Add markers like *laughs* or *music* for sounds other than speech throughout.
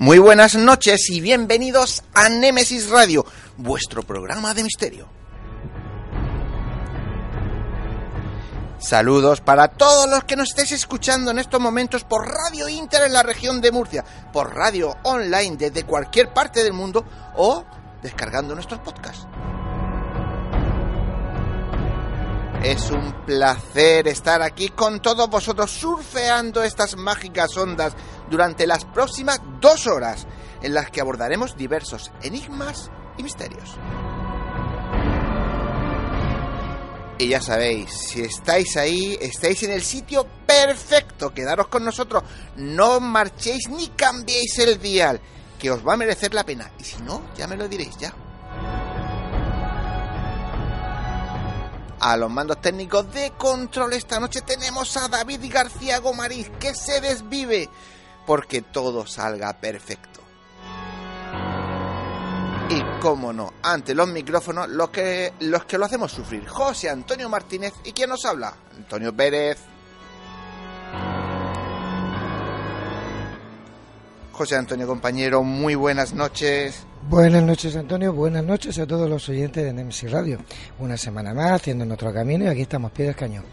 Muy buenas noches y bienvenidos a Némesis Radio, vuestro programa de misterio. Saludos para todos los que nos estéis escuchando en estos momentos por Radio Inter en la región de Murcia, por radio online desde cualquier parte del mundo o descargando nuestros podcasts. Es un placer estar aquí con todos vosotros surfeando estas mágicas ondas durante las próximas dos horas en las que abordaremos diversos enigmas y misterios. Y ya sabéis, si estáis ahí, estáis en el sitio perfecto. Quedaros con nosotros. No marchéis ni cambiéis el dial, que os va a merecer la pena. Y si no, ya me lo diréis ya. A los mandos técnicos de control esta noche tenemos a David García Gomariz, que se desvive porque todo salga perfecto. Y cómo no, ante los micrófonos, los que, los que lo hacemos sufrir, José Antonio Martínez y quién nos habla, Antonio Pérez. José Antonio compañero, muy buenas noches. Buenas noches Antonio, buenas noches a todos los oyentes de Nemesis Radio. Una semana más haciendo nuestro camino y aquí estamos, pies cañón.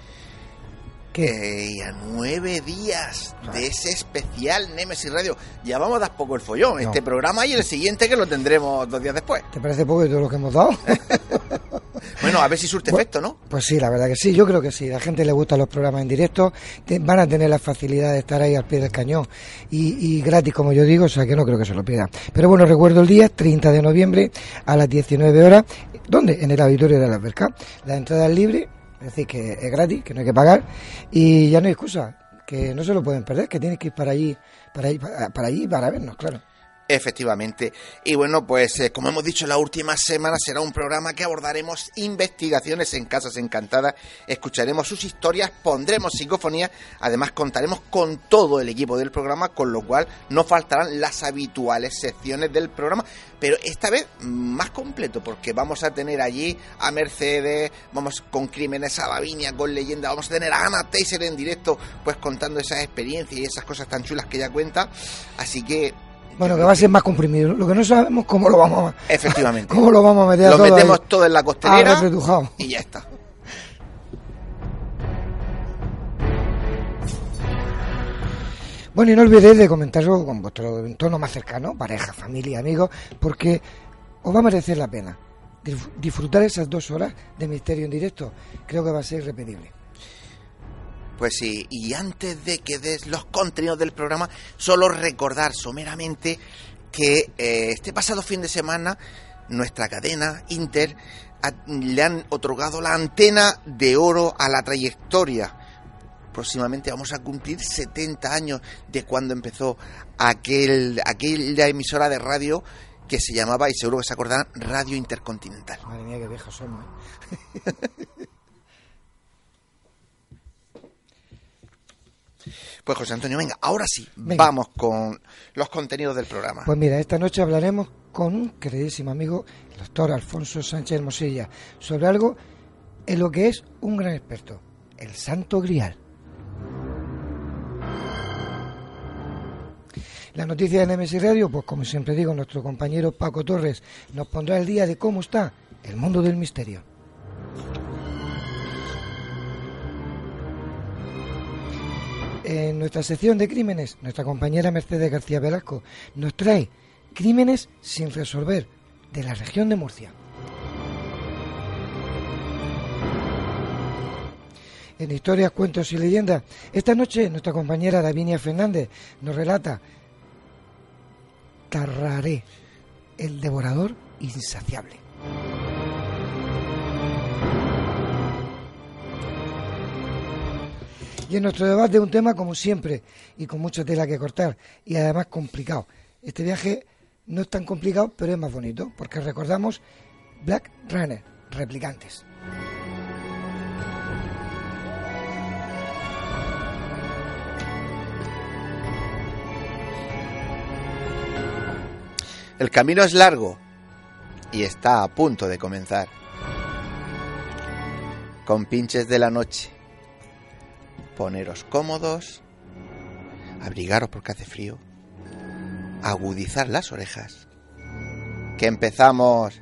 ¿Qué? a nueve días de ese especial Nemesis Radio. Ya vamos a dar poco el follón. Este programa y el siguiente que lo tendremos dos días después. ¿Te parece poco de todo lo que hemos dado? *laughs* bueno, a ver si surte efecto, ¿no? Pues sí, la verdad que sí. Yo creo que sí. A la gente le gustan los programas en directo. Van a tener la facilidad de estar ahí al pie del cañón. Y, y gratis, como yo digo, o sea que no creo que se lo pidan. Pero bueno, recuerdo el día, 30 de noviembre, a las 19 horas. ¿Dónde? En el auditorio de la Alberca. La entrada es libre es decir, que es gratis, que no hay que pagar y ya no hay excusa, que no se lo pueden perder, que tienes que ir para allí, para allí, para, allí, para vernos, claro. Efectivamente. Y bueno, pues eh, como hemos dicho, la última semana será un programa que abordaremos investigaciones en casas encantadas, escucharemos sus historias, pondremos psicofonía, además contaremos con todo el equipo del programa, con lo cual no faltarán las habituales secciones del programa, pero esta vez más completo, porque vamos a tener allí a Mercedes, vamos con Crímenes a Bavinia, con Leyenda, vamos a tener a Ana Taser en directo, pues contando esas experiencias y esas cosas tan chulas que ella cuenta, así que bueno, que va a ser más comprimido. Lo que no sabemos cómo lo vamos a... Efectivamente. *laughs* ¿Cómo lo vamos a meter Lo metemos todo en la costelera y ya está. Bueno, y no olvidéis de comentarlo con vuestro entorno más cercano, pareja, familia, amigos, porque os va a merecer la pena disfrutar esas dos horas de misterio en directo. Creo que va a ser irrepetible. Pues sí, y antes de que des los contenidos del programa, solo recordar someramente que eh, este pasado fin de semana nuestra cadena Inter le han otorgado la antena de oro a la trayectoria. Próximamente vamos a cumplir 70 años de cuando empezó aquel, aquella emisora de radio que se llamaba, y seguro que se acordarán, Radio Intercontinental. Madre mía, qué viejos somos. ¿eh? *laughs* Pues José Antonio, venga, ahora sí, vamos con los contenidos del programa. Pues mira, esta noche hablaremos con un queridísimo amigo, el doctor Alfonso Sánchez Hermosilla, sobre algo en lo que es un gran experto, el Santo Grial. La noticia de Nemesis Radio, pues como siempre digo, nuestro compañero Paco Torres nos pondrá el día de cómo está el mundo del misterio. En nuestra sección de crímenes, nuestra compañera Mercedes García Velasco nos trae crímenes sin resolver de la región de Murcia. En historias, cuentos y leyendas, esta noche nuestra compañera Davinia Fernández nos relata Tarraré, el devorador insaciable. Y en nuestro debate un tema como siempre y con mucha tela que cortar y además complicado. Este viaje no es tan complicado, pero es más bonito porque recordamos Black Runner, replicantes. El camino es largo y está a punto de comenzar. Con pinches de la noche. Poneros cómodos, abrigaros porque hace frío, agudizar las orejas. Que empezamos.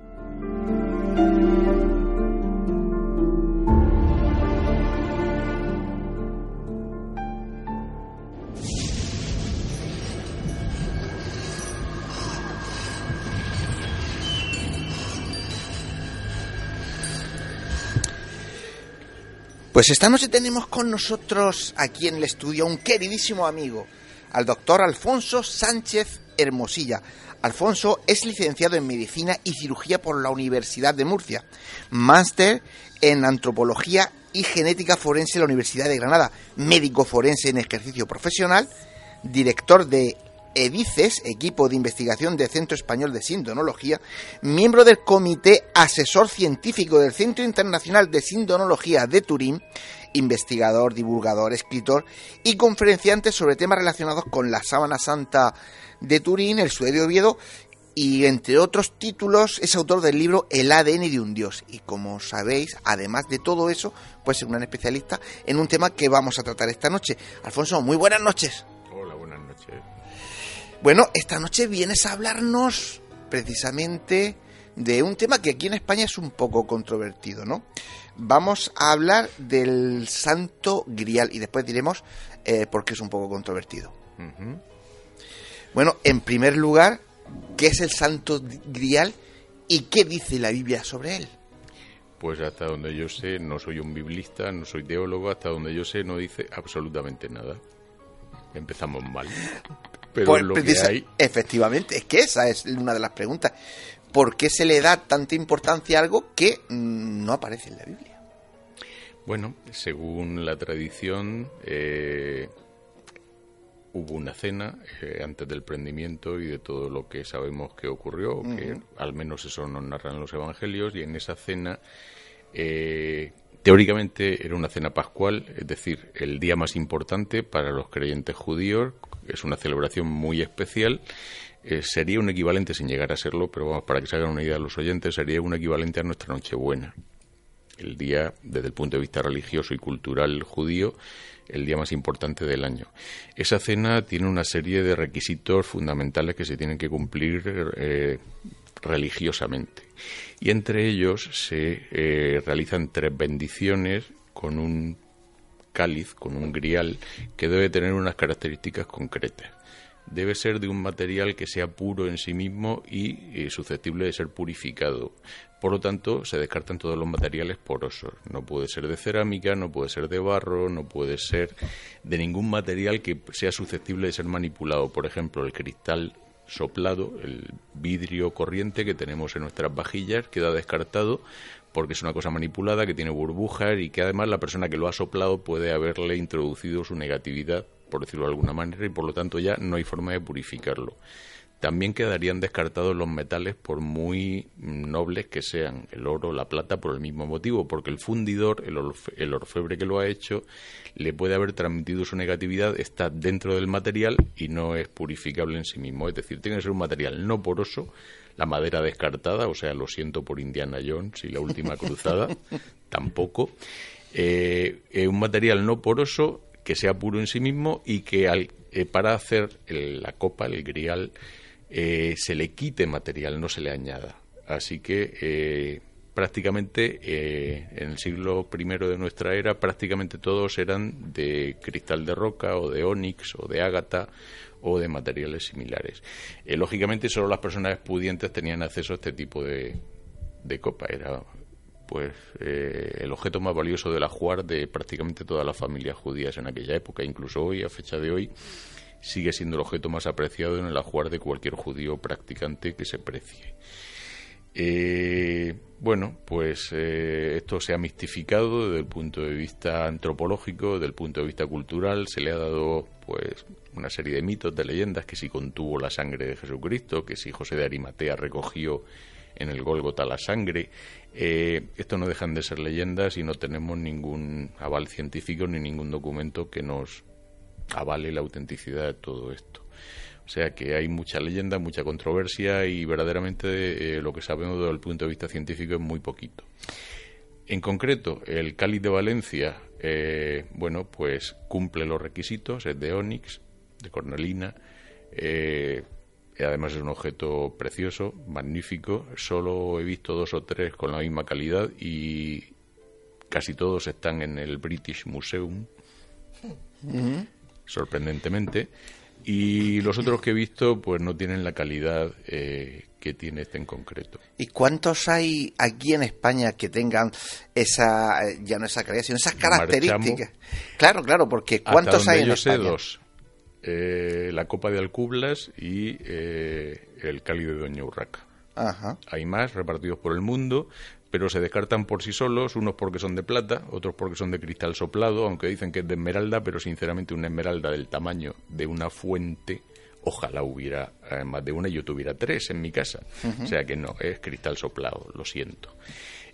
Pues esta noche tenemos con nosotros aquí en el estudio un queridísimo amigo, al doctor Alfonso Sánchez Hermosilla. Alfonso es licenciado en Medicina y Cirugía por la Universidad de Murcia, máster en Antropología y Genética Forense en la Universidad de Granada, médico forense en ejercicio profesional, director de EDICES, equipo de investigación del Centro Español de Sindonología, miembro del Comité Asesor Científico del Centro Internacional de Sindonología de Turín, investigador, divulgador, escritor y conferenciante sobre temas relacionados con la Sábana Santa de Turín, el Suedio de Oviedo y entre otros títulos es autor del libro El ADN de un Dios. Y como sabéis, además de todo eso, pues es un especialista en un tema que vamos a tratar esta noche. Alfonso, muy buenas noches. Bueno, esta noche vienes a hablarnos precisamente de un tema que aquí en España es un poco controvertido, ¿no? Vamos a hablar del Santo Grial y después diremos eh, por qué es un poco controvertido. Bueno, en primer lugar, ¿qué es el Santo Grial y qué dice la Biblia sobre él? Pues hasta donde yo sé, no soy un biblista, no soy teólogo, hasta donde yo sé no dice absolutamente nada. Empezamos mal. Pero Pues, lo que hay, Efectivamente, es que esa es una de las preguntas. ¿Por qué se le da tanta importancia a algo que no aparece en la Biblia? bueno, según la tradición, eh, hubo una cena eh, antes del prendimiento y de todo lo que sabemos que ocurrió, que al menos eso nos narran los evangelios, y en esa cena, eh, teóricamente era una cena pascual, es decir, el día más importante para los creyentes judíos, es una celebración muy especial. eh, sería un equivalente, sin llegar a serlo, pero vamos, para que se hagan una idea los oyentes, sería un equivalente a nuestra Nochebuena el día, desde el punto de vista religioso y cultural judío, el día más importante del año. Esa cena tiene una serie de requisitos fundamentales que se tienen que cumplir eh, religiosamente. Y entre ellos se eh, realizan tres bendiciones con un cáliz con un grial que debe tener unas características concretas. Debe ser de un material que sea puro en sí mismo y eh, susceptible de ser purificado. Por lo tanto, se descartan todos los materiales porosos. No puede ser de cerámica, no puede ser de barro, no puede ser de ningún material que sea susceptible de ser manipulado. Por ejemplo, el cristal soplado, el vidrio corriente que tenemos en nuestras vajillas, queda descartado porque es una cosa manipulada que tiene burbujas y que además la persona que lo ha soplado puede haberle introducido su negatividad, por decirlo de alguna manera, y por lo tanto ya no hay forma de purificarlo. También quedarían descartados los metales por muy nobles que sean, el oro, la plata, por el mismo motivo, porque el fundidor, el, orfebre que lo ha hecho, le puede haber transmitido su negatividad, está dentro del material y no es purificable en sí mismo. Es decir, tiene que ser un material no poroso, la madera descartada, o sea, lo siento por Indiana Jones y la última cruzada, *laughs* tampoco. Eh, eh, un material no poroso que sea puro en sí mismo y que al, eh, para hacer la copa, el grial, eh, se le quite material, no se le añada. Así que eh, prácticamente eh, en el siglo I de nuestra era prácticamente todos eran de cristal de roca o de ónix o de ágata o de materiales similares. lógicamente solo las personas pudientes tenían acceso a este tipo de, de copa. Era pues el objeto más valioso del ajuar de prácticamente todas las familias judías en aquella época, incluso hoy, a fecha de hoy, sigue siendo el objeto más apreciado en el ajuar de cualquier judío practicante que se precie. Eh, bueno, pues eh, esto se ha mistificado desde el punto de vista antropológico, desde el punto de vista cultural, se le ha dado pues una serie de mitos, de leyendas, que si contuvo la sangre de Jesucristo, que si José de Arimatea recogió en el Gólgota la sangre. Eh, esto no dejan de ser leyendas y no tenemos ningún aval científico ni ningún documento que nos avale la autenticidad de todo esto. O sea que hay mucha leyenda, mucha controversia y verdaderamente eh, lo que sabemos desde el punto de vista científico es muy poquito. En concreto, el cáliz de Valencia, eh, bueno, pues cumple los requisitos, es de ónix, de cornelina, eh, además es un objeto precioso, magnífico. Solo he visto dos o tres con la misma calidad y casi todos están en el British Museum sorprendentemente. Y los otros que he visto, pues no tienen la calidad eh, que tiene este en concreto. ¿Y cuántos hay aquí en España que tengan esa, eh, ya no esa calidad, sino esas características? Claro, claro, porque ¿cuántos hay en yo sé dos. Eh, la Copa de Alcublas y el Cali de Doña Urraca. Hay más repartidos por el mundo, pero se descartan por sí solos, unos porque son de plata, otros porque son de cristal soplado, aunque dicen que es de esmeralda, pero sinceramente una esmeralda del tamaño de una fuente, ojalá hubiera eh, más de una y yo tuviera tres en mi casa. O sea que no, es cristal soplado, lo siento.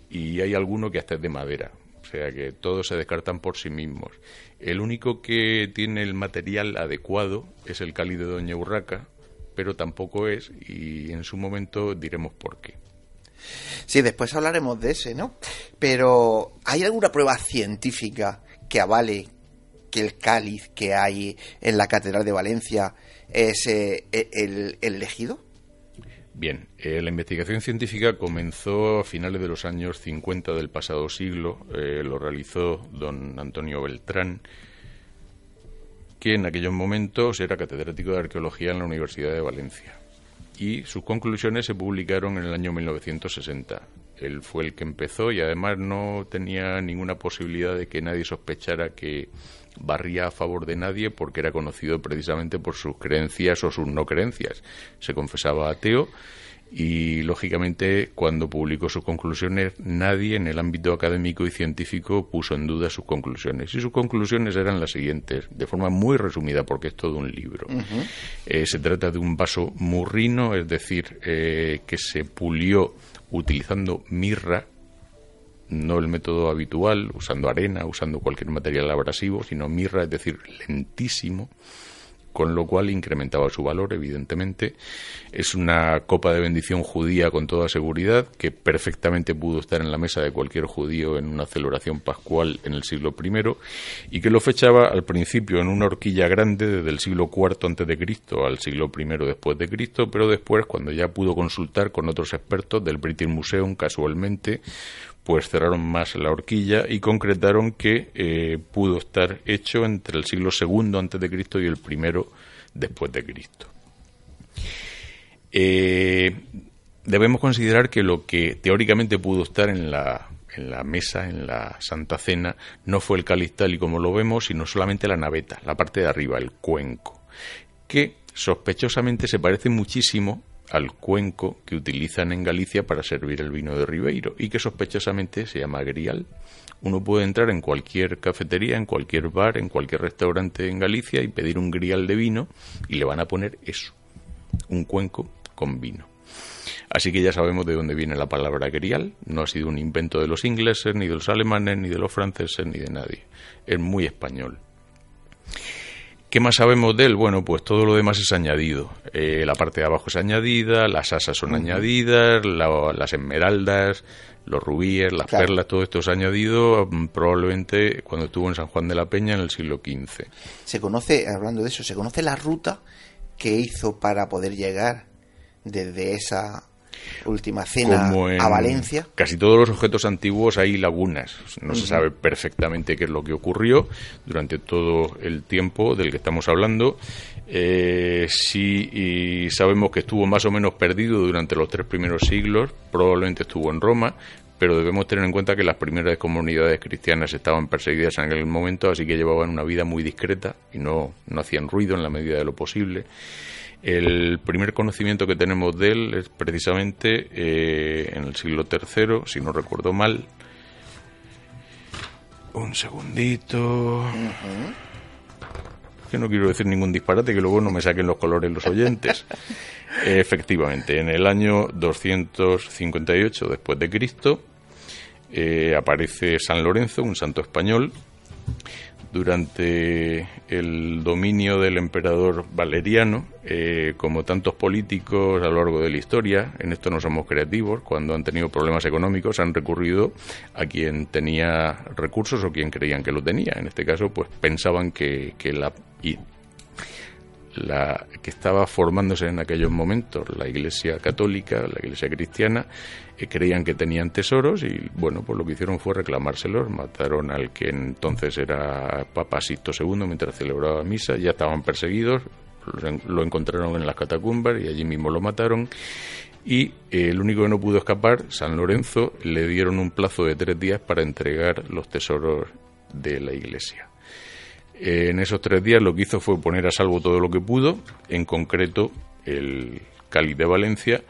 Y hay alguno que hasta es de madera, o sea que todos se descartan por sí mismos. El único que tiene el material adecuado es el cáliz de Doña Urraca, pero tampoco es, y en su momento diremos por qué. Sí, después hablaremos de ese, ¿no? Pero ¿hay alguna prueba científica que avale que el cáliz que hay en la Catedral de Valencia es eh, e-, el, elegido? Bien, eh, la investigación científica comenzó a finales de los años 50 del pasado siglo. Eh, lo realizó don Antonio Beltrán, que en aquellos momentos era catedrático de arqueología en la Universidad de Valencia y sus conclusiones se publicaron en el año 1960. Él fue el que empezó y además no tenía ninguna posibilidad de que nadie sospechara que barría a favor de nadie porque era conocido precisamente por sus creencias o sus no creencias. Se confesaba ateo y lógicamente cuando publicó sus conclusiones nadie en el ámbito académico y científico puso en duda sus conclusiones. Y sus conclusiones eran las siguientes de forma muy resumida porque es todo un libro. Eh, se trata de un vaso murrino es decir eh, que se pulió utilizando mirra no el método habitual usando arena usando cualquier material abrasivo sino mirra es decir lentísimo con lo cual incrementaba su valor, evidentemente. Es una copa de bendición judía con toda seguridad, que perfectamente pudo estar en la mesa de cualquier judío en una celebración pascual en el siglo I, y que lo fechaba al principio en una horquilla grande desde el siglo IV Cristo al siglo I después de Cristo, pero después, cuando ya pudo consultar con otros expertos del British Museum, casualmente, pues cerraron más la horquilla y concretaron que eh, pudo estar hecho entre el siglo II antes de Cristo y el primero después de Cristo. Eh, debemos considerar que lo que teóricamente pudo estar en la, en la mesa, en la Santa Cena, no fue el cáliz tal y como lo vemos, sino solamente la naveta, la parte de arriba, el cuenco, que sospechosamente se parece muchísimo al cuenco que utilizan en Galicia para servir el vino de Ribeiro y que sospechosamente se llama grial. Uno puede entrar en cualquier cafetería, en cualquier bar, en cualquier restaurante en Galicia y pedir un grial de vino y le van a poner eso, un cuenco con vino. Así que ya sabemos de dónde viene la palabra grial. No ha sido un invento de los ingleses, ni de los alemanes, ni de los franceses, ni de nadie. Es muy español. ¿Qué más sabemos de él? Bueno, pues todo lo demás es añadido. Eh, la parte de abajo es añadida, las asas son añadidas, las esmeraldas, los rubíes, las perlas, todo esto es añadido mm, probablemente cuando estuvo en San Juan de la Peña en el siglo XV. Se conoce, hablando de eso, se conoce la ruta que hizo para poder llegar desde esa última cena a Valencia. Casi todos los objetos antiguos hay lagunas. No se sabe perfectamente qué es lo que ocurrió durante todo el tiempo del que estamos hablando. Eh, sí y sabemos que estuvo más o menos perdido durante los tres primeros siglos, probablemente estuvo en Roma, pero debemos tener en cuenta que las primeras comunidades cristianas estaban perseguidas en aquel momento, así que llevaban una vida muy discreta y no, no hacían ruido en la medida de lo posible. El primer conocimiento que tenemos de él es precisamente eh, en el siglo III, si no recuerdo mal. Un segundito. Que no quiero decir ningún disparate, que luego no me saquen los colores los oyentes. *laughs* Efectivamente, en el año 258 después de Cristo eh, aparece San Lorenzo, un santo español, durante el dominio del emperador Valeriano, eh, como tantos políticos a lo largo de la historia, en esto no somos creativos, cuando han tenido problemas económicos han recurrido a quien tenía recursos o quien creían que lo tenía. En este caso, pues pensaban que, que la la que estaba formándose en aquellos momentos, la Iglesia católica, la Iglesia cristiana, eh, creían que tenían tesoros y bueno, pues lo que hicieron fue reclamárselos, mataron al que entonces era Papa Sixto II mientras celebraba misa, ya estaban perseguidos, lo encontraron en las catacumbas y allí mismo lo mataron. Y eh, el único que no pudo escapar, San Lorenzo, le dieron un plazo de tres días para entregar los tesoros de la Iglesia. En esos tres días lo que hizo fue poner a salvo todo lo que pudo, en concreto el Cáliz de Valencia,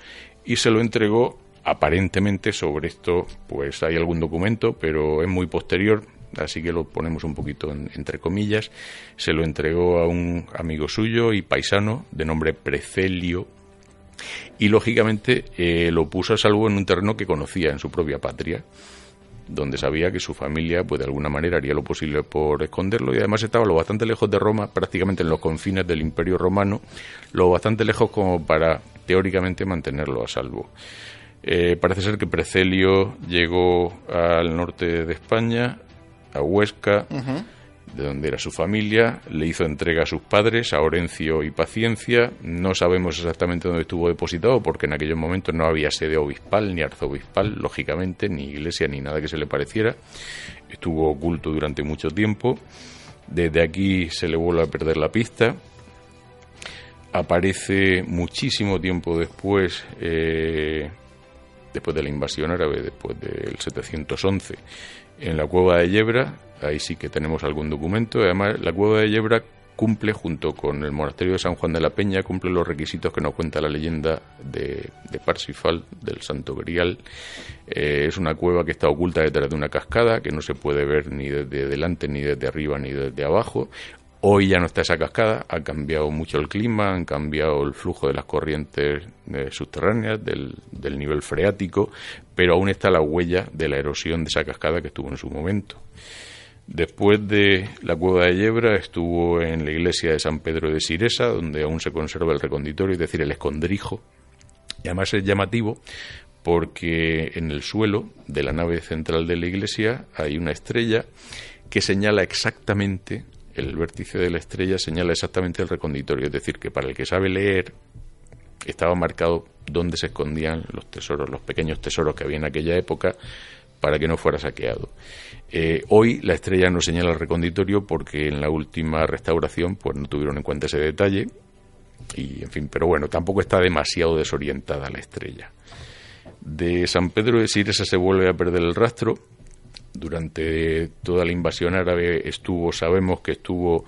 y se lo entregó aparentemente sobre esto, pues hay algún documento, pero es muy posterior, así que lo ponemos un poquito entre comillas, se lo entregó a un amigo suyo y paisano de nombre Precelio, y lógicamente eh, lo puso a salvo en un terreno que conocía en su propia patria donde sabía que su familia, pues de alguna manera haría lo posible por esconderlo y además estaba lo bastante lejos de Roma, prácticamente en los confines del Imperio Romano, lo bastante lejos como para teóricamente mantenerlo a salvo. Eh, parece ser que Precelio llegó al norte de España, a Huesca, de donde era su familia, le hizo entrega a sus padres, a Orencio y Paciencia. No sabemos exactamente dónde estuvo depositado, porque en aquellos momentos no había sede obispal ni arzobispal, lógicamente, ni iglesia ni nada que se le pareciera. Estuvo oculto durante mucho tiempo. Desde aquí se le vuelve a perder la pista. Aparece muchísimo tiempo después, eh, después de la invasión árabe, después del 711, en la cueva de Yebra, ahí sí que tenemos algún documento. Además, la cueva de Yebra cumple, junto con el monasterio de San Juan de la Peña, cumple los requisitos que nos cuenta la leyenda de, Parsifal, del Santo Grial. Eh, es una cueva que está oculta detrás de una cascada, que no se puede ver ni desde delante, ni desde arriba, ni desde abajo. Hoy ya no está esa cascada, ha cambiado mucho el clima, han cambiado el flujo de las corrientes eh, subterráneas, del, del nivel freático, pero aún está la huella de la erosión de esa cascada que estuvo en su momento. Después de la cueva de Yebra estuvo en la iglesia de San Pedro de Siresa, donde aún se conserva el reconditorio, es decir, el escondrijo. Y además es llamativo porque en el suelo de la nave central de la iglesia hay una estrella que señala exactamente, el vértice de la estrella señala exactamente el reconditorio, es decir, que para el que sabe leer estaba marcado dónde se escondían los tesoros, los pequeños tesoros que había en aquella época para que no fuera saqueado. Eh, hoy la estrella no señala el reconditorio porque en la última restauración pues no tuvieron en cuenta ese detalle y en fin, pero bueno, tampoco está demasiado desorientada la estrella. De San Pedro de Siresa se vuelve a perder el rastro. Durante toda la invasión árabe estuvo, sabemos que estuvo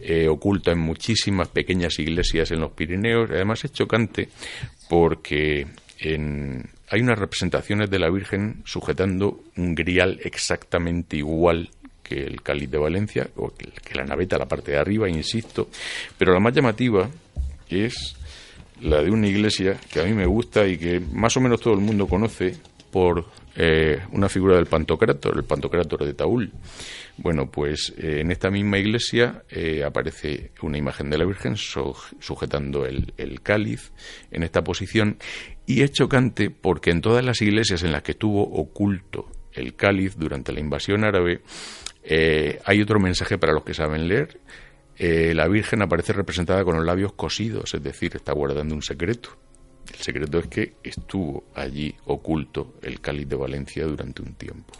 eh, oculta en muchísimas pequeñas iglesias en los Pirineos. Además es chocante porque hay unas representaciones de la Virgen sujetando un grial exactamente igual que el cáliz de Valencia, o que la naveta, la parte de arriba, insisto. Pero la más llamativa es la de una iglesia que a mí me gusta y que más o menos todo el mundo conoce por eh, una figura del Pantocrátor, el Pantocrátor de Taúl. Bueno, pues eh, en esta misma iglesia eh, aparece una imagen de la Virgen sujetando el, el, cáliz en esta posición y es chocante porque en todas las iglesias en las que tuvo oculto el cáliz durante la invasión árabe hay otro mensaje para los que saben leer la Virgen aparece representada con los labios cosidos, es decir, está guardando un secreto. El secreto es que estuvo allí oculto el cáliz de Valencia durante un tiempo.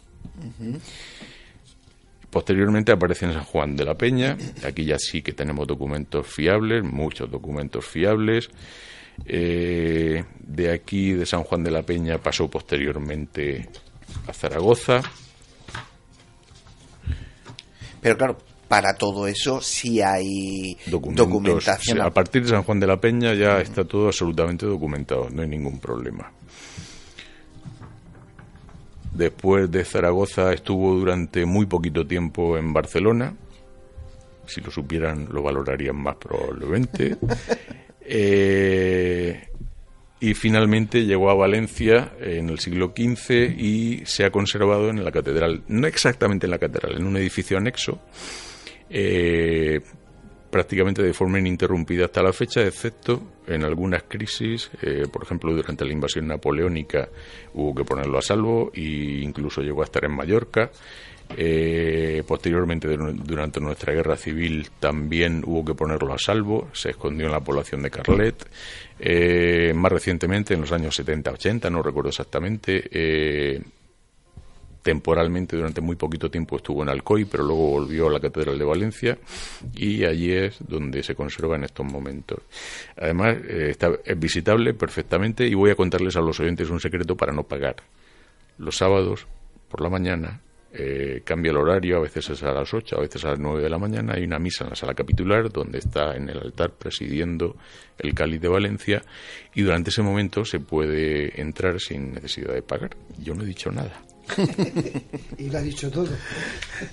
Posteriormente aparece en San Juan de la Peña. Aquí ya sí que tenemos documentos fiables, muchos documentos fiables. Eh, de aquí, de San Juan de la Peña, pasó posteriormente a Zaragoza. Pero claro, para todo eso sí hay documentación. a partir de San Juan de la Peña ya está todo absolutamente documentado, no hay ningún problema. Después de Zaragoza estuvo durante muy poquito tiempo en Barcelona. Si lo supieran lo valorarían más probablemente. *laughs* Eh, y finalmente llegó a Valencia en el siglo XV y se ha conservado en la catedral, no exactamente en la catedral, en un edificio anexo, eh, prácticamente de forma ininterrumpida hasta la fecha, excepto en algunas crisis, eh, por ejemplo, durante la invasión napoleónica hubo que ponerlo a salvo e incluso llegó a estar en Mallorca. Eh, posteriormente, durante nuestra guerra civil, también hubo que ponerlo a salvo, se escondió en la población de Carlet. más recientemente, en los años 70-80, no recuerdo exactamente, temporalmente durante muy poquito tiempo estuvo en Alcoy, pero luego volvió a la Catedral de Valencia y allí es donde se conserva en estos momentos. Además, eh, está, es visitable perfectamente y voy a contarles a los oyentes un secreto para no pagar. Los sábados, por la mañana, eh, cambia el horario, a veces es a las 8, a veces a las 9 de la mañana, hay una misa en la sala capitular donde está en el altar presidiendo el cáliz de Valencia y durante ese momento se puede entrar sin necesidad de pagar. Yo no he dicho nada. *laughs* y lo ha dicho todo.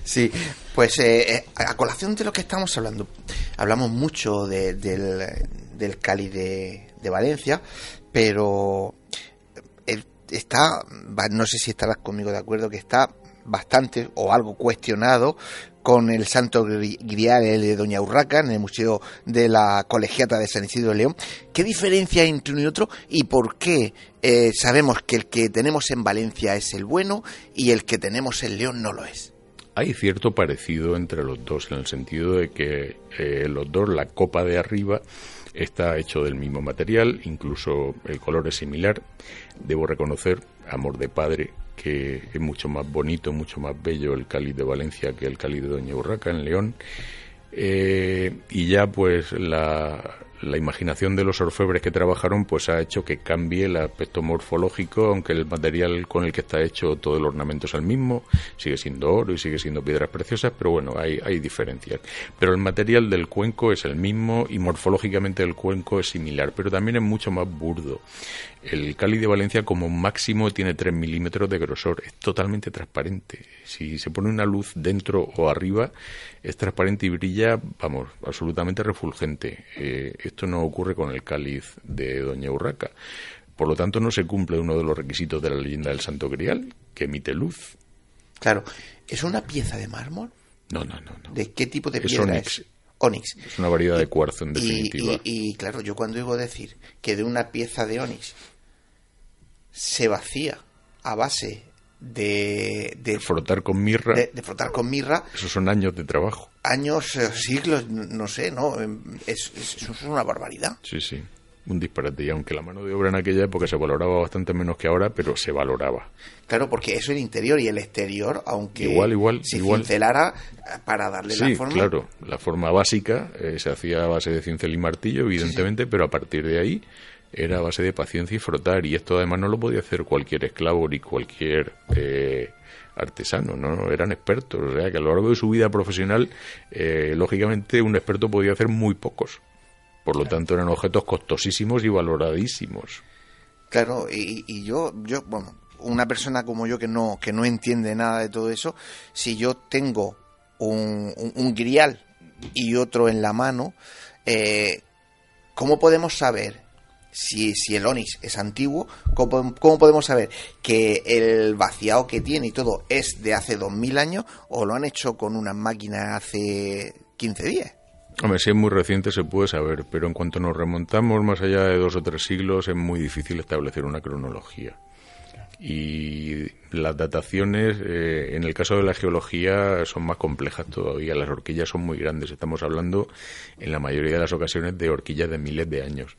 Sí, pues eh, eh, a colación de lo que estamos hablando, hablamos mucho del, del Cali de, Valencia, pero eh, está, no sé si estarás conmigo de acuerdo, que está bastante o algo cuestionado con el Santo Grial de Doña Urraca en el Museo de la Colegiata de San Isidro de León. ¿Qué diferencia hay entre uno y otro y por qué eh, sabemos que el que tenemos en Valencia es el bueno y el que tenemos en León no lo es? Hay cierto parecido entre los dos en el sentido de que eh, los dos, la copa de arriba, está hecho del mismo material, incluso el color es similar. Debo reconocer, amor de padre, que es mucho más bonito, mucho más bello el cáliz de Valencia que el cáliz de Doña Urraca en León. Eh, y ya pues la, la imaginación de los orfebres que trabajaron pues ha hecho que cambie el aspecto morfológico, aunque el material con el que está hecho todo el ornamento es el mismo, sigue siendo oro y sigue siendo piedras preciosas, pero bueno, hay, hay diferencias. Pero el material del cuenco es el mismo y morfológicamente el cuenco es similar, pero también es mucho más burdo. El cáliz de Valencia como máximo tiene 3 milímetros de grosor, es totalmente transparente. Si se pone una luz dentro o arriba, es transparente y brilla, vamos, absolutamente refulgente. Eh, esto no ocurre con el cáliz de Doña Urraca. Por lo tanto, no se cumple uno de los requisitos de la leyenda del Santo Grial, que emite luz. Claro, ¿es una pieza de mármol? No, no, no. ¿De qué tipo de piedra es? Onix. Es una variedad de cuarzo, en definitiva. Y, claro, yo cuando digo decir que de una pieza de onix se vacía a base de, de, frotar con mirra. De, frotar con mirra. Esos son años de trabajo. Años, eh, siglos, no sé, ¿no? Es, es, eso es una barbaridad. Sí, sí. un disparate. Y aunque la mano de obra en aquella época se valoraba bastante menos que ahora, pero se valoraba. Claro, porque eso el interior y el exterior, aunque igual, igual, se igual. cincelara para darle sí, la forma. claro. La forma básica eh, se hacía a base de cincel y martillo, evidentemente, pero a partir de ahí era a base de paciencia y frotar. Y esto además no lo podía hacer cualquier esclavo ni cualquier eh, artesano, ¿no? Eran expertos. O sea, que a lo largo de su vida profesional, eh, lógicamente, un experto podía hacer muy pocos. Por lo tanto, eran objetos costosísimos y valoradísimos. Claro, y, y yo, yo, bueno, una persona como yo que no, que no entiende nada de todo eso, si yo tengo un, un, un grial y otro en la mano, eh, ¿cómo podemos saber si, si el Onix es antiguo? ¿Cómo, podemos saber que el vaciado que tiene y todo es de hace 2000 años o lo han hecho con unas máquinas hace 15 días? Hombre, si es muy reciente se puede saber, pero en cuanto nos remontamos más allá de dos o tres siglos es muy difícil establecer una cronología. Y las dataciones, eh, en el caso de la geología, son más complejas todavía. Las horquillas son muy grandes. Estamos hablando, en la mayoría de las ocasiones, de horquillas de miles de años.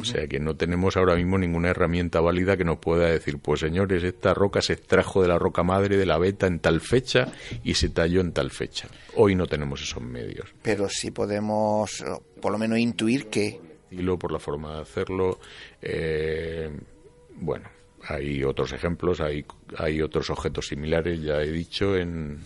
O sea que no tenemos ahora mismo ninguna herramienta válida que nos pueda decir, pues señores, esta roca se extrajo de la roca madre de la beta en tal fecha y se talló en tal fecha. Hoy no tenemos esos medios. Pero sí podemos, por lo menos, intuir que... Por la forma de hacerlo, eh, bueno, hay otros ejemplos, hay, hay otros objetos similares, ya he dicho, en,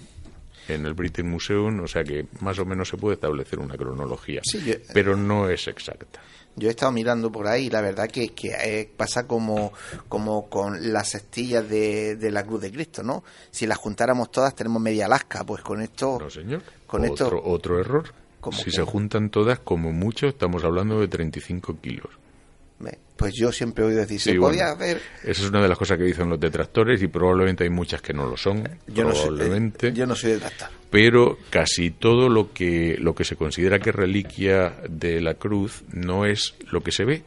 en el British Museum, o sea que más o menos se puede establecer una cronología, Sí, yo- pero no es exacta. Yo he estado mirando por ahí y la verdad que, que eh, pasa como, como con las cestillas de, de la Cruz de Cristo, ¿no? Si las juntáramos todas tenemos media Alaska, pues con esto... No, señor. Con otro, esto- otro error. ¿Cómo Si que? se juntan todas, como mucho, estamos hablando de 35 kilos. Pues yo siempre he oído decir, Sí, se bueno. podía hacer... Esa es una de las cosas que dicen los detractores y probablemente hay muchas que no lo son. Yo no, soy, probablemente. yo no soy detractor. pero casi todo lo que lo que se considera que es reliquia de la cruz no es lo que se ve.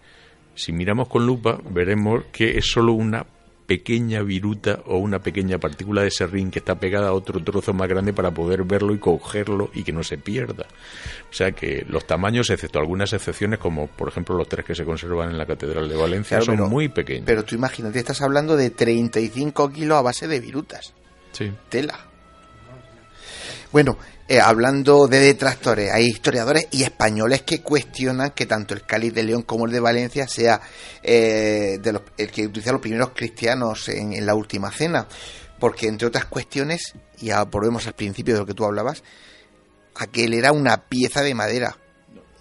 Si miramos con lupa, veremos que es solo una pequeña viruta o una pequeña partícula de serrín que está pegada a otro trozo más grande para poder verlo y cogerlo y que no se pierda. O sea que los tamaños, excepto algunas excepciones, como por ejemplo los tres que se conservan en la Catedral de Valencia, Claro, son pero- muy pequeños. Pero tú imagínate, estás hablando de 35 kilos a base de virutas. sí. Tela. Bueno, eh, hablando de detractores, hay historiadores y españoles que cuestionan que tanto el cáliz de León como el de Valencia sea eh, de los- el que utilizaron los primeros cristianos en, en la última cena. Porque, entre otras cuestiones, y volvemos al principio de lo que tú hablabas, aquel era una pieza de madera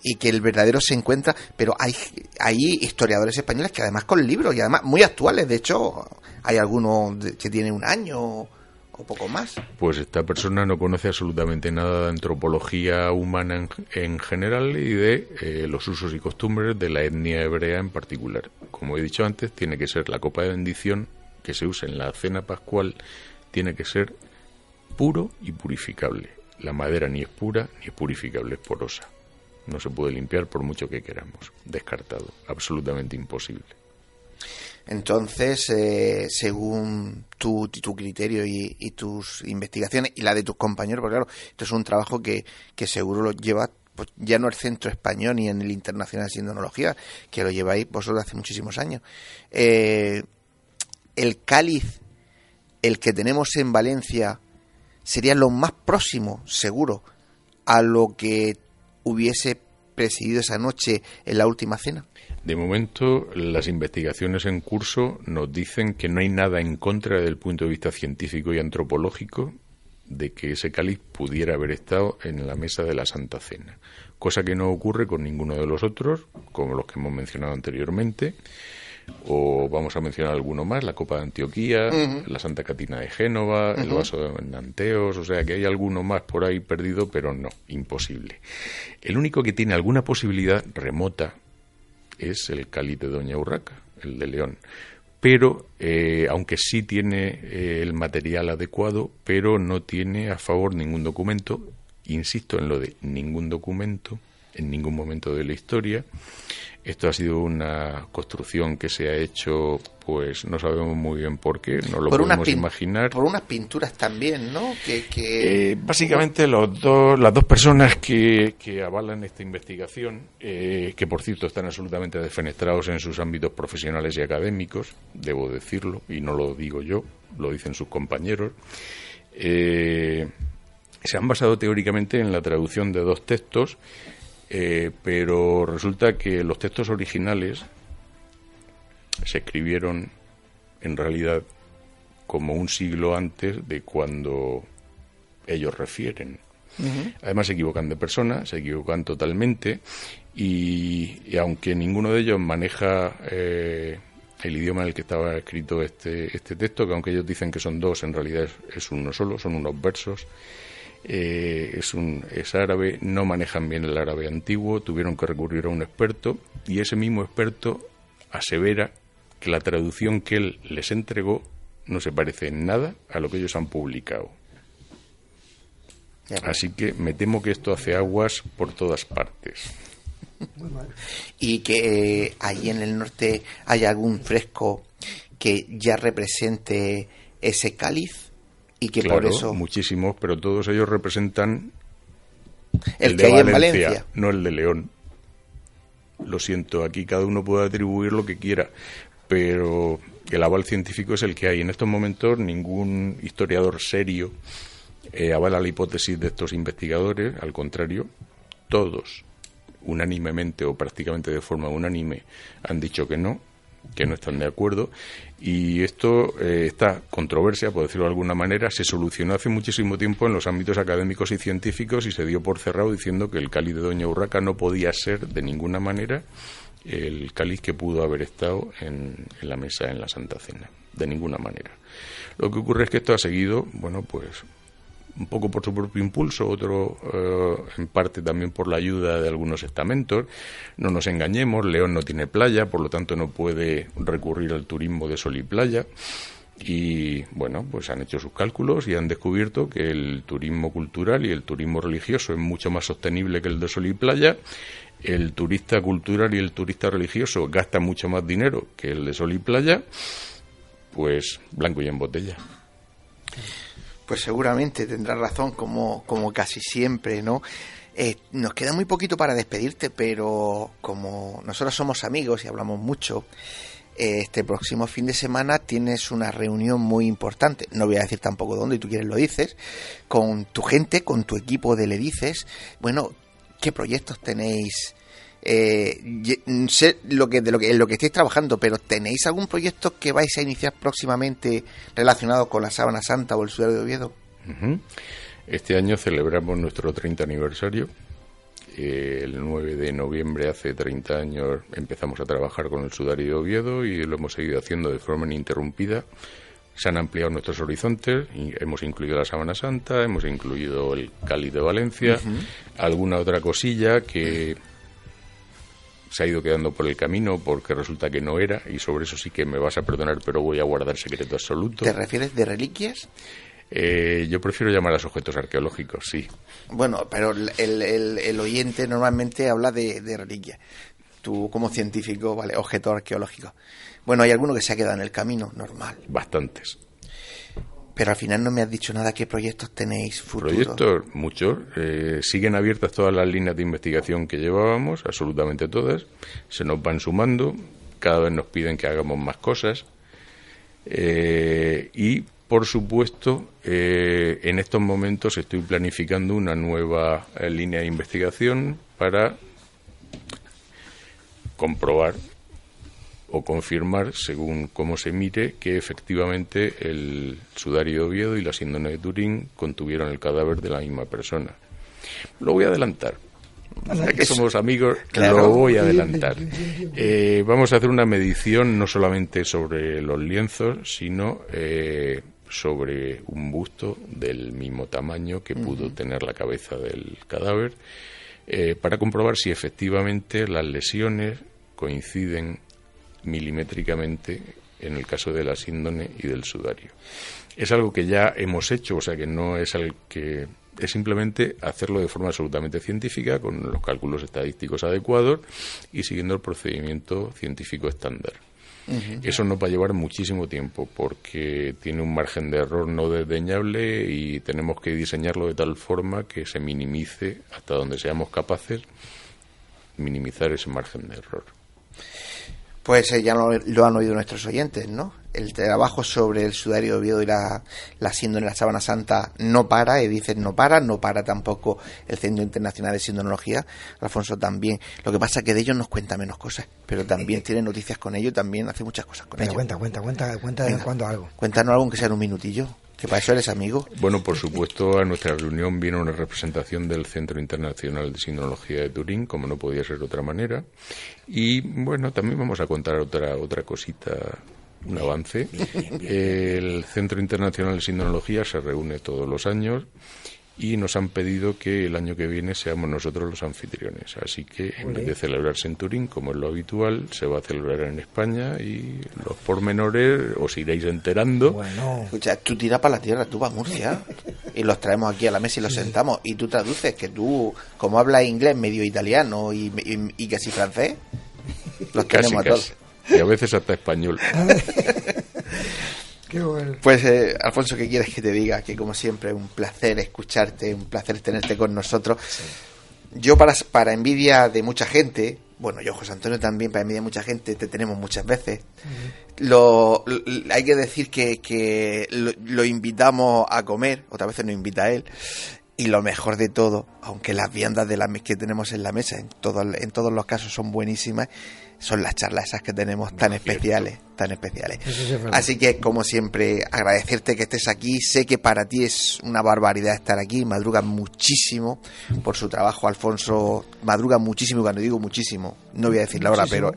y que el verdadero se encuentra, pero hay, hay historiadores españoles que además con libros y además muy actuales, de hecho hay algunos que tienen un año poco más. Pues esta persona no conoce absolutamente nada de antropología humana en, en general y de eh, los usos y costumbres de la etnia hebrea en particular. Como he dicho antes, tiene que ser la copa de bendición que se usa en la cena pascual, tiene que ser puro y purificable. La madera ni es pura ni es purificable, es porosa. No se puede limpiar por mucho que queramos. Descartado. Absolutamente imposible. Entonces, eh, según tu, tu criterio y, tus investigaciones y la de tus compañeros, porque claro, esto es un trabajo que, que seguro lo lleva pues, ya no el centro español ni en el internacional de Sindonología, que lo lleváis vosotros hace muchísimos años. Eh, el cáliz, el que tenemos en Valencia, sería lo más próximo, seguro, a lo que hubiese presidido esa noche en la última cena. De momento, las investigaciones en curso nos dicen que no hay nada en contra desde el punto de vista científico y antropológico de que ese cáliz pudiera haber estado en la mesa de la Santa Cena, cosa que no ocurre con ninguno de los otros, como los que hemos mencionado anteriormente, o vamos a mencionar alguno más, la Copa de Antioquía, la Santa Catina de Génova, el vaso de Nanteos, o sea que hay alguno más por ahí perdido, pero no, imposible. El único que tiene alguna posibilidad remota es el cáliz de Doña Urraca, el de León. Pero, eh, aunque sí tiene eh, el material adecuado, pero no tiene a favor ningún documento, insisto en lo de ningún documento, en ningún momento de la historia. Esto ha sido una construcción que se ha hecho, pues no sabemos muy bien por qué, no lo podemos imaginar. Por unas pinturas también, ¿no? Que, eh, básicamente los dos, las dos personas que, que avalan esta investigación, eh, que por cierto están absolutamente defenestrados en sus ámbitos profesionales y académicos, debo decirlo, y no lo digo yo, lo dicen sus compañeros, eh, se han basado teóricamente en la traducción de dos textos eh, pero resulta que los textos originales se escribieron en realidad como un siglo antes de cuando ellos refieren. Además se equivocan de persona, se equivocan totalmente y, aunque ninguno de ellos maneja eh, el idioma en el que estaba escrito este, este texto, que aunque ellos dicen que son dos, en realidad es uno solo, son unos versos, eh, es, un, es árabe, no manejan bien el árabe antiguo, tuvieron que recurrir a un experto y ese mismo experto asevera que la traducción que él les entregó no se parece en nada a lo que ellos han publicado. Así que me temo que esto hace aguas por todas partes. Y que eh, ahí en el norte hay algún fresco que ya represente ese cáliz y que por eso muchísimos, pero todos ellos representan el, de Valencia, Valencia, no el de León. Lo siento, aquí cada uno puede atribuir lo que quiera, pero el aval científico es el que hay. En estos momentos ningún historiador serio eh, avala la hipótesis de estos investigadores, al contrario, todos unánimemente o prácticamente de forma unánime han dicho que no, que no están de acuerdo y esto, eh, esta controversia, por decirlo de alguna manera, se solucionó hace muchísimo tiempo en los ámbitos académicos y científicos y se dio por cerrado diciendo que el cáliz de Doña Urraca no podía ser de ninguna manera el cáliz que pudo haber estado en, en la mesa en la Santa Cena, de ninguna manera. Lo que ocurre es que esto ha seguido, bueno, pues un poco por su propio impulso, otro eh, en parte también por la ayuda de algunos estamentos. No nos engañemos, León no tiene playa, por lo tanto no puede recurrir al turismo de sol y playa. Y bueno, pues han hecho sus cálculos y han descubierto que el turismo cultural y el turismo religioso es mucho más sostenible que el de sol y playa. El turista cultural y el turista religioso gasta mucho más dinero que el de sol y playa. Pues blanco y en botella pues seguramente tendrás razón, como, como casi siempre, ¿no? Eh, nos queda muy poquito para despedirte, pero como nosotros somos amigos y hablamos mucho, eh, este próximo fin de semana tienes una reunión muy importante. No voy a decir tampoco dónde, y tú quieres lo dices, con tu gente, con tu equipo de Le Dices. Bueno, ¿qué proyectos tenéis? Eh, sé lo que, de lo que, en lo que estáis trabajando, pero ¿tenéis algún proyecto que vais a iniciar próximamente relacionado con la Sábana Santa o el Sudario de Oviedo? Este año celebramos nuestro 30 aniversario. Eh, el 9 de noviembre, hace 30 años, empezamos a trabajar con el Sudario de Oviedo y lo hemos seguido haciendo de forma ininterrumpida. Se han ampliado nuestros horizontes, y hemos incluido la Sábana Santa, hemos incluido el Cali de Valencia, alguna otra cosilla que se ha ido quedando por el camino porque resulta que no era y sobre eso sí que me vas a perdonar pero voy a guardar secreto absoluto. ¿Te refieres de reliquias? Eh, yo prefiero llamar a objetos arqueológicos, sí. Bueno, pero el, oyente normalmente habla de, de reliquias. Tú como científico, vale, objeto arqueológico. Bueno, hay alguno que se ha quedado en el camino, normal. Bastantes. Pero al final no me has dicho nada qué proyectos tenéis futuros. Proyectos, muchos. Eh, siguen abiertas todas las líneas de investigación que llevábamos, absolutamente todas. Se nos van sumando, cada vez nos piden que hagamos más cosas. Eh, y, por supuesto, eh, en estos momentos estoy planificando una nueva línea de investigación para comprobar o confirmar, según cómo se mire, que efectivamente el sudario de Oviedo y la síndrome de Turín contuvieron el cadáver de la misma persona. Lo voy a adelantar. Ya que somos amigos, lo voy a adelantar. Eh, vamos a hacer una medición no solamente sobre los lienzos, sino eh, sobre un busto del mismo tamaño que pudo tener la cabeza del cadáver, eh, para comprobar si efectivamente las lesiones coinciden milimétricamente en el caso de la síndone y del sudario. Es algo que ya hemos hecho, o sea que no es algo que es simplemente hacerlo de forma absolutamente científica, con los cálculos estadísticos adecuados y siguiendo el procedimiento científico estándar. Eso nos va a llevar muchísimo tiempo porque tiene un margen de error no desdeñable y tenemos que diseñarlo de tal forma que se minimice hasta donde seamos capaces minimizar ese margen de error. Pues eh, ya lo, han oído nuestros oyentes, ¿no? El trabajo sobre el sudario de Oviedo y la, la síndrome de la sábana santa no para, y dicen no para, no para tampoco el Centro Internacional de Sindonología, Alfonso también. Lo que pasa es que de ellos nos cuenta menos cosas, pero también tiene noticias con ellos, también hace muchas cosas con ellos. Cuenta, cuenta, cuenta, cuenta de cuando algo. Cuéntanos algo que sea en un minutillo. ¿Que para eso eres amigo? Bueno, por supuesto, a nuestra reunión vino una representación del Centro Internacional de Sinología de Turín, como no podía ser de otra manera. Y bueno, también vamos a contar otra, otra cosita un avance. El Centro Internacional de Sinología se reúne todos los años y nos han pedido que el año que viene seamos nosotros los anfitriones. Así que en vez de celebrarse en Turín, como es lo habitual, se va a celebrar en España y los pormenores os iréis enterando. Bueno. Escucha, tú tiras para la tierra, tú vas a Murcia y los traemos aquí a la mesa y los sentamos y tú traduces, que tú, como hablas inglés, medio italiano y, y, casi francés, los tenemos a todos. Y a veces hasta español. *laughs* Pues, eh, Alfonso, ¿qué quieres que te diga? Que como siempre, un placer escucharte, un placer tenerte con nosotros. Yo, para, para envidia de mucha gente, bueno, yo, José Antonio, también, para envidia de mucha gente, te tenemos muchas veces. lo, hay que decir que, que lo, invitamos a comer, otras veces nos invita a él. Y lo mejor de todo, aunque las viandas de la, que tenemos en la mesa en, todo, en todos los casos son buenísimas, son las charlas esas que tenemos tan especiales, tan especiales. Así que, como siempre, agradecerte que estés aquí. Sé que para ti es una barbaridad estar aquí. Madruga muchísimo por su trabajo, Alfonso. Madruga muchísimo, cuando digo muchísimo, no voy a decir la hora, pero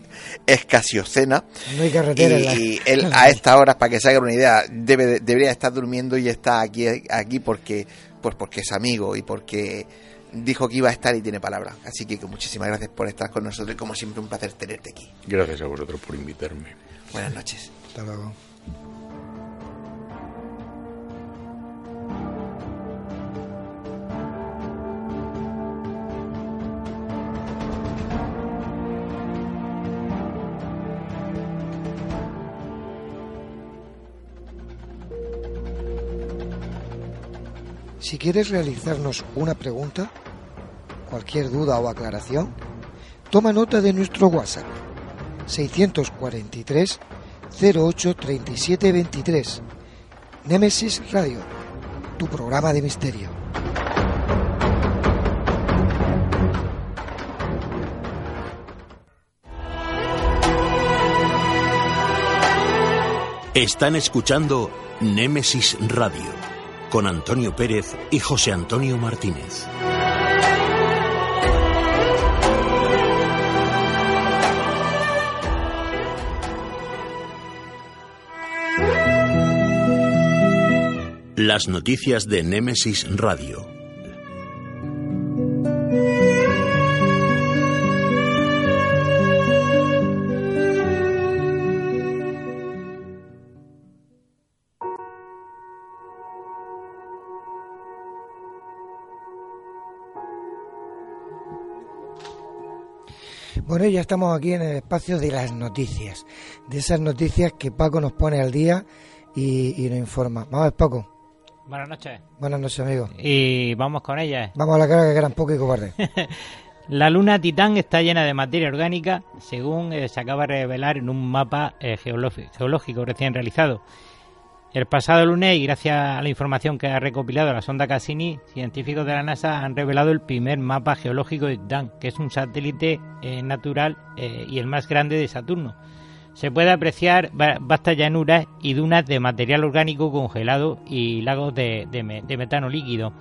es casi ocena. No hay carretera. Y, él *laughs* a esta hora, para que se haga una idea, debe, debería estar durmiendo y está aquí, aquí porque, pues porque es amigo y porque dijo que iba a estar y tiene palabra. Así que, muchísimas gracias por estar con nosotros y como siempre un placer tenerte aquí. Gracias a vosotros por invitarme. Buenas noches. Hasta luego. Si quieres realizarnos una pregunta, cualquier duda o aclaración, toma nota de nuestro WhatsApp 643 08 37 23. Nemesis Radio, tu programa de misterio. Están escuchando Némesis Radio con Antonio Pérez y José Antonio Martínez. Las noticias de Némesis Radio Bueno, ya estamos aquí en el espacio de las noticias, de esas noticias que Paco nos pone al día y, nos informa. Vamos Paco. Buenas noches. Buenas noches, amigo. Y vamos con ellas. Vamos a la cara que eran poco y cobarde. *laughs* la luna Titán está llena de materia orgánica, según eh, se acaba de revelar en un mapa eh, geológico recién realizado. El pasado lunes, y gracias a la información que ha recopilado la sonda Cassini, científicos de la NASA han revelado el primer mapa geológico de Titán, que es un satélite eh, natural eh, y el más grande de Saturno. Se puede apreciar vastas llanuras y dunas de material orgánico congelado y lagos de, de metano líquido.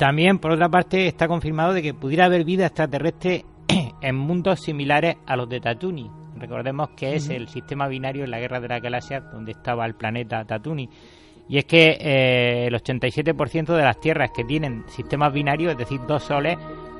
También, por otra parte, está confirmado de que pudiera haber vida extraterrestre *clears throat* en mundos similares a los de Tatooine, Recordemos que es el sistema binario en la Guerra de la Galaxia donde estaba el planeta Tatooine. Y es que eh, el 87% de las tierras que tienen sistemas binarios, es decir, dos soles,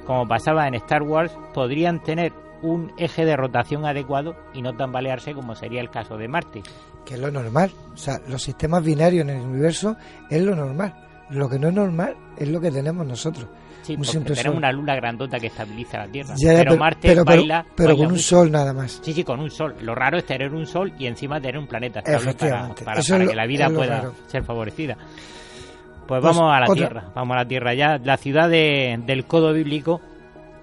como pasaba en Star Wars, podrían tener un eje de rotación adecuado y no tambalearse como sería el caso de Marte. Que es lo normal. O sea, los sistemas binarios en el universo es lo normal. Lo que no es normal es lo que tenemos nosotros. Sí, Un porque simple tenemos sol. una luna grandota que estabiliza la Tierra. Ya, pero, Marte pero, baila, pero baila con un mucho. sol nada más. Sí, sí, con un sol. Lo raro es tener un sol y encima tener un planeta estable para, lo- que la vida pueda raro. ser favorecida. Pues Pues, vamos a la otra. Tierra, vamos a la Tierra ya. La ciudad de- del codo bíblico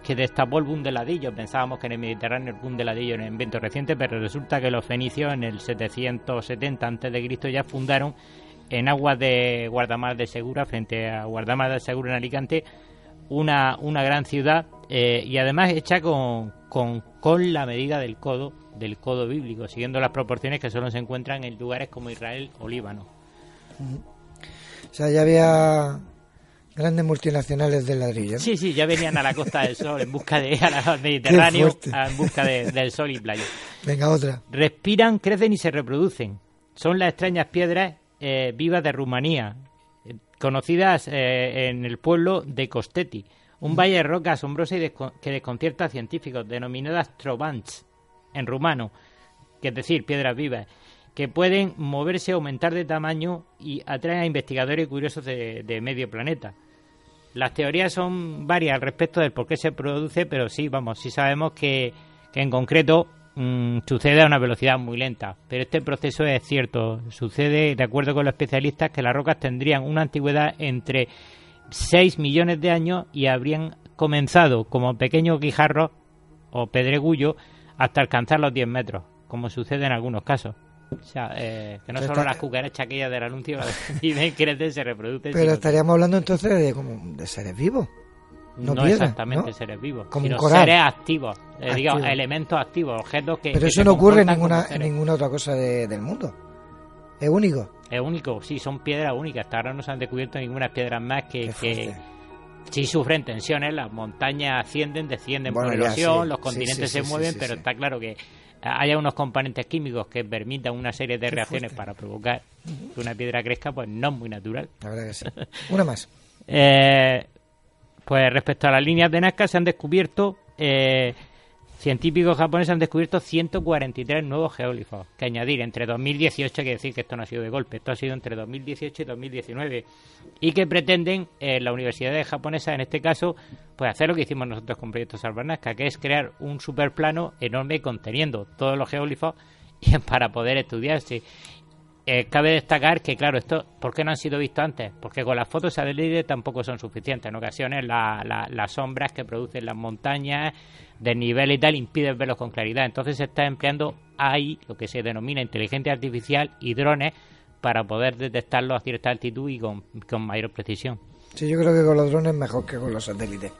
que destapó el boom. Pensábamos que en el Mediterráneo el boom del era un invento reciente, pero resulta que los fenicios en el 770 a.C. ya fundaron en aguas de Guardamar de Segura, frente a Guardamar de Segura en Alicante, una, una gran ciudad eh, y además hecha con, con, con la medida del codo, del codo bíblico, siguiendo las proporciones que solo se encuentran en lugares como Israel o Líbano. O sea, ya había grandes multinacionales del ladrillo. Sí, sí, ya venían a la Costa del Sol en busca de al Mediterráneo, en busca de- del sol y playa. Venga, otra. Respiran, crecen y se reproducen. Son las extrañas piedras eh, vivas de Rumanía, eh, conocidas eh, en el pueblo de Costeti, un valle de roca asombrosa y desco- que desconcierta a científicos, denominadas trovants en rumano, que es decir, piedras vivas, que pueden moverse, aumentar de tamaño y atraen a investigadores curiosos de, de medio planeta. Las teorías son varias al respecto del por qué se produce, pero sí, vamos, sí sabemos que, en concreto mm, sucede a una velocidad muy lenta. Pero este proceso es cierto. Sucede, de acuerdo con los especialistas, que las rocas tendrían una antigüedad entre 6 millones de años y habrían comenzado como pequeños guijarros o pedregullos hasta alcanzar los 10 metros, como sucede en algunos casos. O sea, eh, que no Pero solo está- las cucarachas aquellas del anuncio *laughs* viven, crecen, se reproducen. Pero estaríamos hablando entonces de, como, de seres vivos. no, no piedra, exactamente ¿no? seres vivos, Como sino seres activos, eh, digamos, Activos. elementos activos, objetos que. Pero que eso no ocurre en ninguna, en ninguna otra cosa de- del mundo. Es único. Es único, sí, son piedras únicas. Hasta ahora no se han descubierto ninguna piedras más que, que sí sufren tensiones. Las montañas ascienden, descienden Bueno, por erosión, sí. los continentes sí, se mueven, pero está claro que haya unos componentes químicos que permitan una serie de Qué reacciones fuerte. para provocar que una piedra crezca, pues no es muy natural. La verdad que sí. *laughs* Una más. Eh, pues respecto a las líneas de Nazca se han descubierto, eh, científicos japoneses han descubierto 143 nuevos geólifos que añadir entre 2018, hay que decir que esto no ha sido de golpe, esto ha sido entre 2018 y 2019 y que pretenden eh, las universidades japonesas en este caso pues hacer lo que hicimos nosotros con Proyecto Salvar Nazca, que es crear un superplano enorme conteniendo todos los geólifos *laughs* para poder estudiarse. Eh, cabe destacar que, claro, esto, ¿por qué no han sido vistos antes? Porque con las fotos satélite tampoco son suficientes. En ocasiones la- la- las sombras que producen las montañas, desnivel y tal, impiden verlos con claridad. Entonces se está empleando ahí lo que se denomina inteligencia artificial y drones para poder detectarlos a cierta altitud y con, con mayor precisión. Sí, yo creo que con los drones mejor que con los satélites.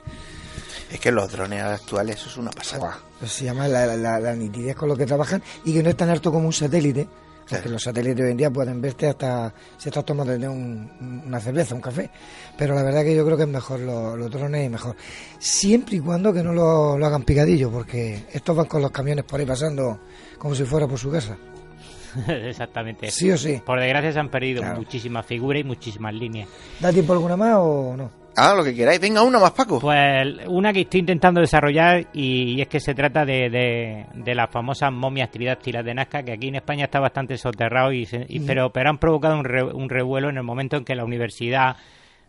Es que los drones actuales, eso es una pasada. Pues se llama la, la- la nitidez con lo que trabajan y que no es tan alto como un satélite. Porque Claro. los satélites hoy en día pueden verte hasta si estás tomando un- una cerveza, un café. Pero la verdad que yo creo que es mejor los, los drones y mejor. Siempre y cuando que no lo, lo hagan picadillo, porque estos van con los camiones por ahí pasando como si fuera por su casa. *laughs* Exactamente. Sí o sí. Por desgracia se han perdido Claro. muchísimas figuras y muchísimas líneas. ¿Da tiempo alguna más o no? Ah, lo que queráis. Venga, una más, Paco. Pues una que estoy intentando desarrollar y, y es que se trata de, de, de las famosas momias tridáctilas de Nazca, que aquí en España está bastante soterrado, y, se- y- pero, pero han provocado un, re- un revuelo en el momento en que la Universidad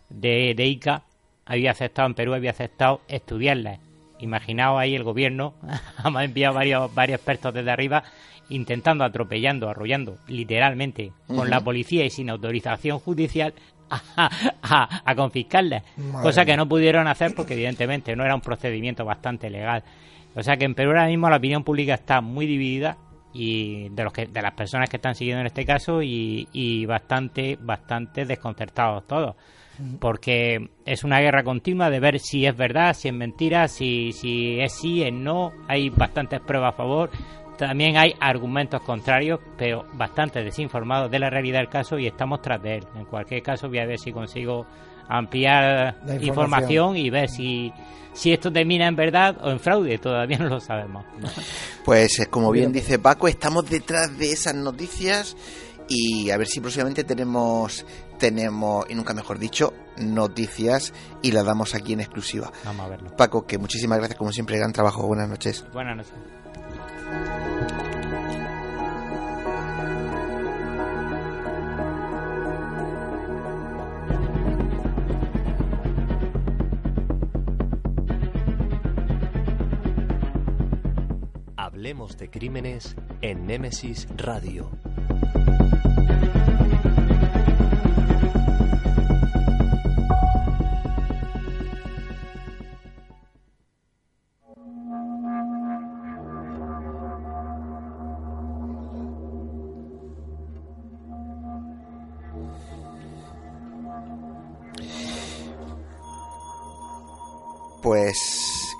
de, de Ica había aceptado, en Perú había aceptado estudiarlas. Imaginaos ahí el gobierno, *laughs* ha enviado varios, varios expertos desde arriba intentando, atropellando, arrollando, literalmente, con la policía y sin autorización judicial, *laughs* a, a- a confiscarlas. Madre Cosa que no pudieron hacer porque evidentemente no era un procedimiento bastante legal. O sea que en Perú ahora mismo la opinión pública está muy dividida y de los que de las personas que están siguiendo en este caso y, y bastante bastante desconcertados todos porque es una guerra continua de ver si es verdad, si es mentira, si, si es sí, es no. Hay bastantes pruebas a favor. También hay argumentos contrarios, pero bastante desinformados de la realidad del caso y estamos tras de él. En cualquier caso, voy a ver si consigo ampliar La información. información. y ver si, si esto termina en verdad o en fraude. Todavía no lo sabemos. *laughs* Pues eh, como bien dice Paco, estamos detrás de esas noticias y a ver si próximamente tenemos, tenemos y nunca mejor dicho, noticias y la damos aquí en exclusiva. Vamos a verlo. Paco, que muchísimas gracias, como siempre, gran trabajo. Buenas noches. Buenas noches. Hablemos de crímenes en Némesis Radio. Pues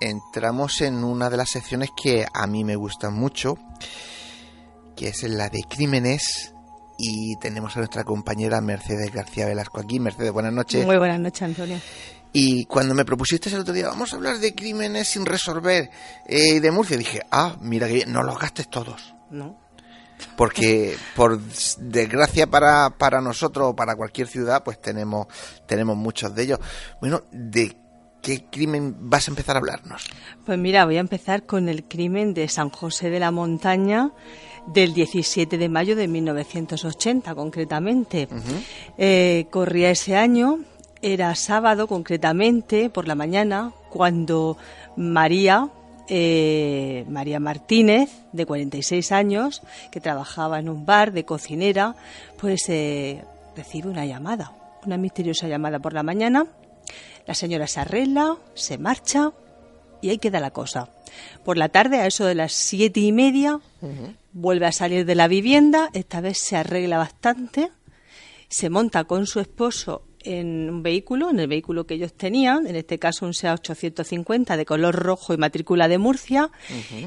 entramos en una de las secciones que a mí me gustan mucho, que es la de crímenes. Y tenemos a nuestra compañera Mercedes García Velasco aquí. Mercedes, buenas noches. Muy buenas noches, Antonio. Y cuando me propusiste el otro día, vamos a hablar de crímenes sin resolver eh, de Murcia, dije, ah, mira que bien, no los gastes todos. No. Porque, por desgracia para, para nosotros o para cualquier ciudad, pues tenemos, tenemos muchos de ellos. Bueno, ¿de qué crimen vas a empezar a hablarnos? Pues mira, voy a empezar con el crimen de San José de la Montaña del 17 de mayo de 1980, concretamente. Eh, corría ese año, era sábado concretamente, por la mañana, cuando María, eh, María Martínez, de 46 años, que trabajaba en un bar de cocinera, pues eh, recibe una llamada, una misteriosa llamada por la mañana. La señora se arregla, se marcha y ahí queda la cosa. Por la tarde, a eso de las siete y media, vuelve a salir de la vivienda, esta vez se arregla bastante, se monta con su esposo en un vehículo, en el vehículo que ellos tenían, en este caso un SEA 850 de color rojo y matrícula de Murcia,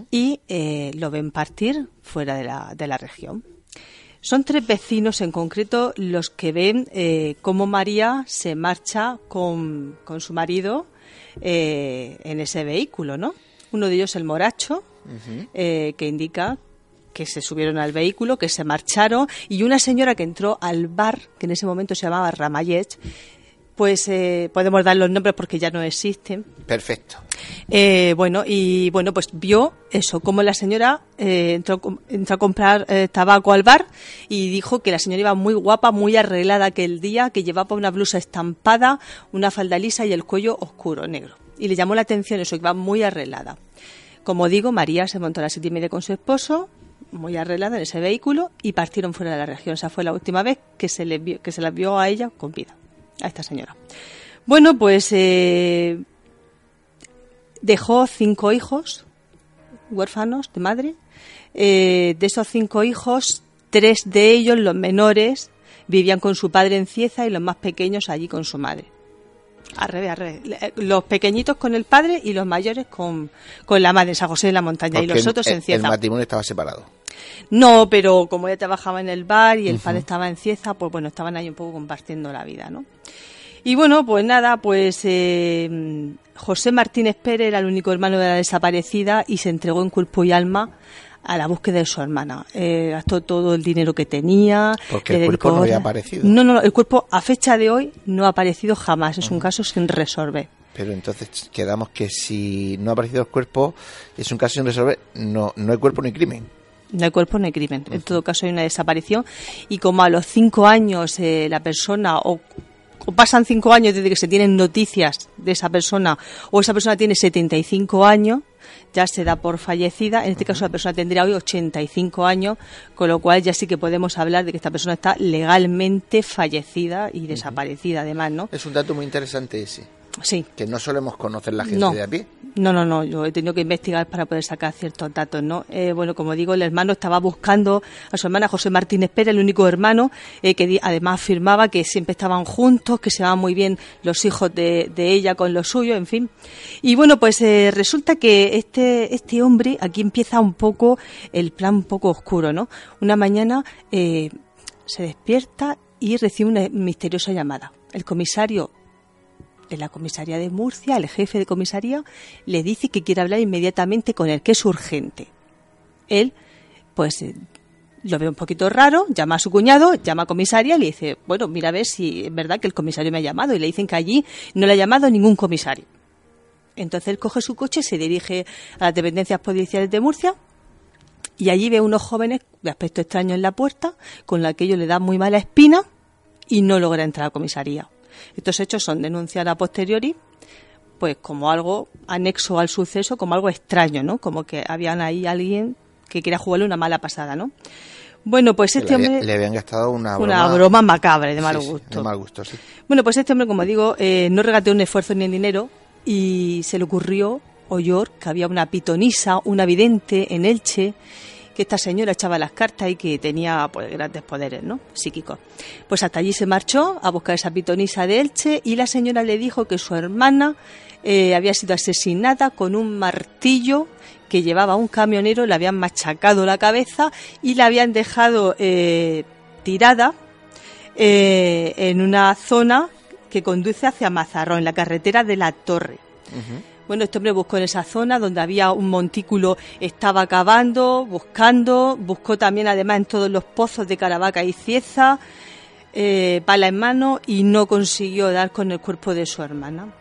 y eh, lo ven partir fuera de la, de la región. Son tres vecinos en concreto los que ven eh, cómo María se marcha con, con su marido eh, en ese vehículo, ¿no? Uno de ellos el moracho, eh, que indica que se subieron al vehículo, que se marcharon, y una señora que entró al bar, que en ese momento se llamaba Ramayet, pues eh, podemos dar los nombres porque ya no existen. Perfecto. Eh, bueno, y bueno, pues vio eso, como la señora eh, entró, entró, a comprar eh, tabaco al bar y dijo que la señora iba muy guapa, muy arreglada aquel día, que llevaba una blusa estampada, una falda lisa y el cuello oscuro, negro. Y le llamó la atención eso, que iba muy arreglada. Como digo, María se montó a las siete y media con su esposo, muy arreglada en ese vehículo, y partieron fuera de la región. Esa fue la última vez que se, le vio, que se la vio a ella con vida, a esta señora. Bueno, pues eh, dejó cinco hijos huérfanos de madre. Eh, de esos cinco hijos, tres de ellos, los menores, vivían con su padre en Cieza y los más pequeños allí con su madre. Al revés, al revés. Los pequeñitos con el padre y los mayores con, con la madre en San José de la Montaña Porque y los otros en Cieza. El matrimonio estaba separado. No, pero como ella trabajaba en el bar y el padre estaba en Cieza, pues bueno, estaban ahí un poco compartiendo la vida, ¿no? Y bueno, pues nada, pues eh, José Martínez Pérez era el único hermano de la desaparecida y se entregó en cuerpo y alma a la búsqueda de su hermana. Eh, gastó todo el dinero que tenía. Porque el cuerpo no había aparecido. No, no, el cuerpo a fecha de hoy no ha aparecido jamás. Es un caso sin resolver. Pero entonces quedamos que si no ha aparecido el cuerpo, es un caso sin resolver, no, no hay cuerpo ni crimen. No hay cuerpo, no hay crimen. En todo caso, hay una desaparición. Y como a los cinco años eh, la persona, o, o pasan cinco años desde que se tienen noticias de esa persona, o esa persona tiene 75 años, ya se da por fallecida. En este caso, la persona tendría hoy 85 años, con lo cual ya sí que podemos hablar de que esta persona está legalmente fallecida y desaparecida, además, ¿no? Es un dato muy interesante ese, Sí. que no solemos conocer la gente No. de a pie. No, no, no, yo he tenido que investigar para poder sacar ciertos datos, ¿no? Eh, bueno, como digo, el hermano estaba buscando a su hermana José Martínez Pérez, el único hermano, eh, que además afirmaba que siempre estaban juntos, que se van muy bien los hijos de, de ella con los suyos, en fin. Y bueno, pues eh, resulta que este, este hombre, aquí empieza un poco el plan un poco oscuro, ¿no? Una mañana eh, se despierta y recibe una misteriosa llamada. El comisario de la comisaría de Murcia, el jefe de comisaría, le dice que quiere hablar inmediatamente con él, que es urgente. Él, pues, eh, lo ve un poquito raro, llama a su cuñado, llama a comisaria y le dice, bueno, mira a ver si es verdad que el comisario me ha llamado. Y le dicen que allí no le ha llamado ningún comisario. Entonces él coge su coche, se dirige a las dependencias policiales de Murcia y allí ve unos jóvenes de aspecto extraño en la puerta, con la que ellos le dan muy mala espina y no logra entrar a comisaría. Estos hechos son denunciados a posteriori, pues como algo anexo al suceso, como algo extraño, ¿no? Como que habían ahí alguien que quería jugarle una mala pasada, ¿no? Bueno, pues este le, hombre... le habían gastado una broma, Una broma macabra de mal Sí, sí, gusto. de mal gusto, sí. Bueno, pues este hombre, como digo, eh, no regateó un esfuerzo ni en dinero y se le ocurrió, oyó que había una pitonisa, una vidente en Elche, que esta señora echaba las cartas y que tenía pues grandes poderes, ¿no? Psíquicos. Pues hasta allí se marchó a buscar esa pitonisa de Elche y la señora le dijo que su hermana eh, había sido asesinada con un martillo que llevaba un camionero, le habían machacado la cabeza y la habían dejado eh, tirada eh, en una zona que conduce hacia Mazarrón, en la carretera de la Torre. Bueno, este hombre buscó en esa zona donde había un montículo, estaba cavando, buscando, buscó también además en todos los pozos de Caravaca y Cieza, eh, pala en mano y no consiguió dar con el cuerpo de su hermana.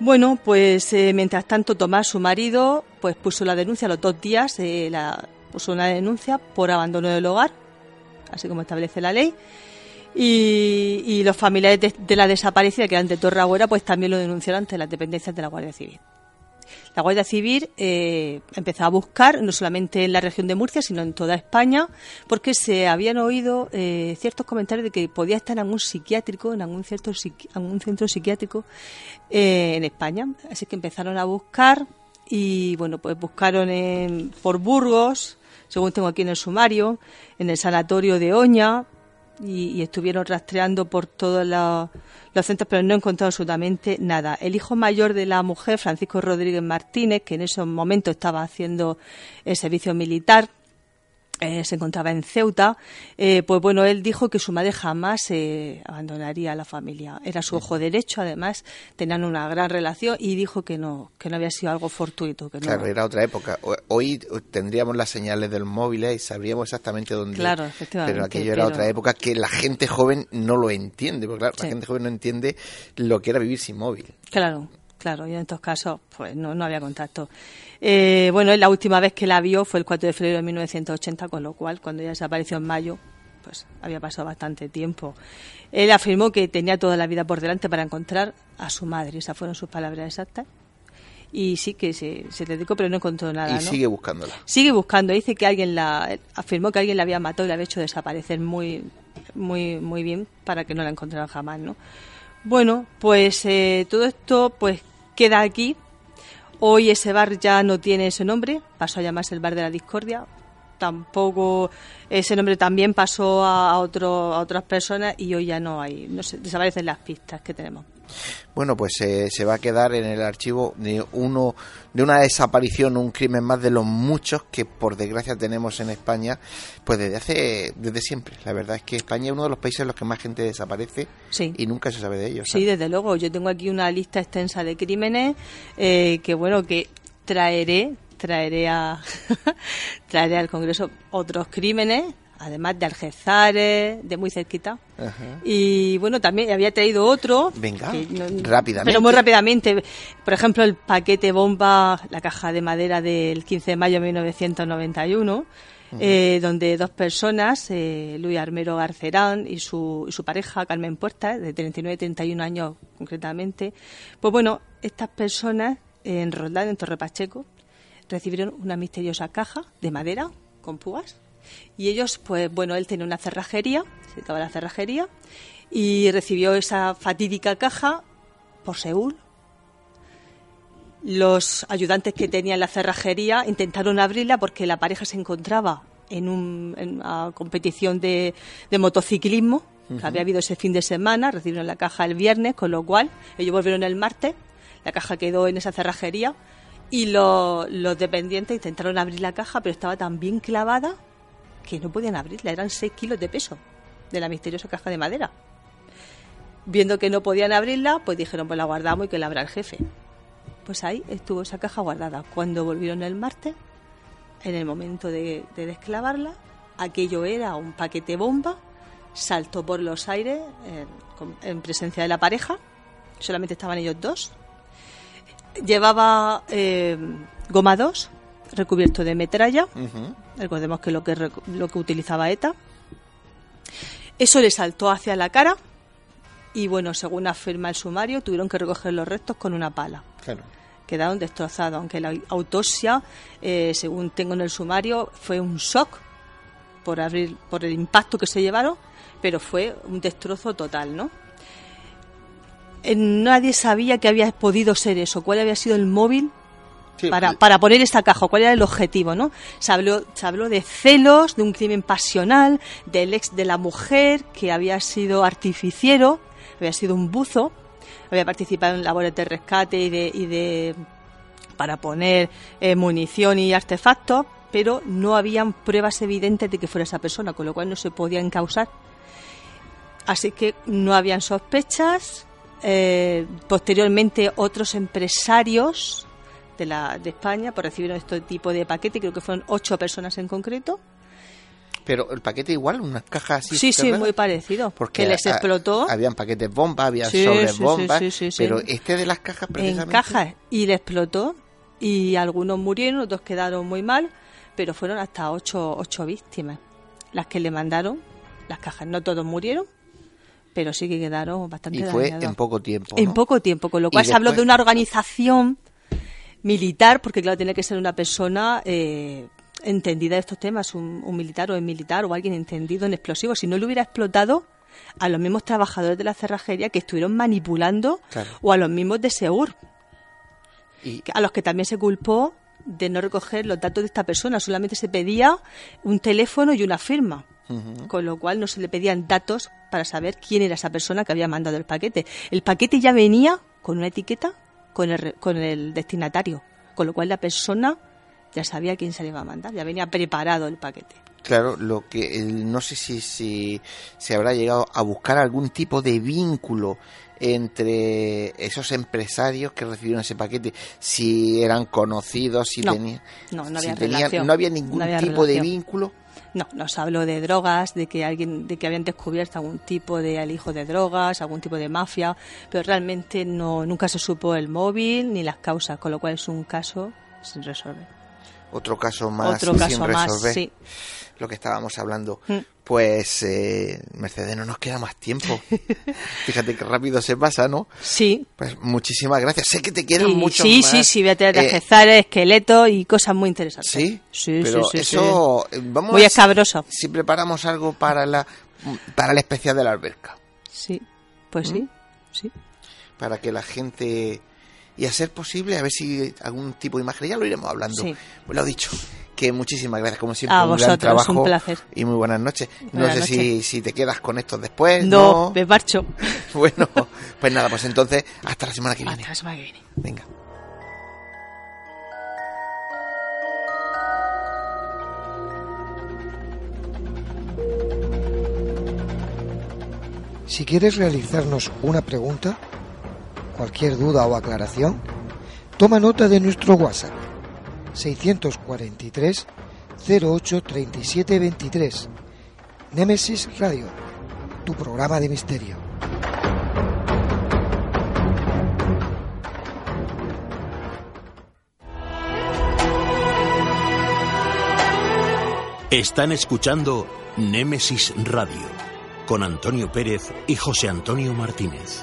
Bueno, pues eh, mientras tanto Tomás, su marido, pues puso la denuncia a los dos días, eh, puso una denuncia por abandono del hogar, así como establece la ley. Y, los familiares de, la desaparecida, que eran de Torragüera, pues también lo denunciaron ante las dependencias de la Guardia Civil. La Guardia Civil eh, empezó a buscar, no solamente en la región de Murcia, sino en toda España, porque se habían oído eh, ciertos comentarios de que podía estar en algún psiquiátrico, en algún, cierto algún centro psiquiátrico eh, en España. Así que empezaron a buscar y, bueno, pues buscaron en, por Burgos, según tengo aquí en el sumario, en el sanatorio de Oña, y, estuvieron rastreando por todos los, los centros, pero no encontraron absolutamente nada. El hijo mayor de la mujer, Francisco Rodríguez Martínez, que en esos momentos estaba haciendo el servicio militar, eh, se encontraba en Ceuta, eh, pues bueno, él dijo que su madre jamás eh, abandonaría a la familia. Era su ojo derecho, además, tenían una gran relación y dijo que no, que no había sido algo fortuito. Que no- Claro, era otra época. Hoy tendríamos las señales del móvil y sabríamos exactamente dónde. Claro, efectivamente, Pero aquello era pero- otra época que la gente joven no lo entiende. Porque claro, Sí. la gente joven no entiende lo que era vivir sin móvil. Claro, claro, y en estos casos pues no, no había contacto. Eh, bueno, la última vez que la vio fue el 4 de febrero de 1980, con lo cual cuando ella desapareció en mayo, pues había pasado bastante tiempo. Él afirmó que tenía toda la vida por delante para encontrar a su madre, esas fueron sus palabras exactas. Y sí que se, se dedicó, pero no encontró nada. y ¿no? sigue buscándola. Sigue buscando. Dice que alguien la afirmó que alguien la había matado y la había hecho desaparecer muy, muy, muy bien para que no la encontraran jamás, ¿no? Bueno, pues eh, todo esto pues queda aquí. Hoy ese bar ya no tiene ese nombre, pasó a llamarse el bar de la discordia. Tampoco ese nombre también pasó a, otro, a otras personas y hoy ya no hay, no sé, desaparecen las pistas que tenemos. Bueno, pues eh, se va a quedar en el archivo de uno de una desaparición, un crimen más de los muchos que por desgracia tenemos en España, pues desde hace desde siempre. La verdad es que España es uno de los países en los que más gente desaparece Sí. y nunca se sabe de ellos. Sí, desde luego. Yo tengo aquí una lista extensa de crímenes eh, que, bueno, que traeré, traeré a *laughs* traeré al Congreso otros crímenes, además de Algezares, de muy cerquita. Ajá. Y bueno, también había traído otro. Venga, no- rápidamente. Pero muy rápidamente. Por ejemplo, el paquete bomba, la caja de madera del 15 de mayo de 1991. eh, donde dos personas, eh, Luis Armero Garcerán y su, y su pareja, Carmen Puerta, de 39 y 31 años concretamente, pues bueno, estas personas en Roldán, en Torre Pacheco, recibieron una misteriosa caja de madera con púas y ellos, pues bueno, él tenía una cerrajería, se dedicaba a la cerrajería, y recibió esa fatídica caja por Seúl. Los ayudantes que tenía en la cerrajería intentaron abrirla porque la pareja se encontraba en, un- en una competición de, de motociclismo que había habido ese fin de semana, recibieron la caja el viernes, con lo cual ellos volvieron el martes, la caja quedó en esa cerrajería y lo- los dependientes intentaron abrir la caja, pero estaba tan bien clavada que no podían abrirla, eran 6 kilos de peso de la misteriosa caja de madera. Viendo que no podían abrirla, pues dijeron, pues la guardamos y que la abra el jefe. Pues ahí estuvo esa caja guardada. Cuando volvieron el martes, en el momento de, de desclavarla, aquello era un paquete bomba, saltó por los aires en presencia de la pareja, solamente estaban ellos dos. Llevaba eh, goma 2, recubierto de metralla, recordemos que lo que lo que utilizaba ETA. Eso le saltó hacia la cara y bueno, según afirma el sumario, tuvieron que recoger los restos con una pala Claro. quedaron destrozados, aunque la autopsia, eh, según tengo en el sumario, fue un shock por abrir, por el impacto que se llevaron, pero fue un destrozo total, ¿no? Eh, nadie sabía que había podido ser eso, cuál había sido el móvil Sí, para, para poner esta caja, cuál era el objetivo, ¿no? Se habló, se habló de celos, de un crimen pasional, del ex de la mujer que había sido artificiero, había sido un buzo, había participado en labores de rescate y de, y de para poner eh, munición y artefactos, pero no habían pruebas evidentes de que fuera esa persona, con lo cual no se podía encausar. Así que no habían sospechas. Eh, posteriormente, otros empresarios de, la, de España pues, recibieron este tipo de paquete, creo que fueron ocho personas en concreto. Pero el paquete igual, unas cajas así. Sí, sí, muy parecido. Porque que les explotó Habían paquetes bomba, había Sí, sobres sí, sí, bombas. sí. Pero este de las cajas en precisamente. cajas y le explotó. Y algunos murieron, otros quedaron muy mal, pero fueron hasta ocho, ocho víctimas las que le mandaron las cajas. No todos murieron, pero sí que quedaron bastante Y fue dañados. en poco tiempo. En poco tiempo, con lo cual se habló de después- una organización militar, porque claro, tiene que ser una persona eh, entendida de estos temas, un, un militar o un militar o alguien entendido en explosivos. Si no le hubiera explotado a los mismos trabajadores de la cerrajería que estuvieron manipulando Claro. o a los mismos de Seur, Y, a los que también se culpó de no recoger los datos de esta persona, solamente se pedía un teléfono y una firma. Con lo cual no se le pedían datos para saber quién era esa persona que había mandado el paquete. El paquete ya venía con una etiqueta con el, con el destinatario, con lo cual la persona ya sabía quién se le iba a mandar, ya venía preparado el paquete. Claro, lo que no sé si, si se habrá llegado a buscar algún tipo de vínculo entre esos empresarios que recibieron ese paquete, si eran conocidos, si No, tenían, no, no si había tenían- relación. no había ningún No había tipo de vínculo. No, nos habló de drogas, de que alguien, de que habían descubierto algún tipo de alijo de drogas, algún tipo de mafia, pero realmente no, nunca se supo el móvil ni las causas, con lo cual es un caso sin resolver. Otro caso más Otro sin caso más, resolver. sí. Lo que estábamos hablando. Mm. Pues, eh, Mercedes, no nos queda más tiempo. *laughs* Fíjate qué rápido se pasa, ¿no? Sí. Pues muchísimas gracias. Sé que te quieren mucho sí, más. sí, sí, voy a tener Eh, cezares, esqueletos y cosas muy interesantes. ¿Sí? Sí, Pero sí, sí, eso... eh, Vamos Muy escabroso. Si preparamos algo para la para el especial de la alberca. Sí, pues sí, sí. Para que la gente... Y a ser posible, a ver si algún tipo de imagen, ya lo iremos hablando. Sí. Pues lo dicho, que muchísimas gracias, como siempre, A un gran vosotros, trabajo. un placer. Y muy buenas noches. Buenas no sé si, noches. si te quedas con estos después. No, No, me marcho. *laughs* Bueno, pues nada, pues entonces, hasta la semana que viene. Hasta la semana que viene. Venga. Si quieres realizarnos una pregunta, cualquier duda o aclaración, toma nota de nuestro WhatsApp 643 08 37 23. Némesis Radio, tu programa de misterio. Están escuchando Némesis Radio con Antonio Pérez y José Antonio Martínez.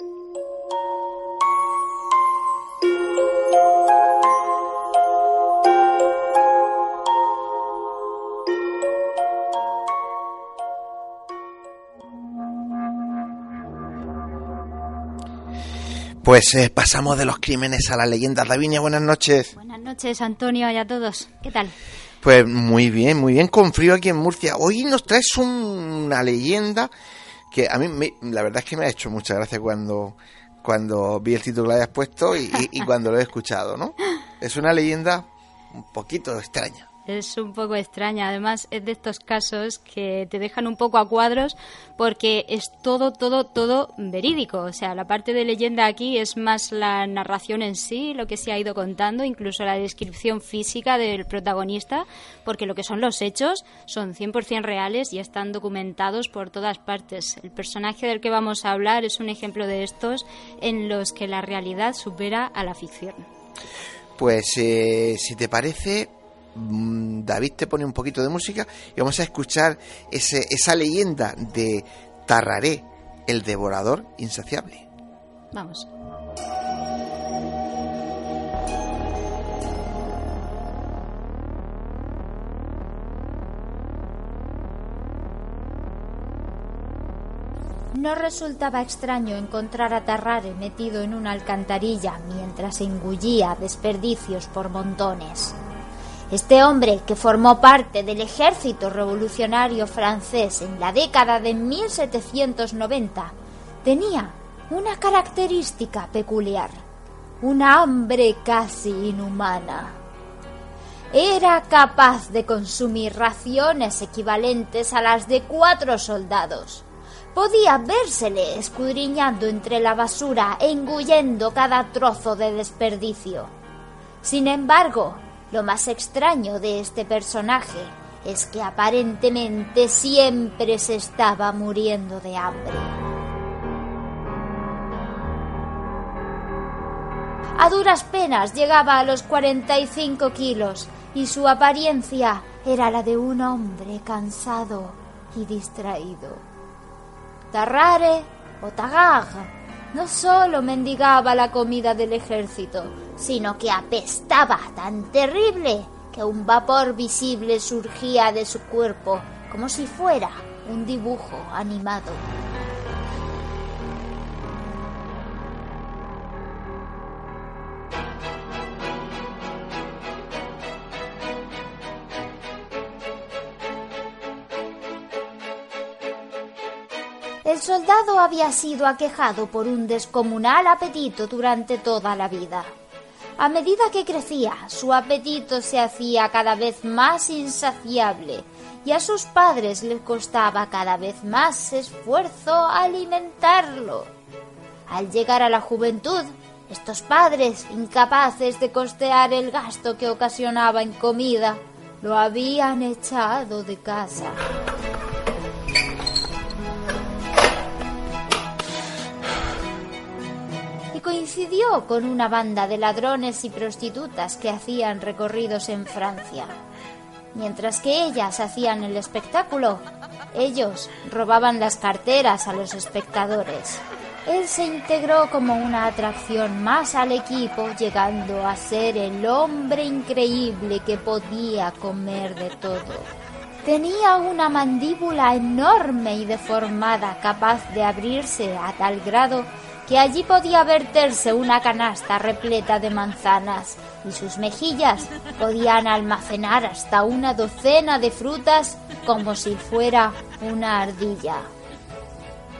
Pues eh, pasamos de los crímenes a las leyendas. Lavinia, buenas noches. Buenas noches, Antonio, y a todos. ¿Qué tal? Pues muy bien, muy bien, con frío aquí en Murcia. Hoy nos traes una leyenda que a mí la verdad es que me ha hecho mucha gracia cuando, cuando vi el título que hayas puesto y, y cuando lo he escuchado, ¿no? *laughs* Es una leyenda un poquito extraña es un poco extraña. Además, es de estos casos que te dejan un poco a cuadros porque es todo, todo, todo verídico. O sea, la parte de leyenda aquí es más la narración en sí, lo que se ha ido contando, incluso la descripción física del protagonista, porque lo que son los hechos son 100% reales y están documentados por todas partes. El personaje del que vamos a hablar es un ejemplo de estos en los que la realidad supera a la ficción. Pues eh, si te parece, David te pone un poquito de música y vamos a escuchar ese, esa leyenda de Tarraré, el devorador insaciable. Vamos. No resultaba extraño encontrar a Tarrare metido en una alcantarilla mientras engullía desperdicios por montones. Este hombre, que formó parte del ejército revolucionario francés en la década de 1790, tenía una característica peculiar, un hambre casi inhumana. Era capaz de consumir raciones equivalentes a las de cuatro soldados. Podía vérsele escudriñando entre la basura e engullendo cada trozo de desperdicio. Sin embargo, lo más extraño de este personaje es que aparentemente siempre se estaba muriendo de hambre. A duras penas llegaba a los 45 kilos y su apariencia era la de un hombre cansado y distraído. Tarrare o Tagag no solo mendigaba la comida del ejército, sino que apestaba tan terrible que un vapor visible surgía de su cuerpo como si fuera un dibujo animado. El soldado había sido aquejado por un descomunal apetito durante toda la vida. A medida que crecía, su apetito se hacía cada vez más insaciable y a sus padres les costaba cada vez más esfuerzo alimentarlo. Al llegar a la juventud, estos padres, incapaces de costear el gasto que ocasionaba en comida, lo habían echado de casa. Coincidió con una banda de ladrones y prostitutas que hacían recorridos en Francia. Mientras que ellas hacían el espectáculo, ellos robaban las carteras a los espectadores. Él se integró como una atracción más al equipo, llegando a ser el hombre increíble que podía comer de todo. Tenía una mandíbula enorme y deformada, capaz de abrirse a tal grado allí podía verterse una canasta repleta de manzanas y sus mejillas podían almacenar hasta una docena de frutas como si fuera una ardilla.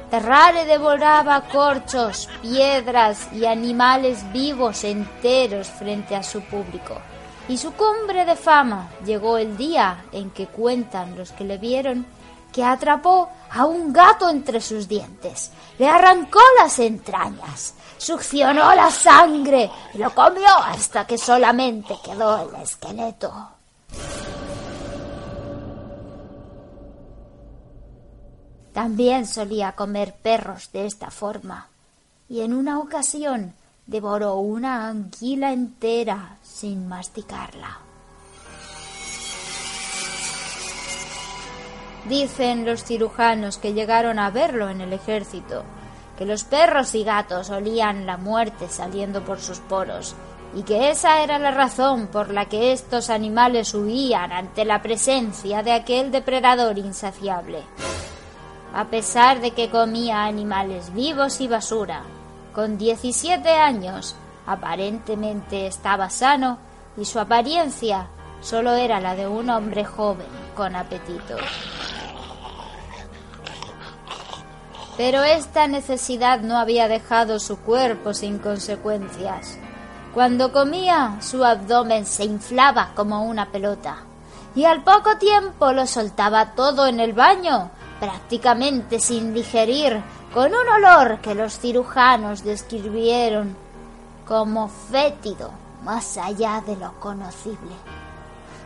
Terrare devoraba corchos, piedras y animales vivos enteros frente a su público. Y su cumbre de fama llegó el día en que cuentan los que le vieron que atrapó a un gato entre sus dientes, le arrancó las entrañas, succionó la sangre y lo comió hasta que solamente quedó el esqueleto. También solía comer perros de esta forma, y en una ocasión devoró una anguila entera sin masticarla. Dicen los cirujanos que llegaron a verlo en el ejército, que los perros y gatos olían la muerte saliendo por sus poros, y que esa era la razón por la que estos animales huían ante la presencia de aquel depredador insaciable. A pesar de que comía animales vivos y basura, con 17 años aparentemente estaba sano y su apariencia solo era la de un hombre joven con apetito. Pero esta necesidad no había dejado su cuerpo sin consecuencias. Cuando comía, su abdomen se inflaba como una pelota y al poco tiempo lo soltaba todo en el baño, prácticamente sin digerir, con un olor que los cirujanos describieron como fétido más allá de lo conocible.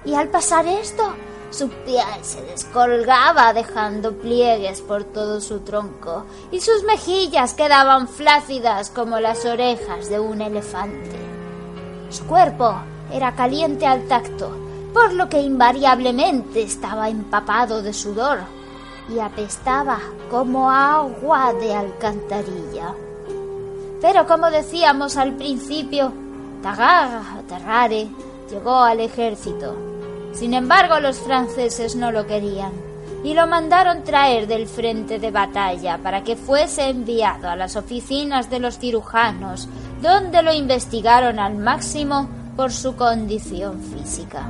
Y al pasar esto, su piel se descolgaba dejando pliegues por todo su tronco y sus mejillas quedaban flácidas como las orejas de un elefante. Su cuerpo era caliente al tacto, por lo que invariablemente estaba empapado de sudor y apestaba como agua de alcantarilla. Pero como decíamos al principio, Tagar Terrare llegó al ejército. Sin embargo, los franceses no lo querían y lo mandaron traer del frente de batalla para que fuese enviado a las oficinas de los cirujanos, donde lo investigaron al máximo por su condición física.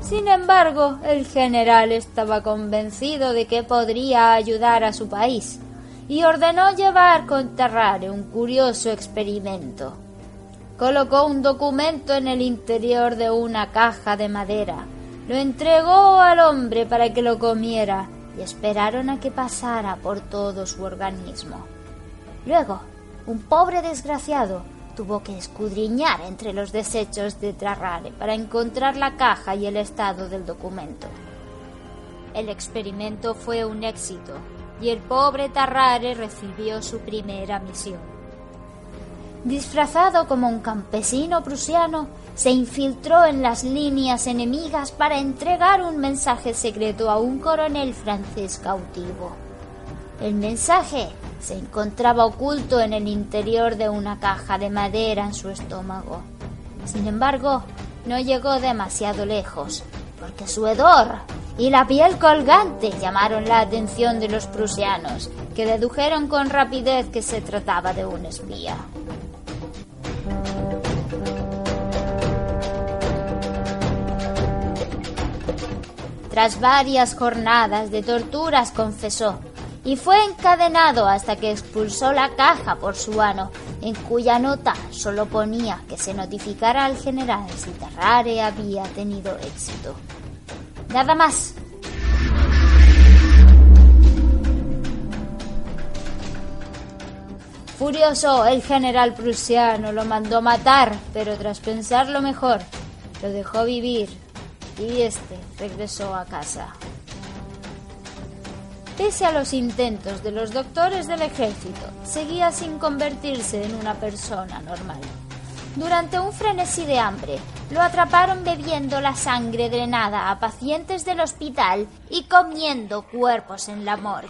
Sin embargo, el general estaba convencido de que podría ayudar a su país y ordenó llevar con Terrare un curioso experimento. Colocó un documento en el interior de una caja de madera, lo entregó al hombre para que lo comiera y esperaron a que pasara por todo su organismo. Luego, un pobre desgraciado tuvo que escudriñar entre los desechos de Terrare para encontrar la caja y el estado del documento. El experimento fue un éxito y el pobre Tarrare recibió su primera misión. Disfrazado como un campesino prusiano, se infiltró en las líneas enemigas para entregar un mensaje secreto a un coronel francés cautivo. El mensaje se encontraba oculto en el interior de una caja de madera en su estómago. Sin embargo, no llegó demasiado lejos, porque su hedor y la piel colgante llamaron la atención de los prusianos, que dedujeron con rapidez que se trataba de un espía. Tras varias jornadas de torturas confesó y fue encadenado hasta que expulsó la caja por su ano, en cuya nota solo ponía que se notificara al general si Terrare había tenido éxito. Nada más. Furioso, el general prusiano lo mandó matar, pero tras pensarlo mejor, lo dejó vivir y este regresó a casa. Pese a los intentos de los doctores del ejército, seguía sin convertirse en una persona normal. Durante un frenesí de hambre, lo atraparon bebiendo la sangre drenada a pacientes del hospital y comiendo cuerpos en la morgue.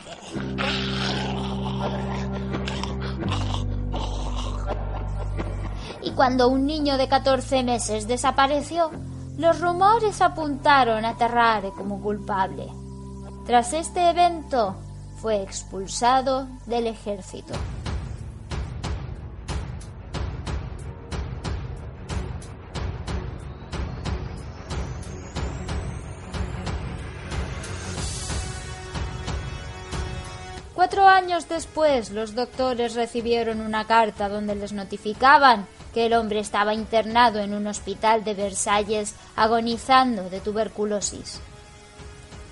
Y cuando un niño de 14 meses desapareció, los rumores apuntaron a Terrare como culpable. Tras este evento, fue expulsado del ejército. Cuatro años después, los doctores recibieron una carta donde les notificaban que el hombre estaba internado en un hospital de Versalles agonizando de tuberculosis.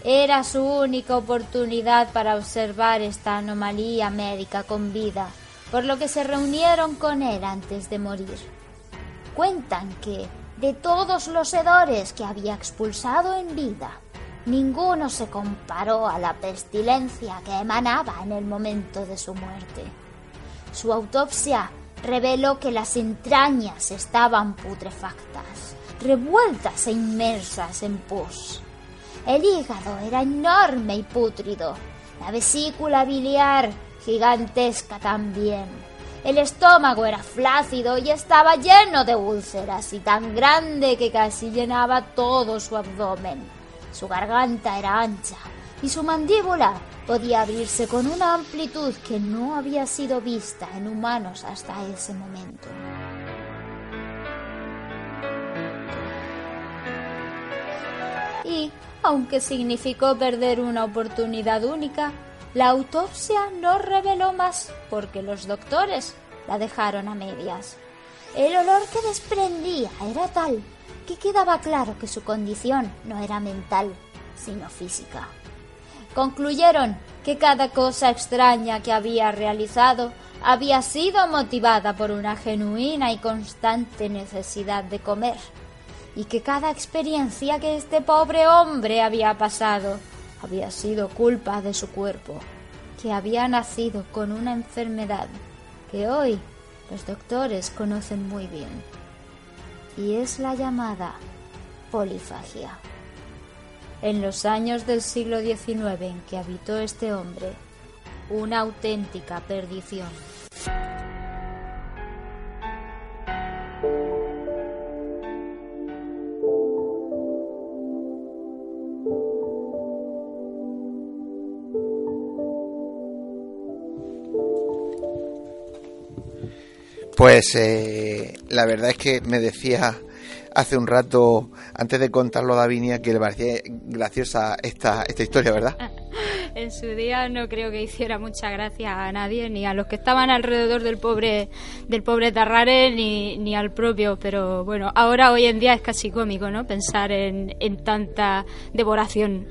Era su única oportunidad para observar esta anomalía médica con vida, por lo que se reunieron con él antes de morir. Cuentan que, de todos los hedores que había expulsado en vida, ninguno se comparó a la pestilencia que emanaba en el momento de su muerte. Su autopsia reveló que las entrañas estaban putrefactas, revueltas e inmersas en pus. El hígado era enorme y pútrido. La vesícula biliar gigantesca también. El estómago era flácido y estaba lleno de úlceras y tan grande que casi llenaba todo su abdomen. Su garganta era ancha y su mandíbula podía abrirse con una amplitud que no había sido vista en humanos hasta ese momento. Y, aunque significó perder una oportunidad única, la autopsia no reveló más porque los doctores la dejaron a medias. El olor que desprendía era tal que quedaba claro que su condición no era mental, sino física. Concluyeron que cada cosa extraña que había realizado había sido motivada por una genuina y constante necesidad de comer, y que cada experiencia que este pobre hombre había pasado había sido culpa de su cuerpo, que había nacido con una enfermedad que hoy los doctores conocen muy bien, y es la llamada polifagia. En los años del siglo XIX en que habitó este hombre, una auténtica perdición. Pues eh, la verdad es que me decía hace un rato, antes de contarlo a Davinia, que le parecía graciosa esta, esta historia, ¿verdad? *laughs* En su día no creo que hiciera mucha gracia a nadie, ni a los que estaban alrededor del pobre, del pobre Tarrare, ni, ni al propio. Pero bueno, ahora hoy en día es casi cómico, ¿no? Pensar en, en tanta devoración.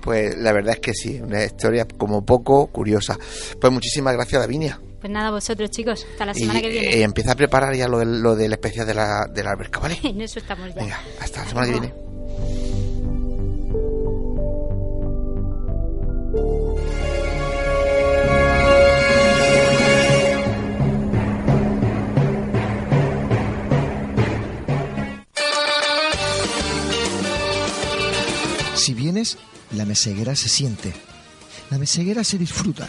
Pues la verdad es que sí, una historia como poco curiosa. Pues muchísimas gracias, Davinia. Pues nada, vosotros chicos, hasta la semana y, que viene. eh, empieza a preparar ya lo del, lo del especial de la, de la alberca, ¿vale? *laughs* En eso estamos ya. Venga, hasta la semana que viene. Si vienes, la meseguera se siente. La meseguera se disfruta.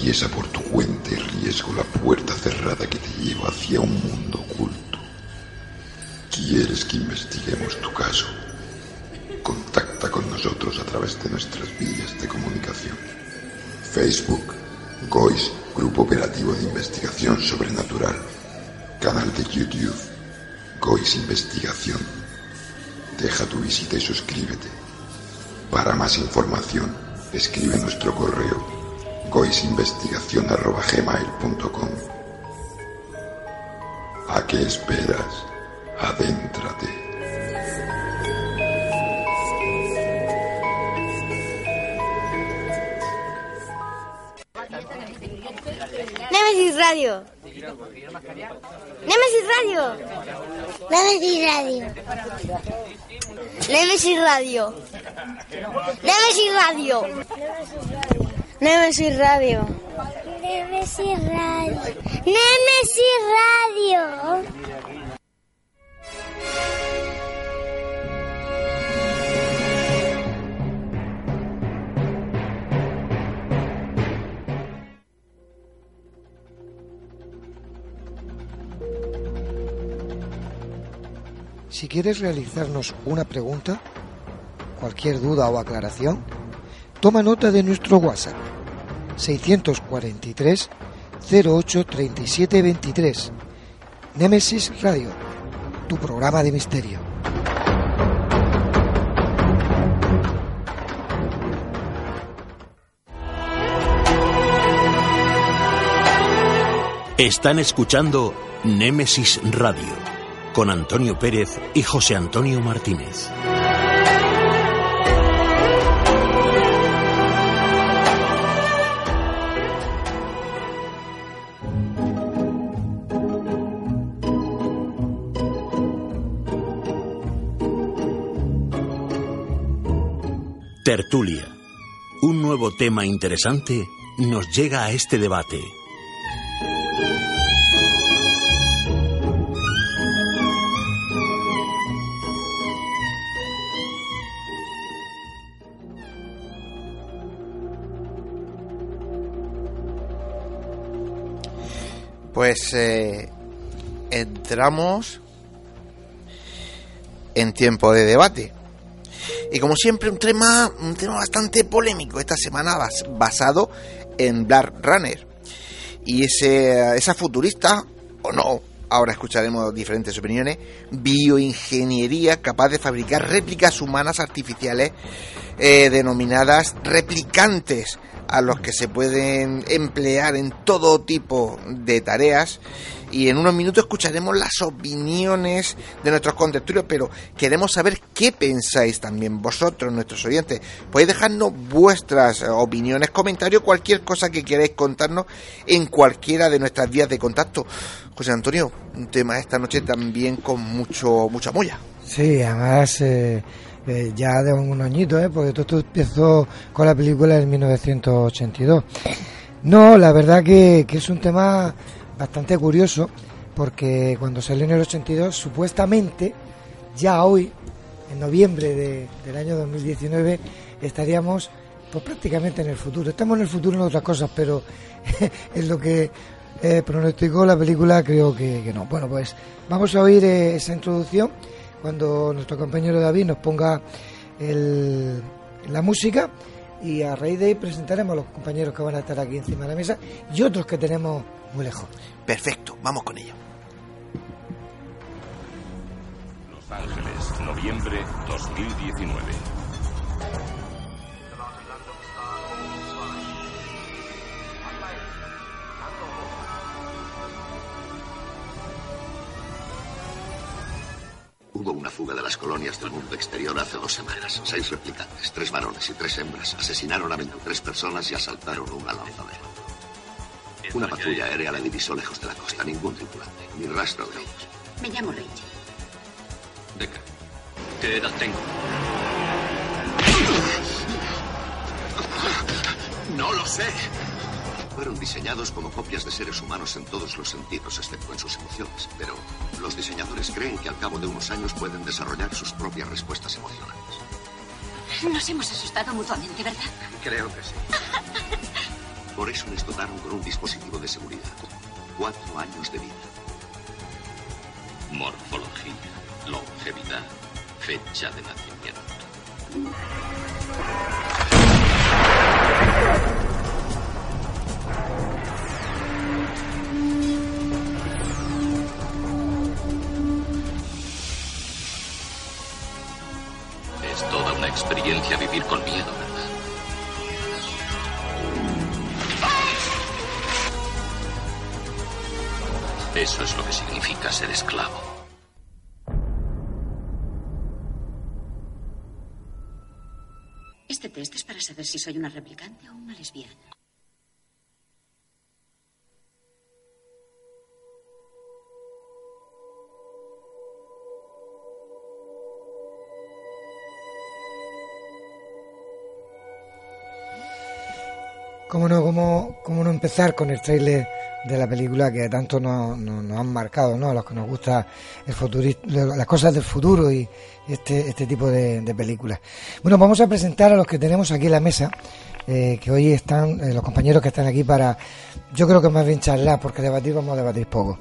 Atraviesa por tu cuenta y riesgo la puerta cerrada que te lleva hacia un mundo oculto. ¿Quieres que investiguemos tu caso? Contacta con nosotros a través de nuestras vías de comunicación. Facebook, GOIS, Grupo Operativo de Investigación Sobrenatural. Canal de YouTube, GOIS Investigación. Deja tu visita y suscríbete. Para más información, escribe nuestro correo goisinvestigación.gmail.com ¿A qué esperas? Adéntrate. Nemesis Radio. Nemesis Radio. Nemesis Radio. Nemesis Radio. Nemesis Radio. Nemesis Radio. Nemesis Radio. Nemesis Radio. Si quieres realizarnos una pregunta, cualquier duda o aclaración, toma nota de nuestro WhatsApp 643 08 37 23. Nemesis Radio, tu programa de misterio. Están escuchando Némesis Radio con Antonio Pérez y José Antonio Martínez. Tertulia. Un nuevo tema interesante nos llega a este debate. Pues eh, entramos en tiempo de debate. Y como siempre, un tema, un tema bastante polémico esta semana bas- basado en Black Runner. Y ese, esa futurista, o no, ahora escucharemos diferentes opiniones, bioingeniería capaz de fabricar réplicas humanas artificiales eh, denominadas replicantes a los que se pueden emplear en todo tipo de tareas y en unos minutos escucharemos las opiniones de nuestros contertulios, pero queremos saber qué pensáis también vosotros, nuestros oyentes. Podéis dejarnos vuestras eh, opiniones, comentarios, cualquier cosa que queráis contarnos en cualquiera de nuestras vías de contacto. José Antonio, un tema esta noche también con mucho mucha molla. Sí, además eh, eh, ya de un añito, ¿eh? porque todo esto empezó con la película en 1982. No, la verdad que, que es un tema bastante curioso, porque cuando salió en el 82, supuestamente, ya hoy, en noviembre de- del año 2019, estaríamos pues prácticamente en el futuro. Estamos en el futuro en otras cosas, pero *laughs* en lo que eh, pronosticó la película creo que, no. Bueno, pues vamos a oír eh, esa introducción cuando nuestro compañero David nos ponga el- la música y a raíz de ahí presentaremos a los compañeros que van a estar aquí encima de la mesa y otros que tenemos muy lejos. Perfecto, vamos con ello. Los Ángeles, noviembre 2019. Hubo una fuga de las colonias del mundo exterior hace dos semanas. Seis replicantes, tres varones y tres hembras asesinaron a 23 personas y asaltaron un lanzadero. Una patrulla aérea la divisó lejos de la costa. Ningún tripulante, ni rastro de ellos. Me llamo Rachel. Decker, ¿qué edad tengo? No lo sé. Fueron diseñados como copias de seres humanos en todos los sentidos, excepto en sus emociones. Pero los diseñadores creen que al cabo de unos años pueden desarrollar sus propias respuestas emocionales. Nos hemos asustado mutuamente, ¿verdad? Creo que sí. *laughs* Por eso les dotaron con un dispositivo de seguridad. Cuatro años de vida. Morfología, longevidad, fecha de nacimiento. Es toda una experiencia vivir con miedo, Eso es lo que significa ser esclavo. Este test es para saber si soy una replicante o una lesbiana. ¿Cómo no, cómo, cómo no empezar con el tráiler de la película que tanto nos, nos- nos han marcado, ¿no? A los que nos gusta el futurista, las cosas del futuro y este, este tipo de, de películas. Bueno, vamos a presentar a los que tenemos aquí en la mesa, eh, que hoy están, eh, los compañeros que están aquí para, yo creo que más bien charlar, porque debatir vamos a debatir poco.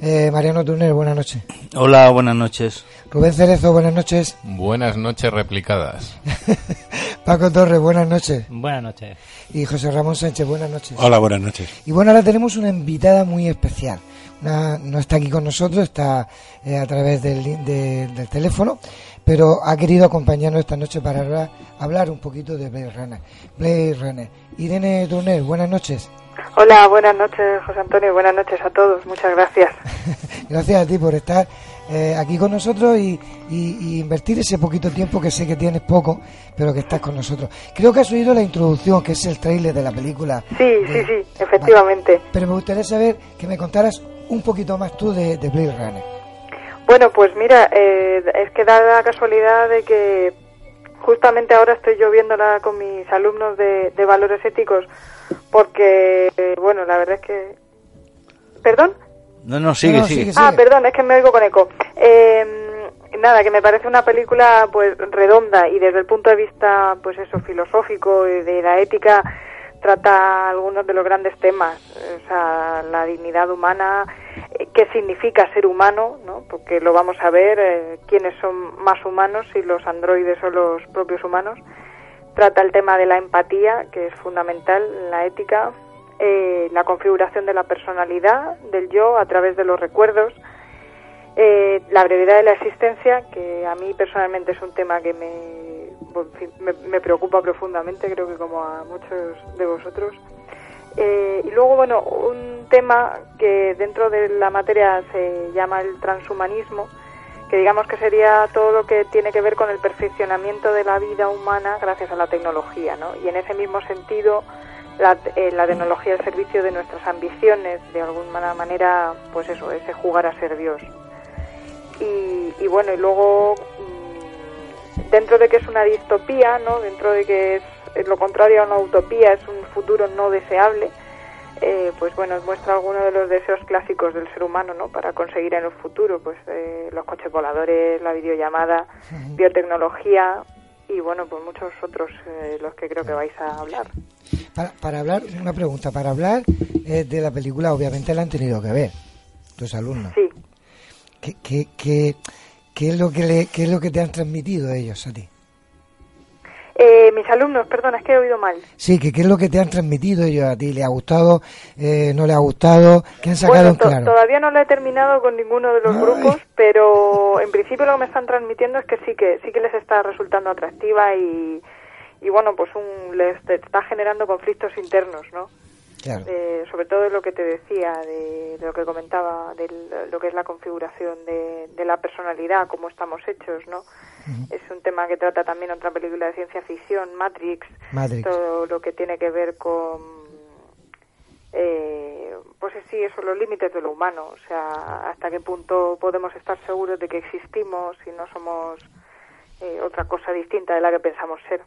Eh, Mariano Turner, buenas noches. Hola, buenas noches. Rubén Cerezo, buenas noches. Buenas noches replicadas. *laughs* Paco Torres, buenas noches. Buenas noches. Y José Ramón Sánchez, buenas noches. Hola, buenas noches. Y bueno, ahora tenemos una invitada muy especial. na- no está aquí con nosotros, está eh, a través del, li- de- del teléfono, pero ha querido acompañarnos esta noche para hablar, hablar un poquito de Blade Runner. Blade Runner. Irene Turner, buenas noches. Hola, buenas noches, José Antonio. Buenas noches a todos. Muchas gracias. *laughs* Gracias a ti por estar eh, aquí con nosotros y, y- y invertir ese poquito tiempo que sé que tienes poco, pero que estás con nosotros. Creo que has oído la introducción, que es el tráiler de la película. Sí, sí, sí, efectivamente. Pero me gustaría saber que me contaras un poquito más tú de, de Blade Runner. Bueno, pues mira, eh, es que da la casualidad de que justamente ahora estoy yo viéndola con mis alumnos de, de valores éticos porque, bueno, la verdad es que... ¿Perdón? No, no, sigue, sigue. Ah, perdón, es que me oigo con eco. Eh, nada, que me parece una película pues redonda y desde el punto de vista pues eso filosófico y de la ética trata algunos de los grandes temas, o sea, la dignidad humana, eh, qué significa ser humano, ¿no? Porque lo vamos a ver, eh, quiénes son más humanos, si los androides o los propios humanos. Trata el tema de la empatía, que es fundamental en la ética, eh, la configuración de la personalidad, del yo, a través de los recuerdos, eh, la brevedad de la existencia, que a mí personalmente es un tema que me, me, me preocupa profundamente, creo que como a muchos de vosotros. Eh, y luego, bueno, un tema que dentro de la materia se llama el transhumanismo, que digamos que sería todo lo que tiene que ver con el perfeccionamiento de la vida humana gracias a la tecnología, ¿no? Y en ese mismo sentido, la, eh, la tecnología al servicio de nuestras ambiciones, de alguna manera, pues eso, ese jugar a ser Dios. Y, y bueno, y luego, mm, dentro de que es una distopía, ¿no? Dentro de que es, es lo contrario a una utopía, es un futuro no deseable, eh, pues bueno, muestra algunos de los deseos clásicos del ser humano, ¿no? Para conseguir en el futuro, pues eh, los coches voladores, la videollamada, biotecnología y bueno, pues muchos otros eh, los que creo que vais a hablar. Para, para hablar, una pregunta, para hablar eh, de la película, obviamente la han tenido que ver tus alumnos. Sí. ¿Qué, qué, qué, qué es lo que le, ¿Qué es lo que te han transmitido ellos a ti? Eh, mis alumnos, perdón, es que he oído mal. Sí, que qué es lo que te han transmitido ellos a ti. ¿Le ha gustado? Eh, ¿No le ha gustado? ¿Qué han sacado Bueno, to- claro? todavía no lo he terminado con ninguno de los grupos, pero en principio lo que me están transmitiendo es que sí que sí que les está resultando atractiva y, y bueno, pues un, les está generando conflictos internos, ¿no? Claro. Eh, sobre todo lo que te decía, de, de lo que comentaba, de lo que es la configuración de, de la personalidad, cómo estamos hechos, ¿no? Es un tema que trata también otra película de ciencia ficción, Matrix, Matrix. todo lo que tiene que ver con, eh, pues sí, eso, los límites de lo humano, o sea, hasta qué punto podemos estar seguros de que existimos y no somos eh, otra cosa distinta de la que pensamos ser.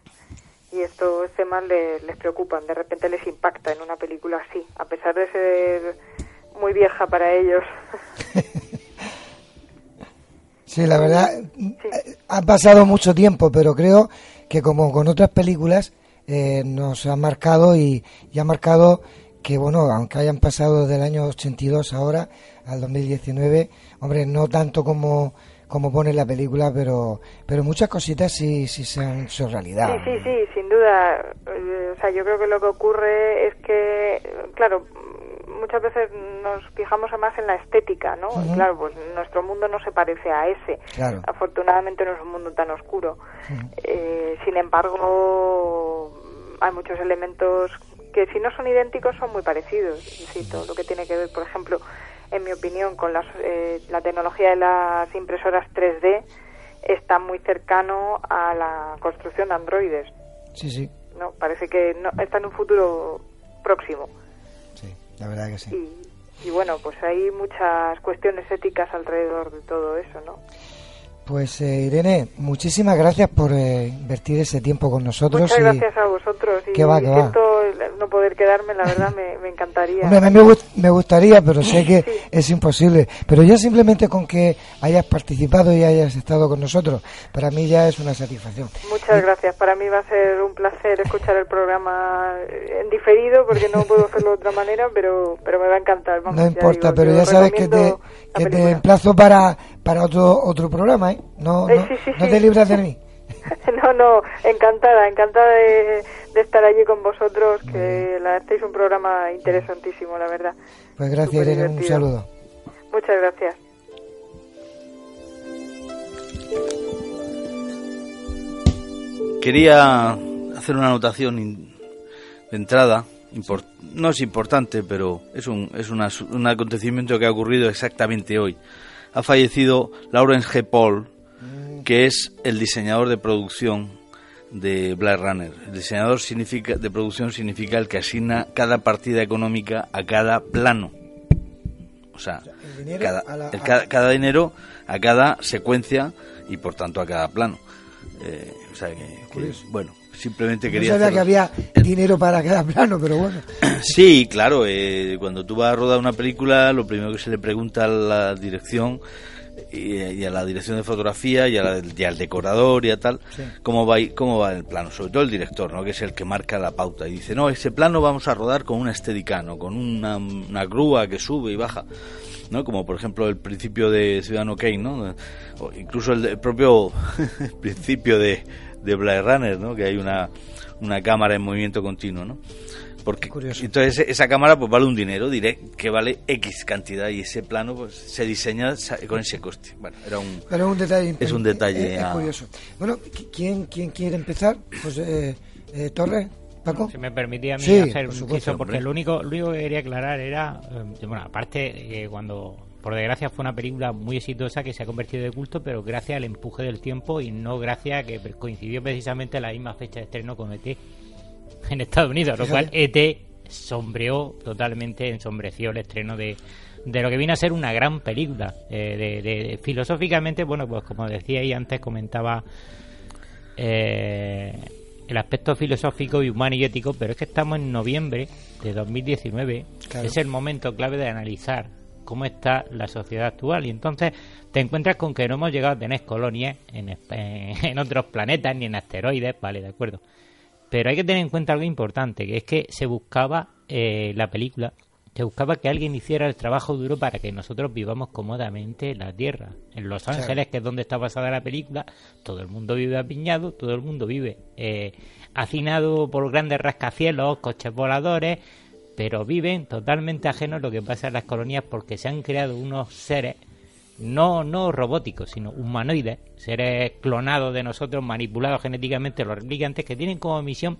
Y estos temas les, les preocupan, de repente les impacta en una película así, a pesar de ser muy vieja para ellos. *laughs* Sí, la verdad, ha pasado mucho tiempo, pero creo que como con otras películas eh, nos ha marcado y, y ha marcado que, bueno, aunque hayan pasado del año 82 ahora al 2019, hombre, no tanto como como pone la película, pero pero muchas cositas sí sí se han hecho realidad. Sí, sí, sí, sin duda. Eh, O sea, yo creo que lo que ocurre es que, claro, muchas veces nos fijamos más en la estética, ¿no? Claro, pues nuestro mundo no se parece a ese. Claro. Afortunadamente no es un mundo tan oscuro. Eh, sin embargo, hay muchos elementos que si no son idénticos son muy parecidos. Sí, todo lo que tiene que ver, por ejemplo, en mi opinión, con las, eh, la tecnología de las impresoras 3D está muy cercano a la construcción de androides. Sí, sí, ¿no? Parece que no, está en un futuro próximo. la verdad que sí. Y, y bueno, pues hay muchas cuestiones éticas alrededor de todo eso, ¿no? Pues eh, Irene, muchísimas gracias por eh, invertir ese tiempo con nosotros. Muchas y- gracias a vosotros. Y Que va, va. siento el no poder quedarme, la verdad me, me encantaría. Hombre, a mí me, gust- me gustaría, pero sé que es imposible. Pero ya simplemente con que hayas participado y hayas estado con nosotros, para mí ya es una satisfacción. Muchas gracias. Para mí va a ser un placer escuchar el programa eh, en diferido porque no puedo hacerlo de otra manera, pero pero me va a encantar. Vamos, No ya importa, digo, pero ya sabes que te, que te emplazo para, para otro otro programa, ¿eh? No, Eh, no, sí, sí, no sí. te libras de mí. *laughs* No, no, encantada, encantada de, de estar allí con vosotros, que la hacéis un programa interesantísimo, la verdad. Pues gracias, Irene, un saludo. Muchas gracias. Quería hacer una anotación de entrada. no es importante, pero es, un, es un acontecimiento que ha ocurrido exactamente hoy. Ha fallecido Lawrence G. Paul, que es el diseñador de producción de Blade Runner. El diseñador significa, de producción significa el que asigna cada partida económica a cada plano. O sea, cada, cada, dinero a cada secuencia y por tanto a cada plano. Eh, o sea que, bueno, simplemente quería. No sabía que había dinero para cada plano, pero bueno. *clears throat* Sí, claro. Eh, cuando tú vas a rodar una película, lo primero que se le pregunta a la dirección y, a la dirección de fotografía y, al decorador y a tal, cómo va cómo va el plano, sobre todo el director, ¿no? que es el que marca la pauta y dice, no, ese plano vamos a rodar con una estética con una, una grúa que sube y baja. ¿no? como por ejemplo el principio de Ciudadano Kane, ¿no? o incluso el, propio *laughs* principio de, de Blade Runner, ¿no? que hay una, una cámara en movimiento continuo. ¿no? Porque entonces esa cámara pues vale un dinero, diré que vale X cantidad y ese plano pues se diseña con ese coste. Bueno, era un, Pero un detalle es un detalle curioso. Bueno, ¿quién, quién quiere empezar? Pues eh, eh Torre. Paco. Si me permitía a mí hacer un porque lo único, lo único que quería aclarar era, eh, bueno, aparte eh, cuando por desgracia fue una película muy exitosa que se ha convertido de culto, pero gracias al empuje del tiempo y no gracias a que coincidió precisamente la misma fecha de estreno con ET en Estados Unidos, lo cual ET sombreó totalmente, ensombreció el estreno de, de lo que viene a ser una gran película. Eh, de, filosóficamente, bueno, pues como decía y antes comentaba eh, el aspecto filosófico y humano y ético, pero es que estamos en noviembre de 2019, es el momento clave de analizar cómo está la sociedad actual. Y entonces te encuentras con que no hemos llegado a tener colonias en, *laughs* en otros planetas ni en asteroides, vale, de acuerdo. Pero hay que tener en cuenta algo importante, que es que se buscaba eh, la película, se buscaba que alguien hiciera el trabajo duro para que nosotros vivamos cómodamente en la Tierra. En Los Ángeles, que es donde está basada la película, todo el mundo vive apiñado, todo el mundo vive eh, hacinado por grandes rascacielos, coches voladores, pero viven totalmente ajenos a lo que pasa en las colonias porque se han creado unos seres no, no robóticos, sino humanoides, seres clonados de nosotros, manipulados genéticamente, los replicantes, que tienen como misión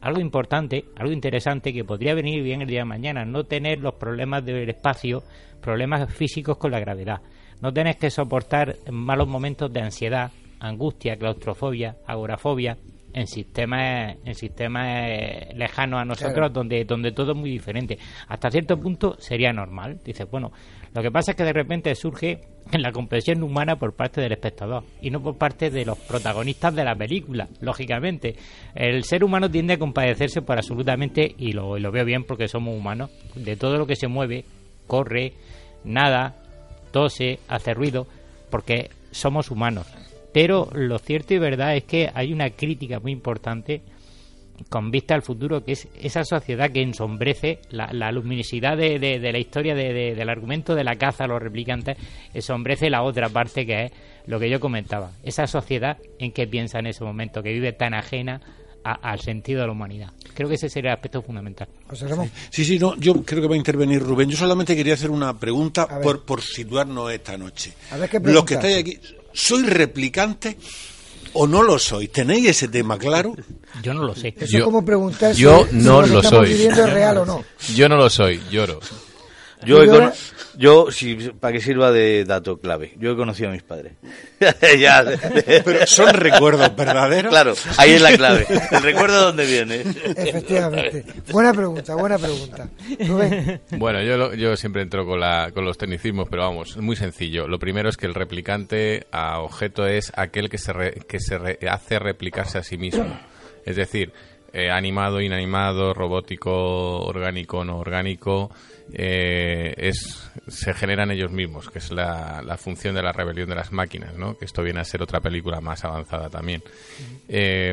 algo importante, algo interesante que podría venir bien el día de mañana, no tener los problemas del espacio, problemas físicos con la gravedad, no tener que soportar malos momentos de ansiedad, angustia, claustrofobia, agorafobia, en sistemas en sistemas lejanos a nosotros donde donde todo es muy diferente hasta cierto punto sería normal dices bueno lo que pasa es que de repente surge en la comprensión humana por parte del espectador y no por parte de los protagonistas de la película, lógicamente. El ser humano tiende a compadecerse por absolutamente, y lo, lo veo bien porque somos humanos, de todo lo que se mueve, corre, nada, tose, hace ruido, porque somos humanos. Pero lo cierto y verdad es que hay una crítica muy importante con vista al futuro, que es esa sociedad que ensombrece la, luminosidad de, de, la historia del argumento de la caza a los replicantes, ensombrece la otra parte que es lo que yo comentaba, esa sociedad en que piensa en ese momento, que vive tan ajena al sentido de la humanidad. Creo que ese sería el aspecto fundamental. Sí, sí, no, yo creo que va a intervenir Rubén. Yo solamente quería hacer una pregunta por, por situarnos esta noche. A ver, ¿qué Los que estáis aquí, ¿sois replicantes? o no lo soy. ¿Tenéis ese tema claro? Yo no lo sé. Eso es como preguntar yo no lo, soy. es real o no. Yo no lo soy, lloro. Yo, yo, si, para que sirva de dato clave, yo he conocido a mis padres. *laughs* Pero son recuerdos verdaderos. Claro, ahí es la clave. El recuerdo de dónde viene. Efectivamente. Buena pregunta, buena pregunta. Bueno, yo, yo siempre entro con, la, con los tecnicismos, pero vamos, es muy sencillo. Lo primero es que el replicante a objeto es aquel que se, que se hace replicarse a sí mismo. Es decir, eh, animado, inanimado, robótico, orgánico, no orgánico eh, es, se generan ellos mismos, que es la, la, función de la rebelión de las máquinas, ¿no? que esto viene a ser otra película más avanzada también. Eh,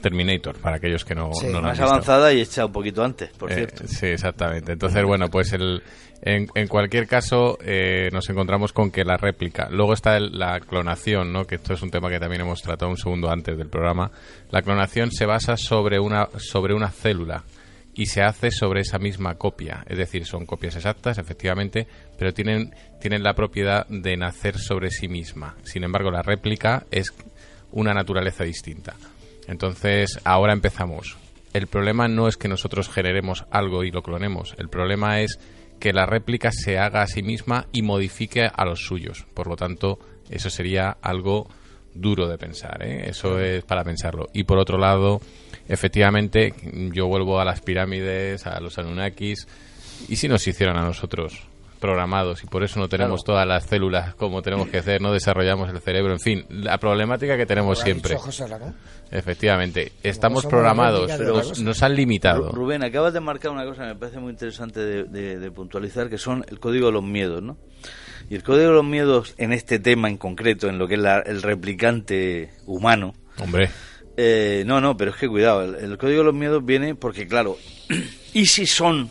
Terminator, para aquellos que no, no Más avanzada y hecha un poquito antes, por eh, cierto. Sí, exactamente. Entonces, bueno, pues el, en, en cualquier caso eh, nos encontramos con que la réplica. Luego está la clonación, ¿no? que esto es un tema que también hemos tratado un segundo antes del programa. La clonación se basa sobre una, sobre una célula y se hace sobre esa misma copia. Es decir, son copias exactas, efectivamente, pero tienen, tienen la propiedad de nacer sobre sí misma. Sin embargo, la réplica es una naturaleza distinta. Entonces, ahora empezamos. El problema no es que nosotros generemos algo y lo clonemos. El problema es que la réplica se haga a sí misma y modifique a los suyos. Por lo tanto, eso sería algo duro de pensar. ¿eh? Eso es para pensarlo. Y por otro lado, efectivamente, yo vuelvo a las pirámides, a los Anunnakis. ¿Y si nos hicieran a nosotros? programados y por eso no tenemos todas las células como tenemos que hacer, no desarrollamos el cerebro, en fin, la problemática que tenemos siempre. Efectivamente, estamos programados, pero nos han limitado. Rubén, acabas de marcar una cosa que me parece muy interesante de, puntualizar, que son el código de los miedos, ¿no? Y el código de los miedos en este tema en concreto, en lo que es el replicante humano. Hombre. Eh, no, no, pero es que cuidado, el código de los miedos viene porque, claro, *clears throat* ¿y si son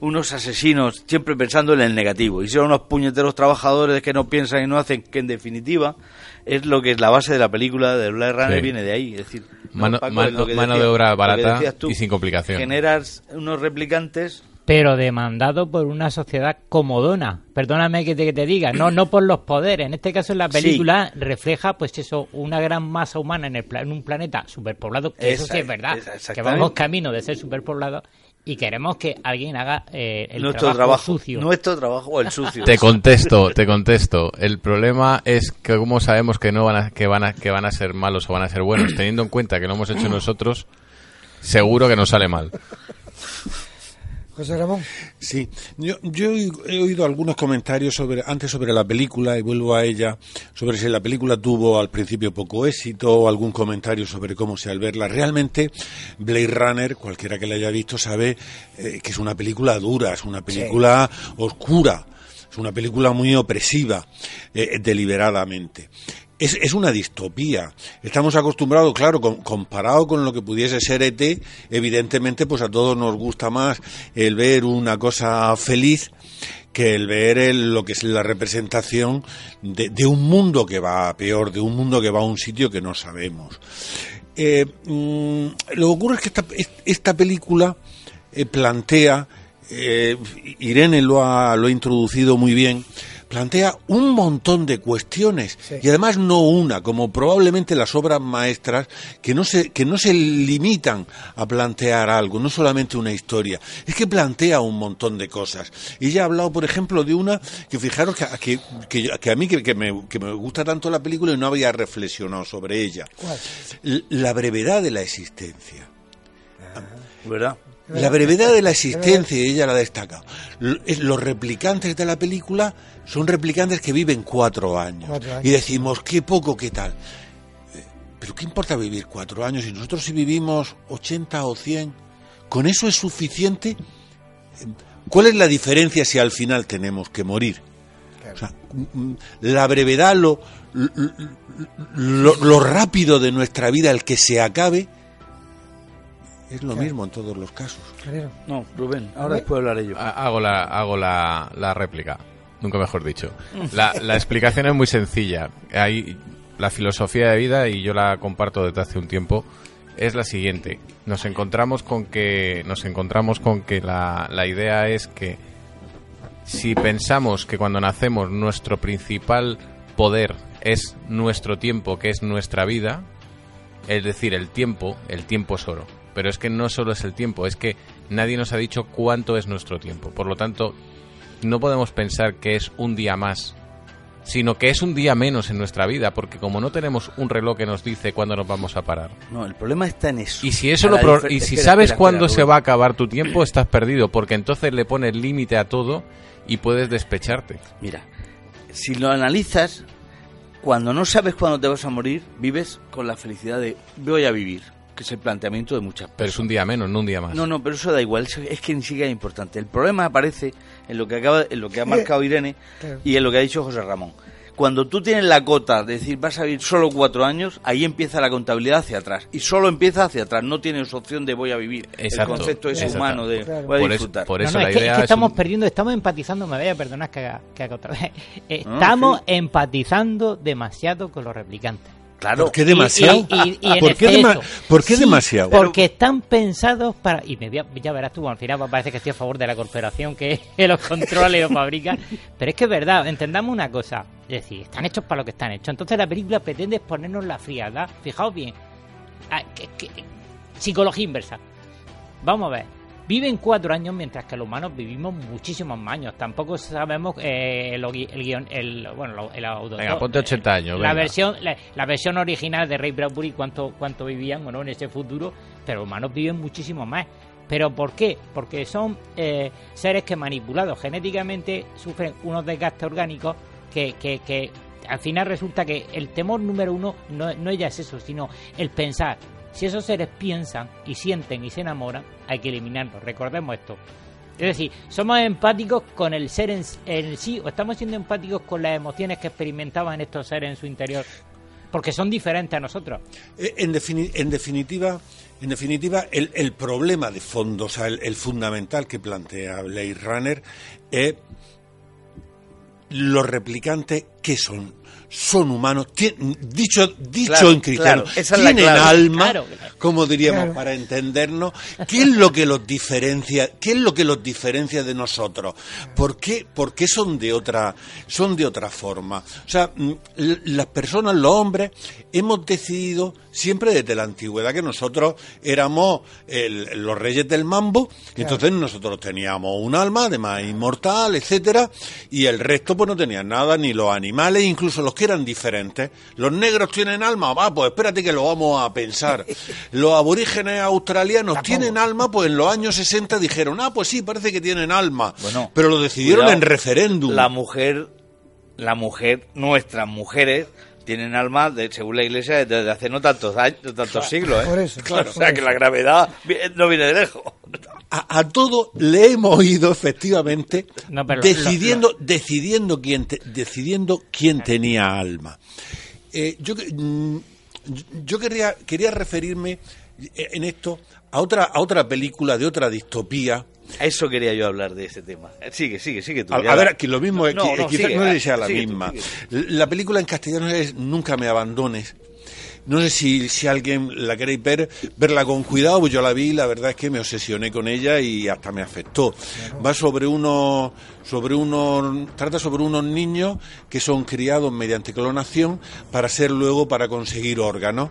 unos asesinos siempre pensando en el negativo y son unos puñeteros trabajadores que no piensan y no hacen, que en definitiva es lo que es la base de la película de Blade Runner viene de ahí, es decir, mano, de obra barata y sin complicación. Generas unos replicantes pero demandado por una sociedad comodona. Perdóname que te, diga, no no por los poderes. En este caso, la película refleja, pues eso, una gran masa humana en, el en un planeta superpoblado, que eso sí es verdad, que vamos camino de ser superpoblado y queremos que alguien haga eh, el nuestro trabajo, sucio. Nuestro trabajo o el sucio. Te contesto, te contesto. El problema es que como sabemos que no van a, que van a, que van a ser malos o van a ser buenos, teniendo en cuenta que lo hemos hecho nosotros, seguro que nos sale mal. José Ramón. Sí, yo, he oído algunos comentarios sobre antes sobre la película y vuelvo a ella sobre si la película tuvo al principio poco éxito o algún comentario sobre cómo se al verla. Realmente Blade Runner, cualquiera que la haya visto sabe eh, que es una película dura, es una película oscura, es una película muy opresiva eh, deliberadamente es, es, una distopía. Estamos acostumbrados, claro, comparado con lo que pudiese ser ET, evidentemente, pues a todos nos gusta más el ver una cosa feliz que el ver lo que es la representación de, un mundo que va peor, de un mundo que va a un sitio que no sabemos. Eh, mm, lo que ocurre es que esta, esta película eh, plantea, eh, Irene lo ha, lo ha introducido muy bien, plantea un montón de cuestiones y además no una, como probablemente las obras maestras que no se que no se limitan a plantear algo, no solamente una historia, es que plantea un montón de cosas. Y ella ha hablado, por ejemplo, de una que fijaros que, que, a mí que, me, que me gusta tanto la película y no había reflexionado sobre ella. La brevedad de la existencia. ¿Verdad? La brevedad de la existencia, ella la ha destacado. Los replicantes de la película son replicantes que viven cuatro años. Y decimos, qué poco, qué tal. Eh, pero ¿qué importa vivir cuatro años? Y nosotros si vivimos 80 o 100, ¿con eso es suficiente? ¿Cuál es la diferencia si al final tenemos que morir? la brevedad, lo, lo, rápido de nuestra vida, el que se acabe, es lo mismo en todos los casos. No, Rubén, ahora después hablaré yo. Hago la, hago la, la réplica, nunca mejor dicho. La, la explicación es muy sencilla. La filosofía de vida, y yo la comparto desde hace un tiempo, es la siguiente. Nos encontramos con que, nos encontramos con que la, la idea es que si pensamos que cuando nacemos nuestro principal poder es nuestro tiempo, que es nuestra vida, es decir, el tiempo, el tiempo es oro pero es que no solo es el tiempo, es que nadie nos ha dicho cuánto es nuestro tiempo. Por lo tanto, no podemos pensar que es un día más, sino que es un día menos en nuestra vida, porque como no tenemos un reloj que nos dice cuándo nos vamos a parar. No, el problema está en eso. Y si eso lo y si sabes cuándo se va a acabar tu tiempo, estás perdido, porque entonces le pones límite a todo y puedes despecharte. Mira, si lo analizas, cuando no sabes cuándo te vas a morir, vives con la felicidad de voy a vivir que es el planteamiento de muchas personas. Pero es un día menos, no un día más. No, no, pero eso da igual, es que ni siquiera es importante. El problema aparece en lo que acaba, en lo que ha marcado Irene y en lo que ha dicho José Ramón. Cuando tú tienes la cota de decir vas a vivir solo cuatro años, ahí empieza la contabilidad hacia atrás. Y solo empieza hacia atrás, no tienes opción de voy a vivir. Exacto, el concepto es humano de voy a disfrutar. por eso, la es, idea que, estamos perdiendo, estamos empatizando, me voy a perdonar que haga, que haga otra vez. Estamos empatizando demasiado con los replicantes Claro. ¿Por qué demasiado? Y- y- y en ¿Por qué, dema- ¿por qué Sí, demasiado? Porque están pensados para. Y me voy a- ya verás tú, al final parece que estoy a favor de la corporación que *laughs* los controla y los fabrica. Pero es que es verdad, entendamos una cosa. Es decir, están hechos para lo que están hechos. Entonces la película pretende exponernos la frialdad. Fijaos bien. Ah, que- que- psicología inversa. Vamos a ver. Viven cuatro años mientras que los humanos vivimos muchísimos más años. Tampoco sabemos eh, gui- el, guion, el, bueno, lo- el autor- Venga, ponte 80 años. la venga. versión la, la versión original de Ray Bradbury cuánto cuánto vivían o no en ese futuro pero los humanos viven muchísimo más pero ¿por qué? porque son eh, seres que manipulados genéticamente sufren unos desgastes orgánicos que, que, que al final resulta que el temor número uno no, no ya es eso sino el pensar si esos seres piensan y sienten y se enamoran hay que eliminarlos recordemos esto es decir, somos empáticos con el ser en, en sí o estamos siendo empáticos con las emociones que experimentaban estos seres en su interior. Porque son diferentes a nosotros. Eh, En, defini- en definitiva, en definitiva el, problema de fondo, o sea, el, fundamental que plantea Blade Runner es los replicantes que son son humanos dicho dicho Claro, en cristiano claro, esa tienen alma Claro. como diríamos Claro. para entendernos qué es lo que los diferencia qué es lo que los diferencia de nosotros por qué por qué son de otra son de otra forma o sea mm, las personas los hombres hemos decidido siempre desde la antigüedad que nosotros éramos el- los reyes del mambo y entonces nosotros teníamos un alma además inmortal etcétera y el resto pues no tenían nada ni los animales incluso los que eran diferentes. Los negros tienen alma va pues espérate que lo vamos a pensar. *laughs* Los aborígenes australianos tienen alma pues en los años 60 dijeron ah pues sí parece que tienen alma Bueno, pero lo decidieron cuidado, en referéndum. La mujer, la mujer, nuestras mujeres tienen alma, de, según la Iglesia, desde hace no tantos años, tantos siglos. ¿eh? Por eso, Claro, o por sea que eso. la gravedad no viene de lejos. a, a todo le hemos ido efectivamente No, pero lo- decidiendo decidiendo quién te- decidiendo quién tenía alma Eh, yo que- mm, yo quería quería referirme eh, en esto a otra a otra película de otra distopía A eso quería yo hablar de ese tema. Sigue, sigue, sigue tú. a, ver, que lo mismo es, No, que- no, quizás sigue, no sea la sigue misma. La película en castellano es Nunca me abandones. No sé si, si alguien la queréis ver, verla con cuidado, pues yo la vi y la verdad es que me obsesioné con ella y hasta me afectó. Va sobre unos, sobre unos, trata sobre unos niños que son criados mediante clonación para ser luego para conseguir órganos.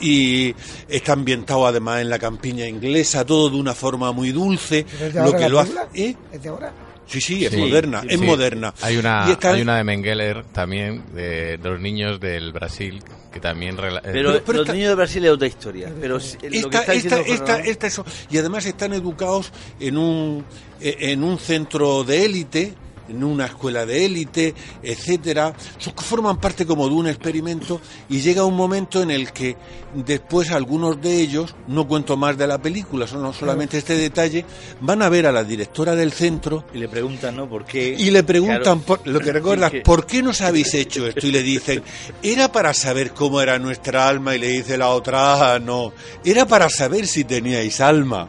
Y está ambientado además en la campiña inglesa, todo de una forma muy dulce, ¿Es de lo ahora que la lo hace. ¿eh? ¿Es de ahora? Sí, sí, es Sí, moderna, es sí. moderna. Hay una, Y está- hay una de Mengeler también, de, de los niños del Brasil, que también... rela- eh, Pero, pero los esta- niños de Brasil es otra historia. Pero si- lo que esta, está esta, esta, esta eso. Y además están educados en un, eh, en un centro de élite, en una escuela de élite, etcétera. Forman parte como de un experimento y llega un momento en el que después algunos de ellos, no cuento más de la película, solo solamente este detalle, van a ver a la directora del centro Y le preguntan, ¿no? ¿Por qué? y le preguntan, Claro. por, lo que recuerdas, ¿por qué nos habéis hecho esto? Y le dicen, era para saber cómo era nuestra alma. Y le dice la otra, "Ah, no, era para saber si teníais alma.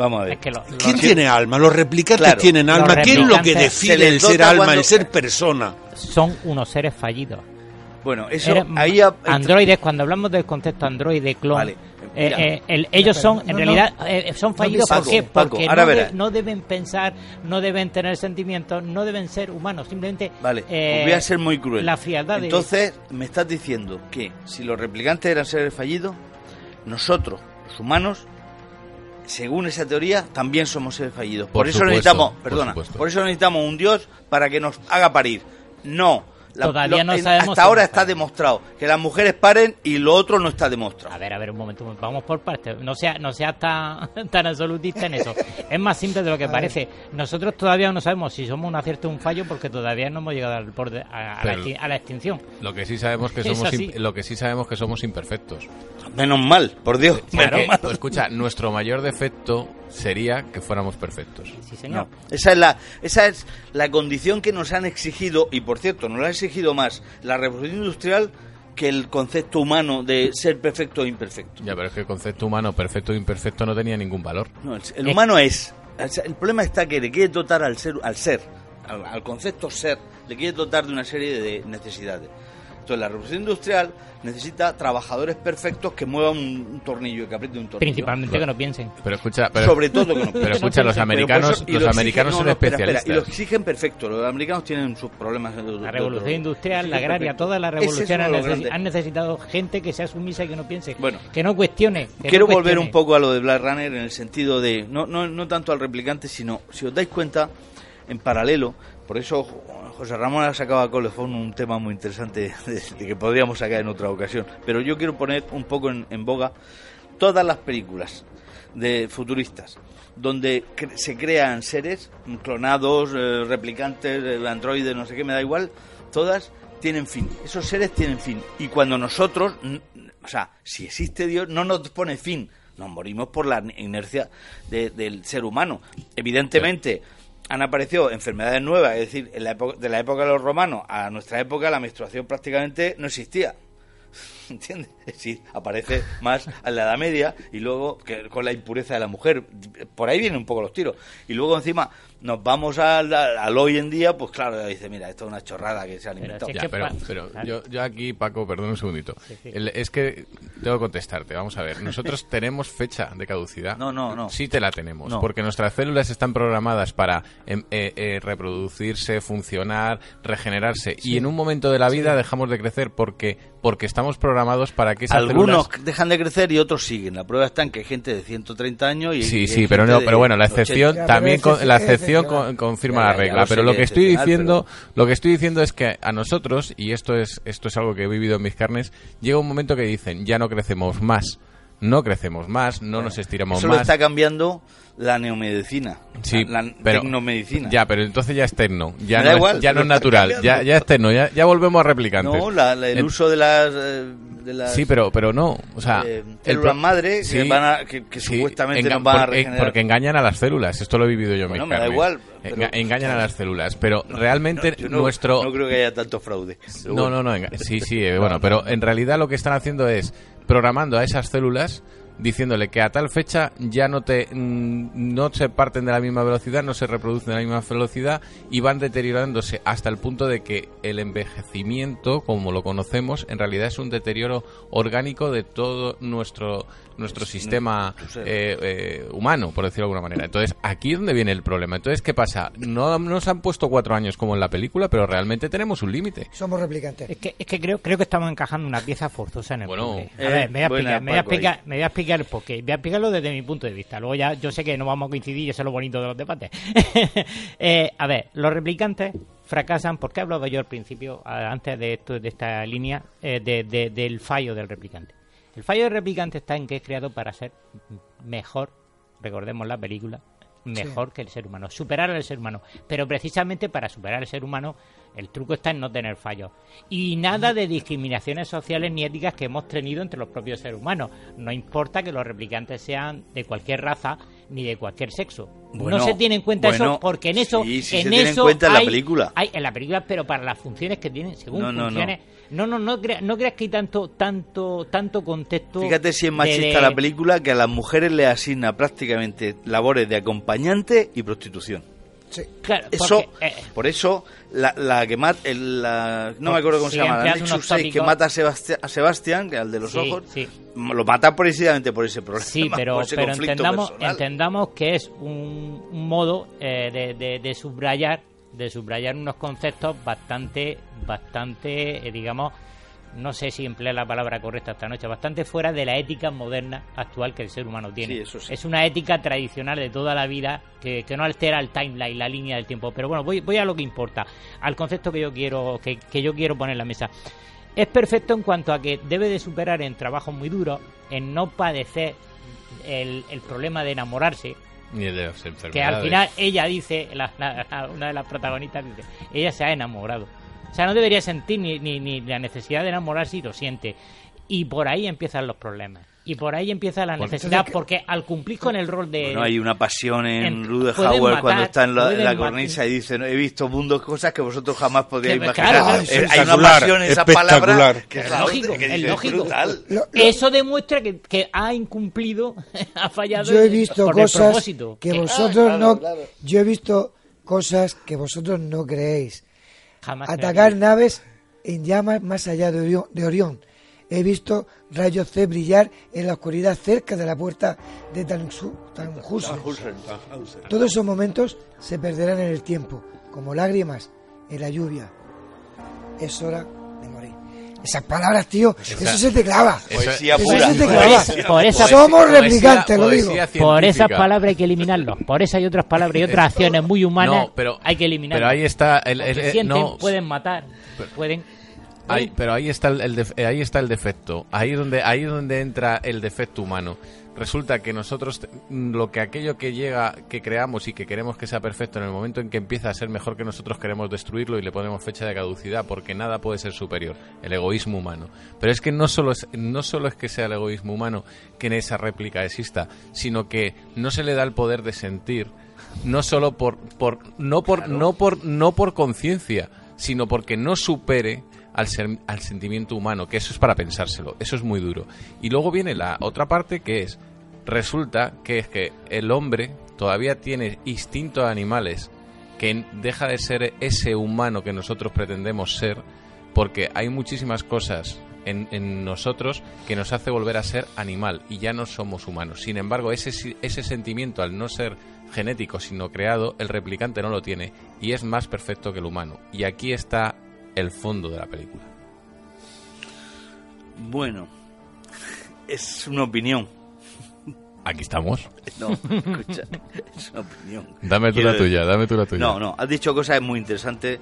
Vamos a ver. Es que lo- lo- ¿Quién tiene alma? Los replicantes Claro, tienen alma. ¿Qué es lo que se define el ser alma, cuando- el ser persona? son unos seres fallidos. Bueno, eso Eres- ahí ha- androides, cuando hablamos del concepto androide, clon, Vale, eh, mira. eh, el- ellos son, en no. realidad, eh, son fallidos Paco, ¿por qué? Paco, porque ahora no, de- verás. no deben pensar, no deben tener sentimientos, no deben ser humanos, simplemente Vale, eh, voy a ser muy cruel. la frialdad de- Entonces, me estás diciendo que si los replicantes eran seres fallidos, nosotros, los humanos, según esa teoría, también somos seres fallidos. Por, Por eso supuesto, necesitamos, perdona, por eso necesitamos un dios para que nos haga parir. No. Todavía no en- sabemos Hasta ahora está paren. demostrado que las mujeres paren y lo otro no está demostrado. A ver, a ver, un momento, vamos por partes. No sea, no sea tan, *laughs* tan absolutista en eso. Es más simple de lo que *laughs* parece. Nosotros todavía no sabemos si somos un acierto o un fallo porque todavía no hemos llegado al borde, a, a la, a extinción. Lo que sí sabemos que *laughs* Es somos lo que sí sabemos que somos imperfectos. Menos mal, por Dios. Porque, menos mal. pues, escucha, nuestro mayor defecto sería que fuéramos perfectos. Sí, señor. No, esa es la esa es la condición que nos han exigido y por cierto nos la ha exigido más la revolución industrial que el concepto humano de ser perfecto o imperfecto. Ya, pero es que el concepto humano perfecto e imperfecto no tenía ningún valor. No, el, el humano es el, el problema está que le quiere dotar al ser al ser al, al concepto ser le quiere dotar de una serie de necesidades Entonces, la revolución industrial necesita trabajadores perfectos que muevan un, un tornillo, que aprieten un tornillo. Principalmente que no piensen. Pero escucha, pero, Sobre todo que no Pero escucha, los americanos, eso- y los lo exigen- americanos no, son no, espera, espera, especialistas. y lo exigen perfecto. Los americanos tienen sus problemas. de- de- La revolución de- industrial, la exigen agraria, perfecto. toda la revolución han, necesi- necesitado gente que sea sumisa y que no piense, Bueno. que no cuestione. que Quiero no volver cuestione. un poco a lo de Blade Runner en el sentido de, no, no, no tanto al replicante, sino, si os dais cuenta, en paralelo, por eso José Ramón ha sacado a colefón un tema muy interesante de, que podríamos sacar en otra ocasión, pero yo quiero poner un poco en, boga todas las películas de futuristas donde cre- se crean seres clonados, eh, replicantes, eh, androides, no sé qué, me da igual, todas tienen fin. Esos seres tienen fin. Y cuando nosotros, o sea, si existe Dios, no nos pone fin. Nos morimos por la inercia de- del ser humano. Evidentemente, han aparecido enfermedades nuevas, es decir, en la época- de la época de los romanos a nuestra época la menstruación prácticamente no existía. *laughs* ¿Entiendes? Sí, aparece más a la Edad Media y luego que con la impureza de la mujer. Por ahí vienen un poco los tiros. Y luego encima nos vamos al, al hoy en día, pues claro, dice, mira, esto es una chorrada que se han inventado. Ya, pero, pero yo, yo aquí, Paco, perdón un segundito. El- es que tengo que contestarte. Vamos a ver. Nosotros *laughs* tenemos fecha de caducidad. No, no, no. Sí te la tenemos. No. Porque nuestras células están programadas para em, eh, eh, reproducirse, funcionar, regenerarse. Sí. Y en un momento de la vida dejamos de crecer porque, porque estamos programados para que esas Algunos células... dejan de crecer y otros siguen. La prueba está en que hay gente de 130 años y... Sí, sí, pero no, pero bueno, la 80. excepción también con- la excepción con- confirma Ya, la ya, regla, pero lo que que es estoy diciendo, lo que estoy diciendo es que a nosotros y esto es esto es algo que he vivido en mis carnes, llega un momento que dicen, ya no crecemos más. No crecemos más, no nos estiramos Eso lo más. está cambiando la neomedicina, Sí, la, la pero tecnomedicina. Ya, pero entonces ya es tecno, ya no, igual, es, ya no es natural, ya, ya es tecno, ya, ya volvemos a replicantes. No, la- la- el En- uso de las, eh, de las Sí, pero, pero no, o sea... eh, el células pro- madre que, Sí, van a- que, que sí, supuestamente enga- nos van a porque, regenerar. porque engañan a las células, esto lo he vivido yo en Bueno, mis me da igual, Enga- pero- engañan a las células, pero realmente Yo no, nuestro... no creo que haya tanto fraude. No, no, no, enga- sí, sí, eh, bueno, pero en realidad lo que están haciendo es programando a esas células diciéndole que a tal fecha ya no te mm, no se parten de la misma velocidad, no se reproducen de la misma velocidad y van deteriorándose hasta el punto de que el envejecimiento, como lo conocemos, en realidad es un deterioro orgánico de todo nuestro nuestro sistema eh, eh, humano, por decirlo de alguna manera. Entonces, aquí es donde viene el problema. Entonces, ¿qué pasa? No nos han puesto cuatro años como en la película, pero realmente tenemos un límite. Somos replicantes. Es que, es que creo, creo que estamos encajando una pieza forzosa en el Bueno. A eh, ver, me voy a buena, explicar, me voy a explicar, a explicar. Voy a explicarlo desde mi punto de vista. Luego ya, yo sé que no vamos a coincidir y eso es lo bonito de los debates. *laughs* Eh, a ver, los replicantes fracasan, porque hablaba yo al principio, antes de esto, de esta línea, eh, de- de- del fallo del replicante. El fallo del replicante está en que es creado para ser mejor, recordemos la película, mejor que el ser humano, superar al ser humano. Pero precisamente para superar al ser humano, el truco está en no tener fallos. Y nada de discriminaciones sociales ni éticas que hemos tenido entre los propios seres humanos. No importa que los replicantes sean de cualquier raza ni de cualquier sexo. Bueno, no se tiene en cuenta bueno, eso porque en eso sí, sí en se tiene en cuenta en la película. hay en la película pero para las funciones que tienen según No, no, no. funciones no no no, crea- no creas que hay tanto tanto tanto contexto Fíjate si es machista de- la película que a las mujeres le asigna prácticamente labores de acompañante y prostitución. Claro, Eso, porque, eh, por eso, la, la que mata, la- no me acuerdo cómo se llama, la Nexus unos 6 que mata a, Sebasti- a Sebastián, que al de los Sí, ojos, sí. lo mata precisamente por ese problema. Sí, pero, *laughs* pero entendamos, personal. entendamos que es un, un modo eh, de, de- de subrayar de subrayar unos conceptos bastante, bastante, eh, digamos, no sé si emplear la palabra correcta esta noche, bastante fuera de la ética moderna actual que el ser humano tiene. Sí, eso sí. Es una ética tradicional de toda la vida que, que no altera el timeline, la línea del tiempo. Pero bueno, voy, voy a lo que importa, al concepto que yo quiero, que, que yo quiero poner en la mesa. Es perfecto en cuanto a que debe de superar en trabajos muy duros, en no padecer el, el problema de enamorarse, Ni de las enfermedades. que al final ella dice, la- la- la- una de las protagonistas dice, ella se ha enamorado. O sea, no debería sentir ni, ni, ni la necesidad de enamorarse y lo siente. Y por ahí empiezan los problemas. Y por ahí empieza la necesidad, porque al cumplir con el rol de... Bueno, hay una pasión en, en- Rude pueden Hauer matar, cuando está en la, en la pueden cornisa y dice, "No, he visto mundos, cosas que vosotros jamás podríais Que- imaginar. claro, Eh, hay una espectacular, pasión en esa espectacular. palabra que Es lógico, que es lógico. brutal. Eso demuestra que, que ha incumplido, *laughs* ha fallado Yo he visto por el cosas propósito. que Que- vosotros Ah, claro, no. claro. Yo he visto cosas que vosotros no creéis. Jamás Atacar naves en llamas más allá de Orión, de Orión. He visto rayos C brillar en la oscuridad cerca de la puerta de. Tannhäuser. Todos esos momentos se perderán en el tiempo, como lágrimas en la lluvia. Es hora. Esas palabras, tío, eso se te clava. Poesía Eso pura. se te clava. Por esa- Somos replicantes, lo digo. Por esas palabras hay que eliminarlos. Por esas y otras palabras y otras acciones muy humanas No, pero- hay que eliminarlos. pero ahí está el- el- Porque el- sienten, no. pueden matar, pueden... Ahí- pero ahí está el, el eh, ahí está el defecto. Ahí donde ahí es donde entra el defecto humano. Resulta que nosotros mm, lo que aquello que llega, que creamos y que queremos que sea perfecto en el momento en que empieza a ser mejor que nosotros queremos destruirlo y le ponemos fecha de caducidad porque nada puede ser superior, el egoísmo humano. Pero es que no solo es no solo es que sea el egoísmo humano que en esa réplica exista, sino que no se le da el poder de sentir no solo por, por no por no por no por conciencia, sino porque no supere al, sentimiento humano, que eso es para pensárselo, eso es muy duro. Y luego viene la otra parte que es, resulta que es que el hombre todavía tiene instintos animales que deja de ser ese humano que nosotros pretendemos ser, porque hay muchísimas cosas en, nosotros que nos hace volver a ser animal y ya no somos humanos. Sin embargo, ese, ese sentimiento al no ser genético sino creado, el replicante no lo tiene y es más perfecto que el humano. Y aquí está el fondo de la película. Bueno, es una opinión. Aquí estamos. No, escucha, es una opinión. Dame tú Quiero la tuya, dame tú la tuya. No, no, has dicho cosas muy interesantes.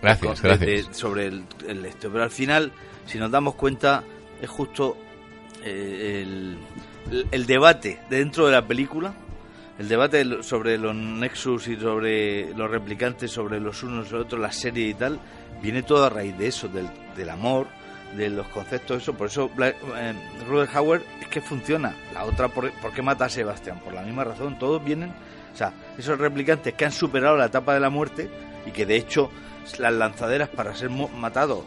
Gracias, de- de- gracias. sobre el, el esto, pero al final, si nos damos cuenta, es justo eh, el, el- el debate dentro de la película, el debate sobre los Nexus y sobre los replicantes, sobre los unos y los otros, la serie y tal, viene todo a raíz de eso, del, del amor, de los conceptos, eso. Por eso eh, Hauer es que funciona. La otra, por, ¿por qué mata a Sebastián? Por la misma razón, todos vienen, o sea, esos replicantes que han superado la etapa de la muerte y que de hecho las lanzaderas para ser matados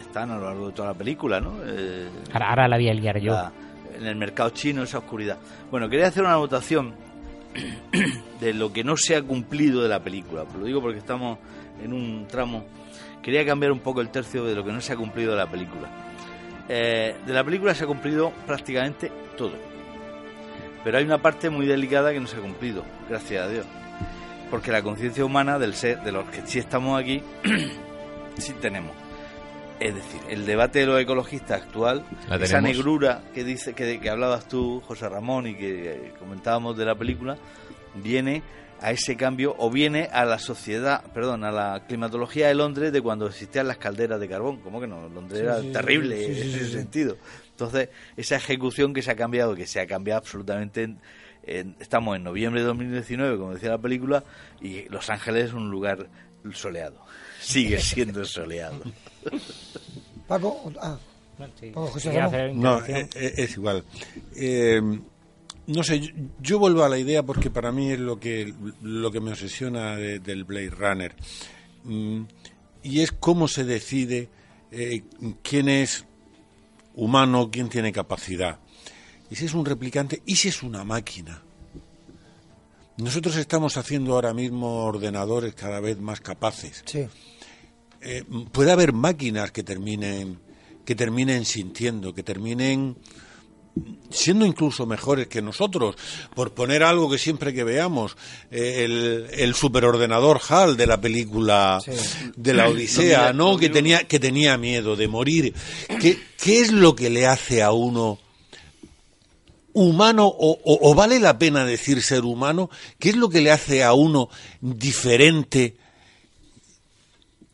están a lo largo de toda la película, ¿no? Eh, Ahora, ahora la voy a liar yo. la- en el mercado chino, esa oscuridad. Bueno, quería hacer una anotación *clears throat* de lo que no se ha cumplido de la película. Lo digo porque estamos en un tramo. Quería cambiar un poco el tercio de lo que no se ha cumplido de la película. Eh, de la película se ha cumplido prácticamente todo. Pero hay una parte muy delicada que no se ha cumplido, gracias a Dios. Porque la conciencia humana del ser, de los que sí estamos aquí, *clears throat* sí tenemos. Es decir, el debate de los ecologistas actual, esa negrura que dice que, que hablabas tú, José Ramón, y que eh, comentábamos de la película, viene a ese cambio o viene a la sociedad, perdón, a la climatología de Londres de cuando existían las calderas de carbón. ¿Cómo que no? Londres Sí, era sí, terrible sí, sí, en sí, ese sí. sentido. Entonces, esa ejecución que se ha cambiado, que se ha cambiado absolutamente. en- en- estamos en noviembre de 2019, como decía la película, y Los Ángeles es un lugar soleado. *laughs* Sigue siendo soleado. *laughs* Paco, ah, Paco José No, intervención. eh, eh, es igual. Eh, no sé, yo, yo vuelvo a la idea porque para mí es lo que, lo que me obsesiona de- del Blade Runner. Mm, y es cómo se decide eh, quién es humano, quién tiene capacidad. Y si es un replicante y si es una máquina. Nosotros estamos haciendo ahora mismo ordenadores cada vez más capaces. Sí. Eh, puede haber máquinas que terminen que terminen sintiendo, que terminen siendo incluso mejores que nosotros. Por poner algo que siempre que veamos, eh, el, el superordenador HAL de la película de la Odisea, ¿no? Que tenía, que tenía miedo de morir. ¿Qué, qué es lo que le hace a uno humano o, o- o vale la pena decir ser humano? ¿Qué es lo que le hace a uno diferente?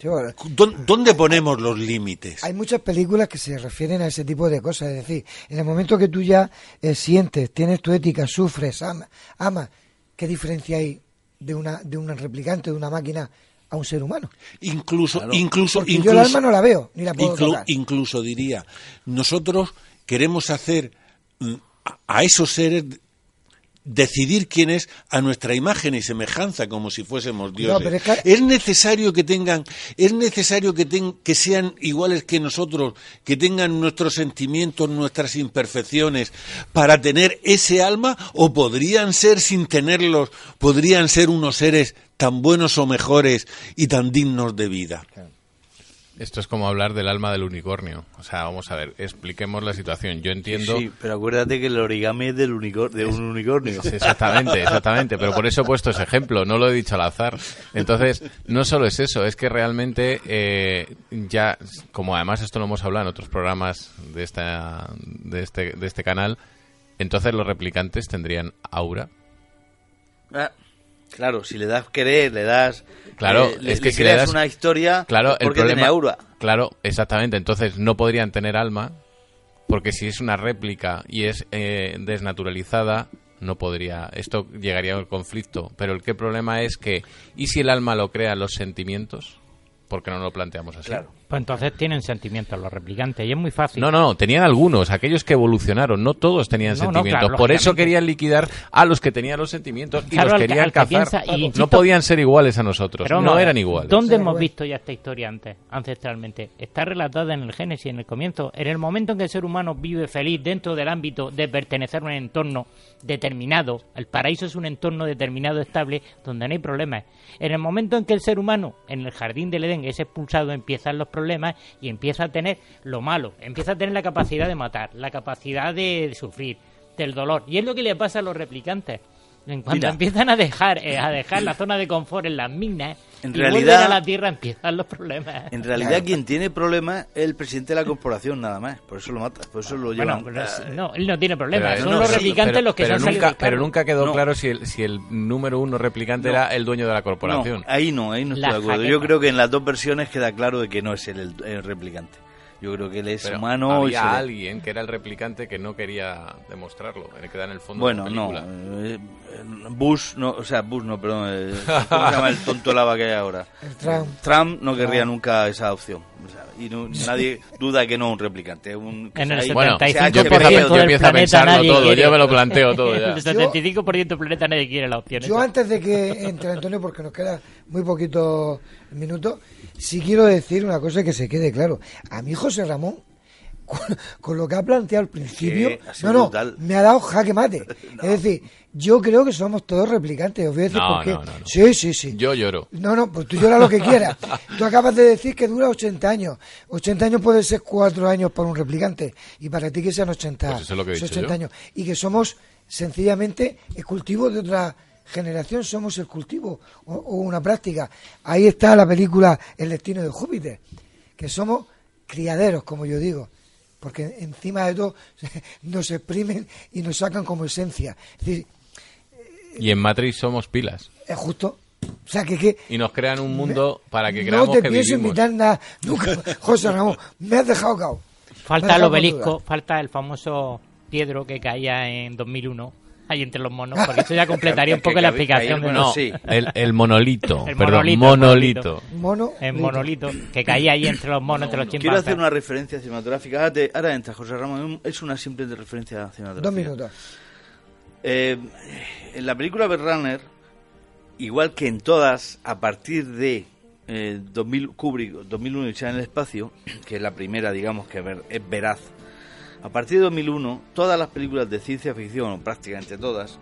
¿Dó- ¿Dónde ponemos los límites? Hay muchas películas que se refieren a ese tipo de cosas. Es decir, en el momento que tú ya eh, sientes, tienes tu ética, sufres, amas, ama, ¿qué diferencia hay de una de un replicante, de una máquina a un ser humano? Incluso, incluso, Porque yo incluso, el alma no la veo, ni la puedo inclu- tocar. incluso diría, nosotros queremos hacer mm, a- a esos seres decidir quién es a nuestra imagen y semejanza como si fuésemos dioses. pero es que- es necesario que tengan es necesario que ten- que sean iguales que nosotros, que tengan nuestros sentimientos, nuestras imperfecciones para tener ese alma o podrían ser sin tenerlos, podrían ser unos seres tan buenos o mejores y tan dignos de vida. Esto es como hablar del alma del unicornio. O sea, vamos a ver, expliquemos la situación. Yo entiendo... Sí, pero acuérdate que el origami es del unicor- de un unicornio. Sí, Exactamente, exactamente. Pero por eso he puesto ese ejemplo, no lo he dicho al azar. Entonces, no solo es eso, es que realmente eh, ya, como además esto lo hemos hablado en otros programas de, esta, de, este, de este canal, entonces los replicantes tendrían aura. Ah, claro, si le das querer, le das... Claro, eh, le- es que le si le creas das una historia, claro, es el porque problema, tiene aura. Claro, exactamente. Entonces no podrían tener alma porque si es una réplica y es eh, desnaturalizada no podría. Esto llegaría al conflicto. Pero el qué problema es que y si el alma lo crean los sentimientos, ¿por qué no lo planteamos así? Pues entonces tienen sentimientos los replicantes y es muy fácil. No, no, no, tenían algunos, aquellos que evolucionaron, no todos tenían No, no, sentimientos. claro, Por eso querían liquidar a los que tenían los sentimientos y Claro, los querían al cazar. piensa- y no insisto- podían ser iguales a nosotros, Pero no eran iguales. ¿Dónde hemos visto ya esta historia antes, ancestralmente? Está relatada en el Génesis, en el comienzo. En el momento en que el ser humano vive feliz dentro del ámbito de pertenecer a un entorno determinado, el paraíso es un entorno determinado, estable, donde no hay problemas. En el momento en que el ser humano, en el jardín del Edén, es expulsado, empiezan los problemas y empieza a tener lo malo, empieza a tener la capacidad de matar, la capacidad de sufrir, del dolor. Y es lo que le pasa a los replicantes. En cuanto Mira. empiezan a dejar, eh, a dejar la zona de confort en las minas En y realidad- vuelven a la tierra, empiezan los problemas. En realidad quien tiene problemas es el presidente de la corporación nada más. Por eso lo mata, por eso lo Bueno, llevan... pero eh, no, él no tiene problemas. Pero, Son no, los replicantes pero- los que pero se han nunca, pero nunca quedó No. claro si el, si el número uno replicante No. era el dueño de la corporación. No, ahí no, ahí no estoy La de acuerdo. Yo creo que en las dos versiones queda claro de que no es él el, el replicante. Yo creo que él es Pero humano y se había alguien que era el replicante que no quería demostrarlo, que da en el fondo Bueno, de la no. película. eh, Bush, no, o sea, Bush no, perdón. eh, *laughs* ¿Cómo se llama el tonto lava que hay ahora? El Trump. Trump no querría Trump. nunca esa opción. O sea, y no- nadie duda que no es un replicante. es Un, En el ahí- Bueno, se ha 75% hecho yo empiezo, yo del empiezo a pensarlo nadie todo, quiere. yo me lo planteo todo ya. *laughs* El 75% del planeta nadie quiere la opción. Yo esa. antes de que entre Antonio, porque nos queda muy poquito minutos, sí quiero decir una cosa que se quede claro. A mí José Ramón, con, con lo que ha planteado al principio, ha no, no, me ha dado jaque mate. *laughs* Es decir, yo creo que somos todos replicantes. Os voy a decir No, por qué. no, no, no. Sí, sí, sí. Yo lloro. No, no, pues tú lloras lo que quieras. *laughs* Tú acabas de decir que dura 80 años. 80 años puede ser 4 años para un replicante. Y para ti que sean 80, Pues eso es lo que he dicho 80 yo. años. Y que somos sencillamente el cultivo de otra generación, somos el cultivo o, o una práctica. Ahí está la película El destino de Júpiter, que somos criaderos, como yo digo. Porque encima de todo *laughs* nos exprimen y nos sacan como esencia. Es decir, Y en Matrix somos pilas. es justo. O sea, que, que Y nos crean un mundo para que no creamos te que pienso vivimos. invitar nada nunca. *laughs* José Ramón, me has dejado cao. Falta el obelisco, falta el famoso Piedro que caía en 2001 ahí entre los monos, porque eso ya *laughs* completaría un poco la explicación bueno, no. sí. El, el monolito, El perdón, monolito, el monolito. Mono. El lito. monolito que caía ahí entre los monos, entre los Quiero chimpancés. hacer una referencia cinematográfica. Ahora, te- ahora entra José Ramón. Es una simple referencia cinematográfica. Dos minutos. Eh, en la película Runner, igual que en todas, a partir de eh, 2000, Kubrick, 2001 y en el espacio, que es la primera, digamos, que ver- es veraz, a partir de 2001, todas las películas de ciencia ficción, prácticamente todas,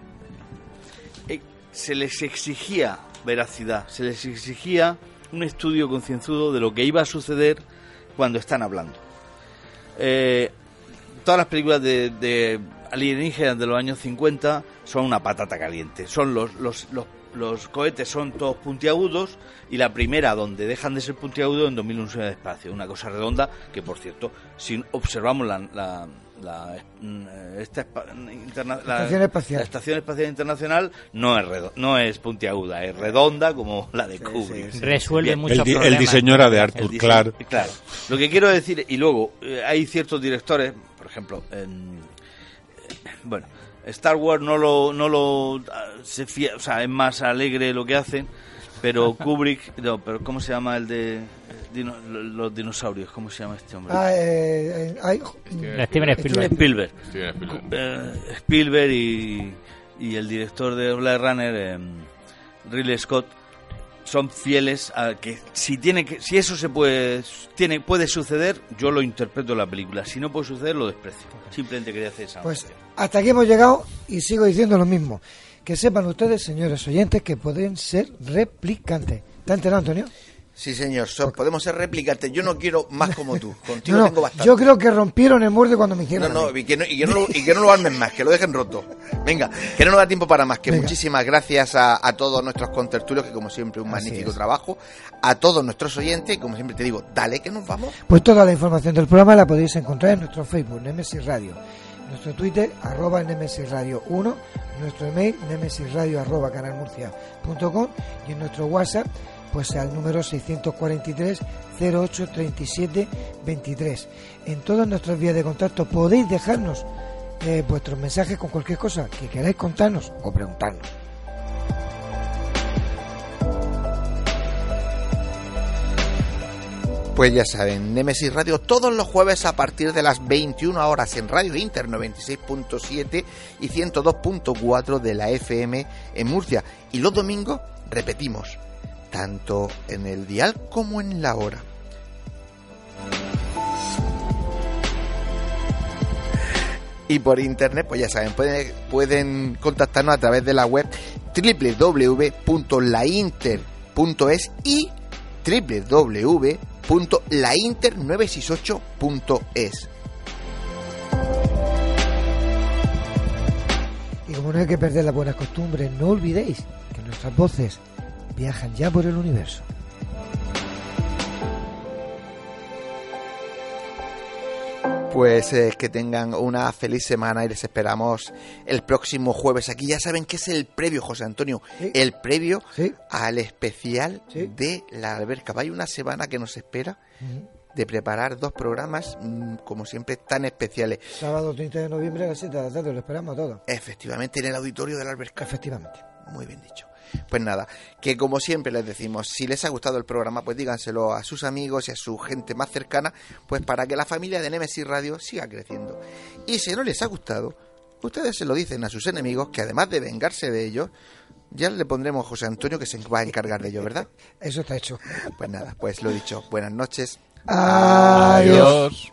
eh, se les exigía veracidad, se les exigía un estudio concienzudo de lo que iba a suceder cuando están hablando. Eh, todas las películas de, de alienígenas de los años 50 son una patata caliente. Son los, los, los, los cohetes son todos puntiagudos y la primera donde dejan de ser puntiagudos en 2001 en el espacio. Una cosa redonda que, por cierto, si observamos la... la la, mm, esta espa- interna- la- Estación espacial. la Estación Espacial Internacional no es redo- no es puntiaguda, es redonda como la de Kubrick. Resuelve muchos El, di- el problemas. diseño era de Arthur diseño- Clarke. Claro. Lo que quiero decir, y luego eh, hay ciertos directores, por ejemplo, en, eh, bueno, Star Wars no lo, no lo, ah, se fía- o sea, es más alegre lo que hacen, pero *laughs* Kubrick, no, pero ¿cómo se llama el de dino- los dinosaurios? ¿Cómo se llama este hombre? Ah, eh, eh, Steven Spielberg. Spielberg. Steven Spielberg. Eh, Spielberg y, y el director de Blade Runner, eh, Ridley Scott, son fieles a que si tiene que si eso se puede tiene puede suceder, yo lo interpreto en la película. Si no puede suceder, lo desprecio. Simplemente quería hacer esa. Pues hasta aquí hemos llegado y sigo diciendo lo mismo. Que sepan ustedes, señores oyentes, que pueden ser replicantes. ¿Te has enterado, Antonio? Sí, señor. So- podemos ser replicantes. Yo no quiero más como tú. *laughs* Contigo No, tengo bastante. yo creo que rompieron el molde cuando me hicieron. No, no, y que no, y que no lo, y que no lo armen más, que lo dejen roto. Venga, que no nos da tiempo para más. Que Venga. muchísimas gracias a, a todos nuestros contertulios, que como siempre un Así magnífico es. trabajo. A todos nuestros oyentes, y como siempre te digo, dale que nos vamos. Pues toda la información del programa la podéis encontrar en nuestro Facebook, Nemesis Radio, nuestro Twitter, arroba Nemesis Radio 1, en nuestro email, nemesisradio arroba canalmurcia.com y en nuestro WhatsApp, pues al número 643 08 37 23. En todas nuestras vías de contacto podéis dejarnos eh, vuestros mensajes con cualquier cosa que queráis contarnos o preguntarnos. Pues ya saben, Nemesis Radio todos los jueves a partir de las 21 horas en Radio Inter 96.7 y 102.4 de la FM en Murcia. Y los domingos repetimos, tanto en el dial como en la hora. Y por internet, pues ya saben, pueden, pueden contactarnos a través de la web www.lainter.es y www.lainter968.es. Y como no hay que perder las buenas costumbres, no olvidéis que nuestras voces viajan ya por el universo. Pues eh, que tengan una feliz semana y les esperamos el próximo jueves. Aquí ya saben que es el previo, José Antonio, el previo al especial de la alberca. Hay una semana que nos espera de preparar dos programas, mm, como siempre, tan especiales. Sábado 30 de noviembre a las 7 de la tarde, lo esperamos a todos. Efectivamente, en el auditorio de la alberca. Efectivamente. Muy bien dicho. Pues nada, que como siempre les decimos, si les ha gustado el programa, pues díganselo a sus amigos y a su gente más cercana, pues para que la familia de Nemesis Radio siga creciendo. Y si no les ha gustado, ustedes se lo dicen a sus enemigos, que además de vengarse de ellos, ya le pondremos a José Antonio que se va a encargar de ellos, ¿verdad? *laughs* Eso está hecho. Pues nada, pues lo dicho, buenas noches. Adiós.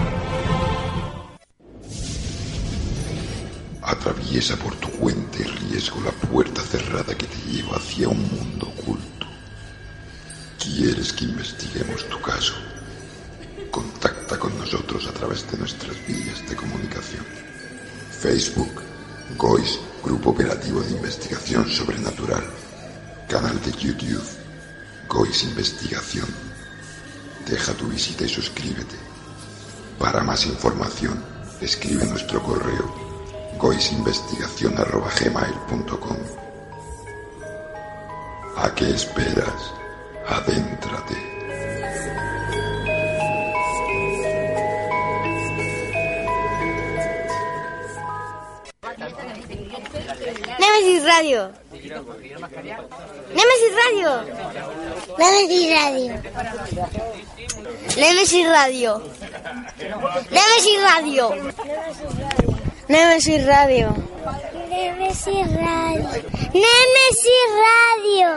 Atraviesa por tu cuenta y riesgo la puerta cerrada que te lleva hacia un mundo oculto. ¿Quieres que investiguemos tu caso? Contacta con nosotros a través de nuestras vías de comunicación. Facebook, GOIS, Grupo Operativo de Investigación Sobrenatural. Canal de YouTube, GOIS Investigación. Deja tu visita y suscríbete. Para más información, escribe nuestro correo goisinvestigación.gmail.com ¿A qué esperas? Adéntrate. Nemesis Radio. Nemesis Radio. Nemesis Radio. Nemesis Radio. Nemesis Radio. Nemesis Radio. Nemesis Radio. Nemesis Radio.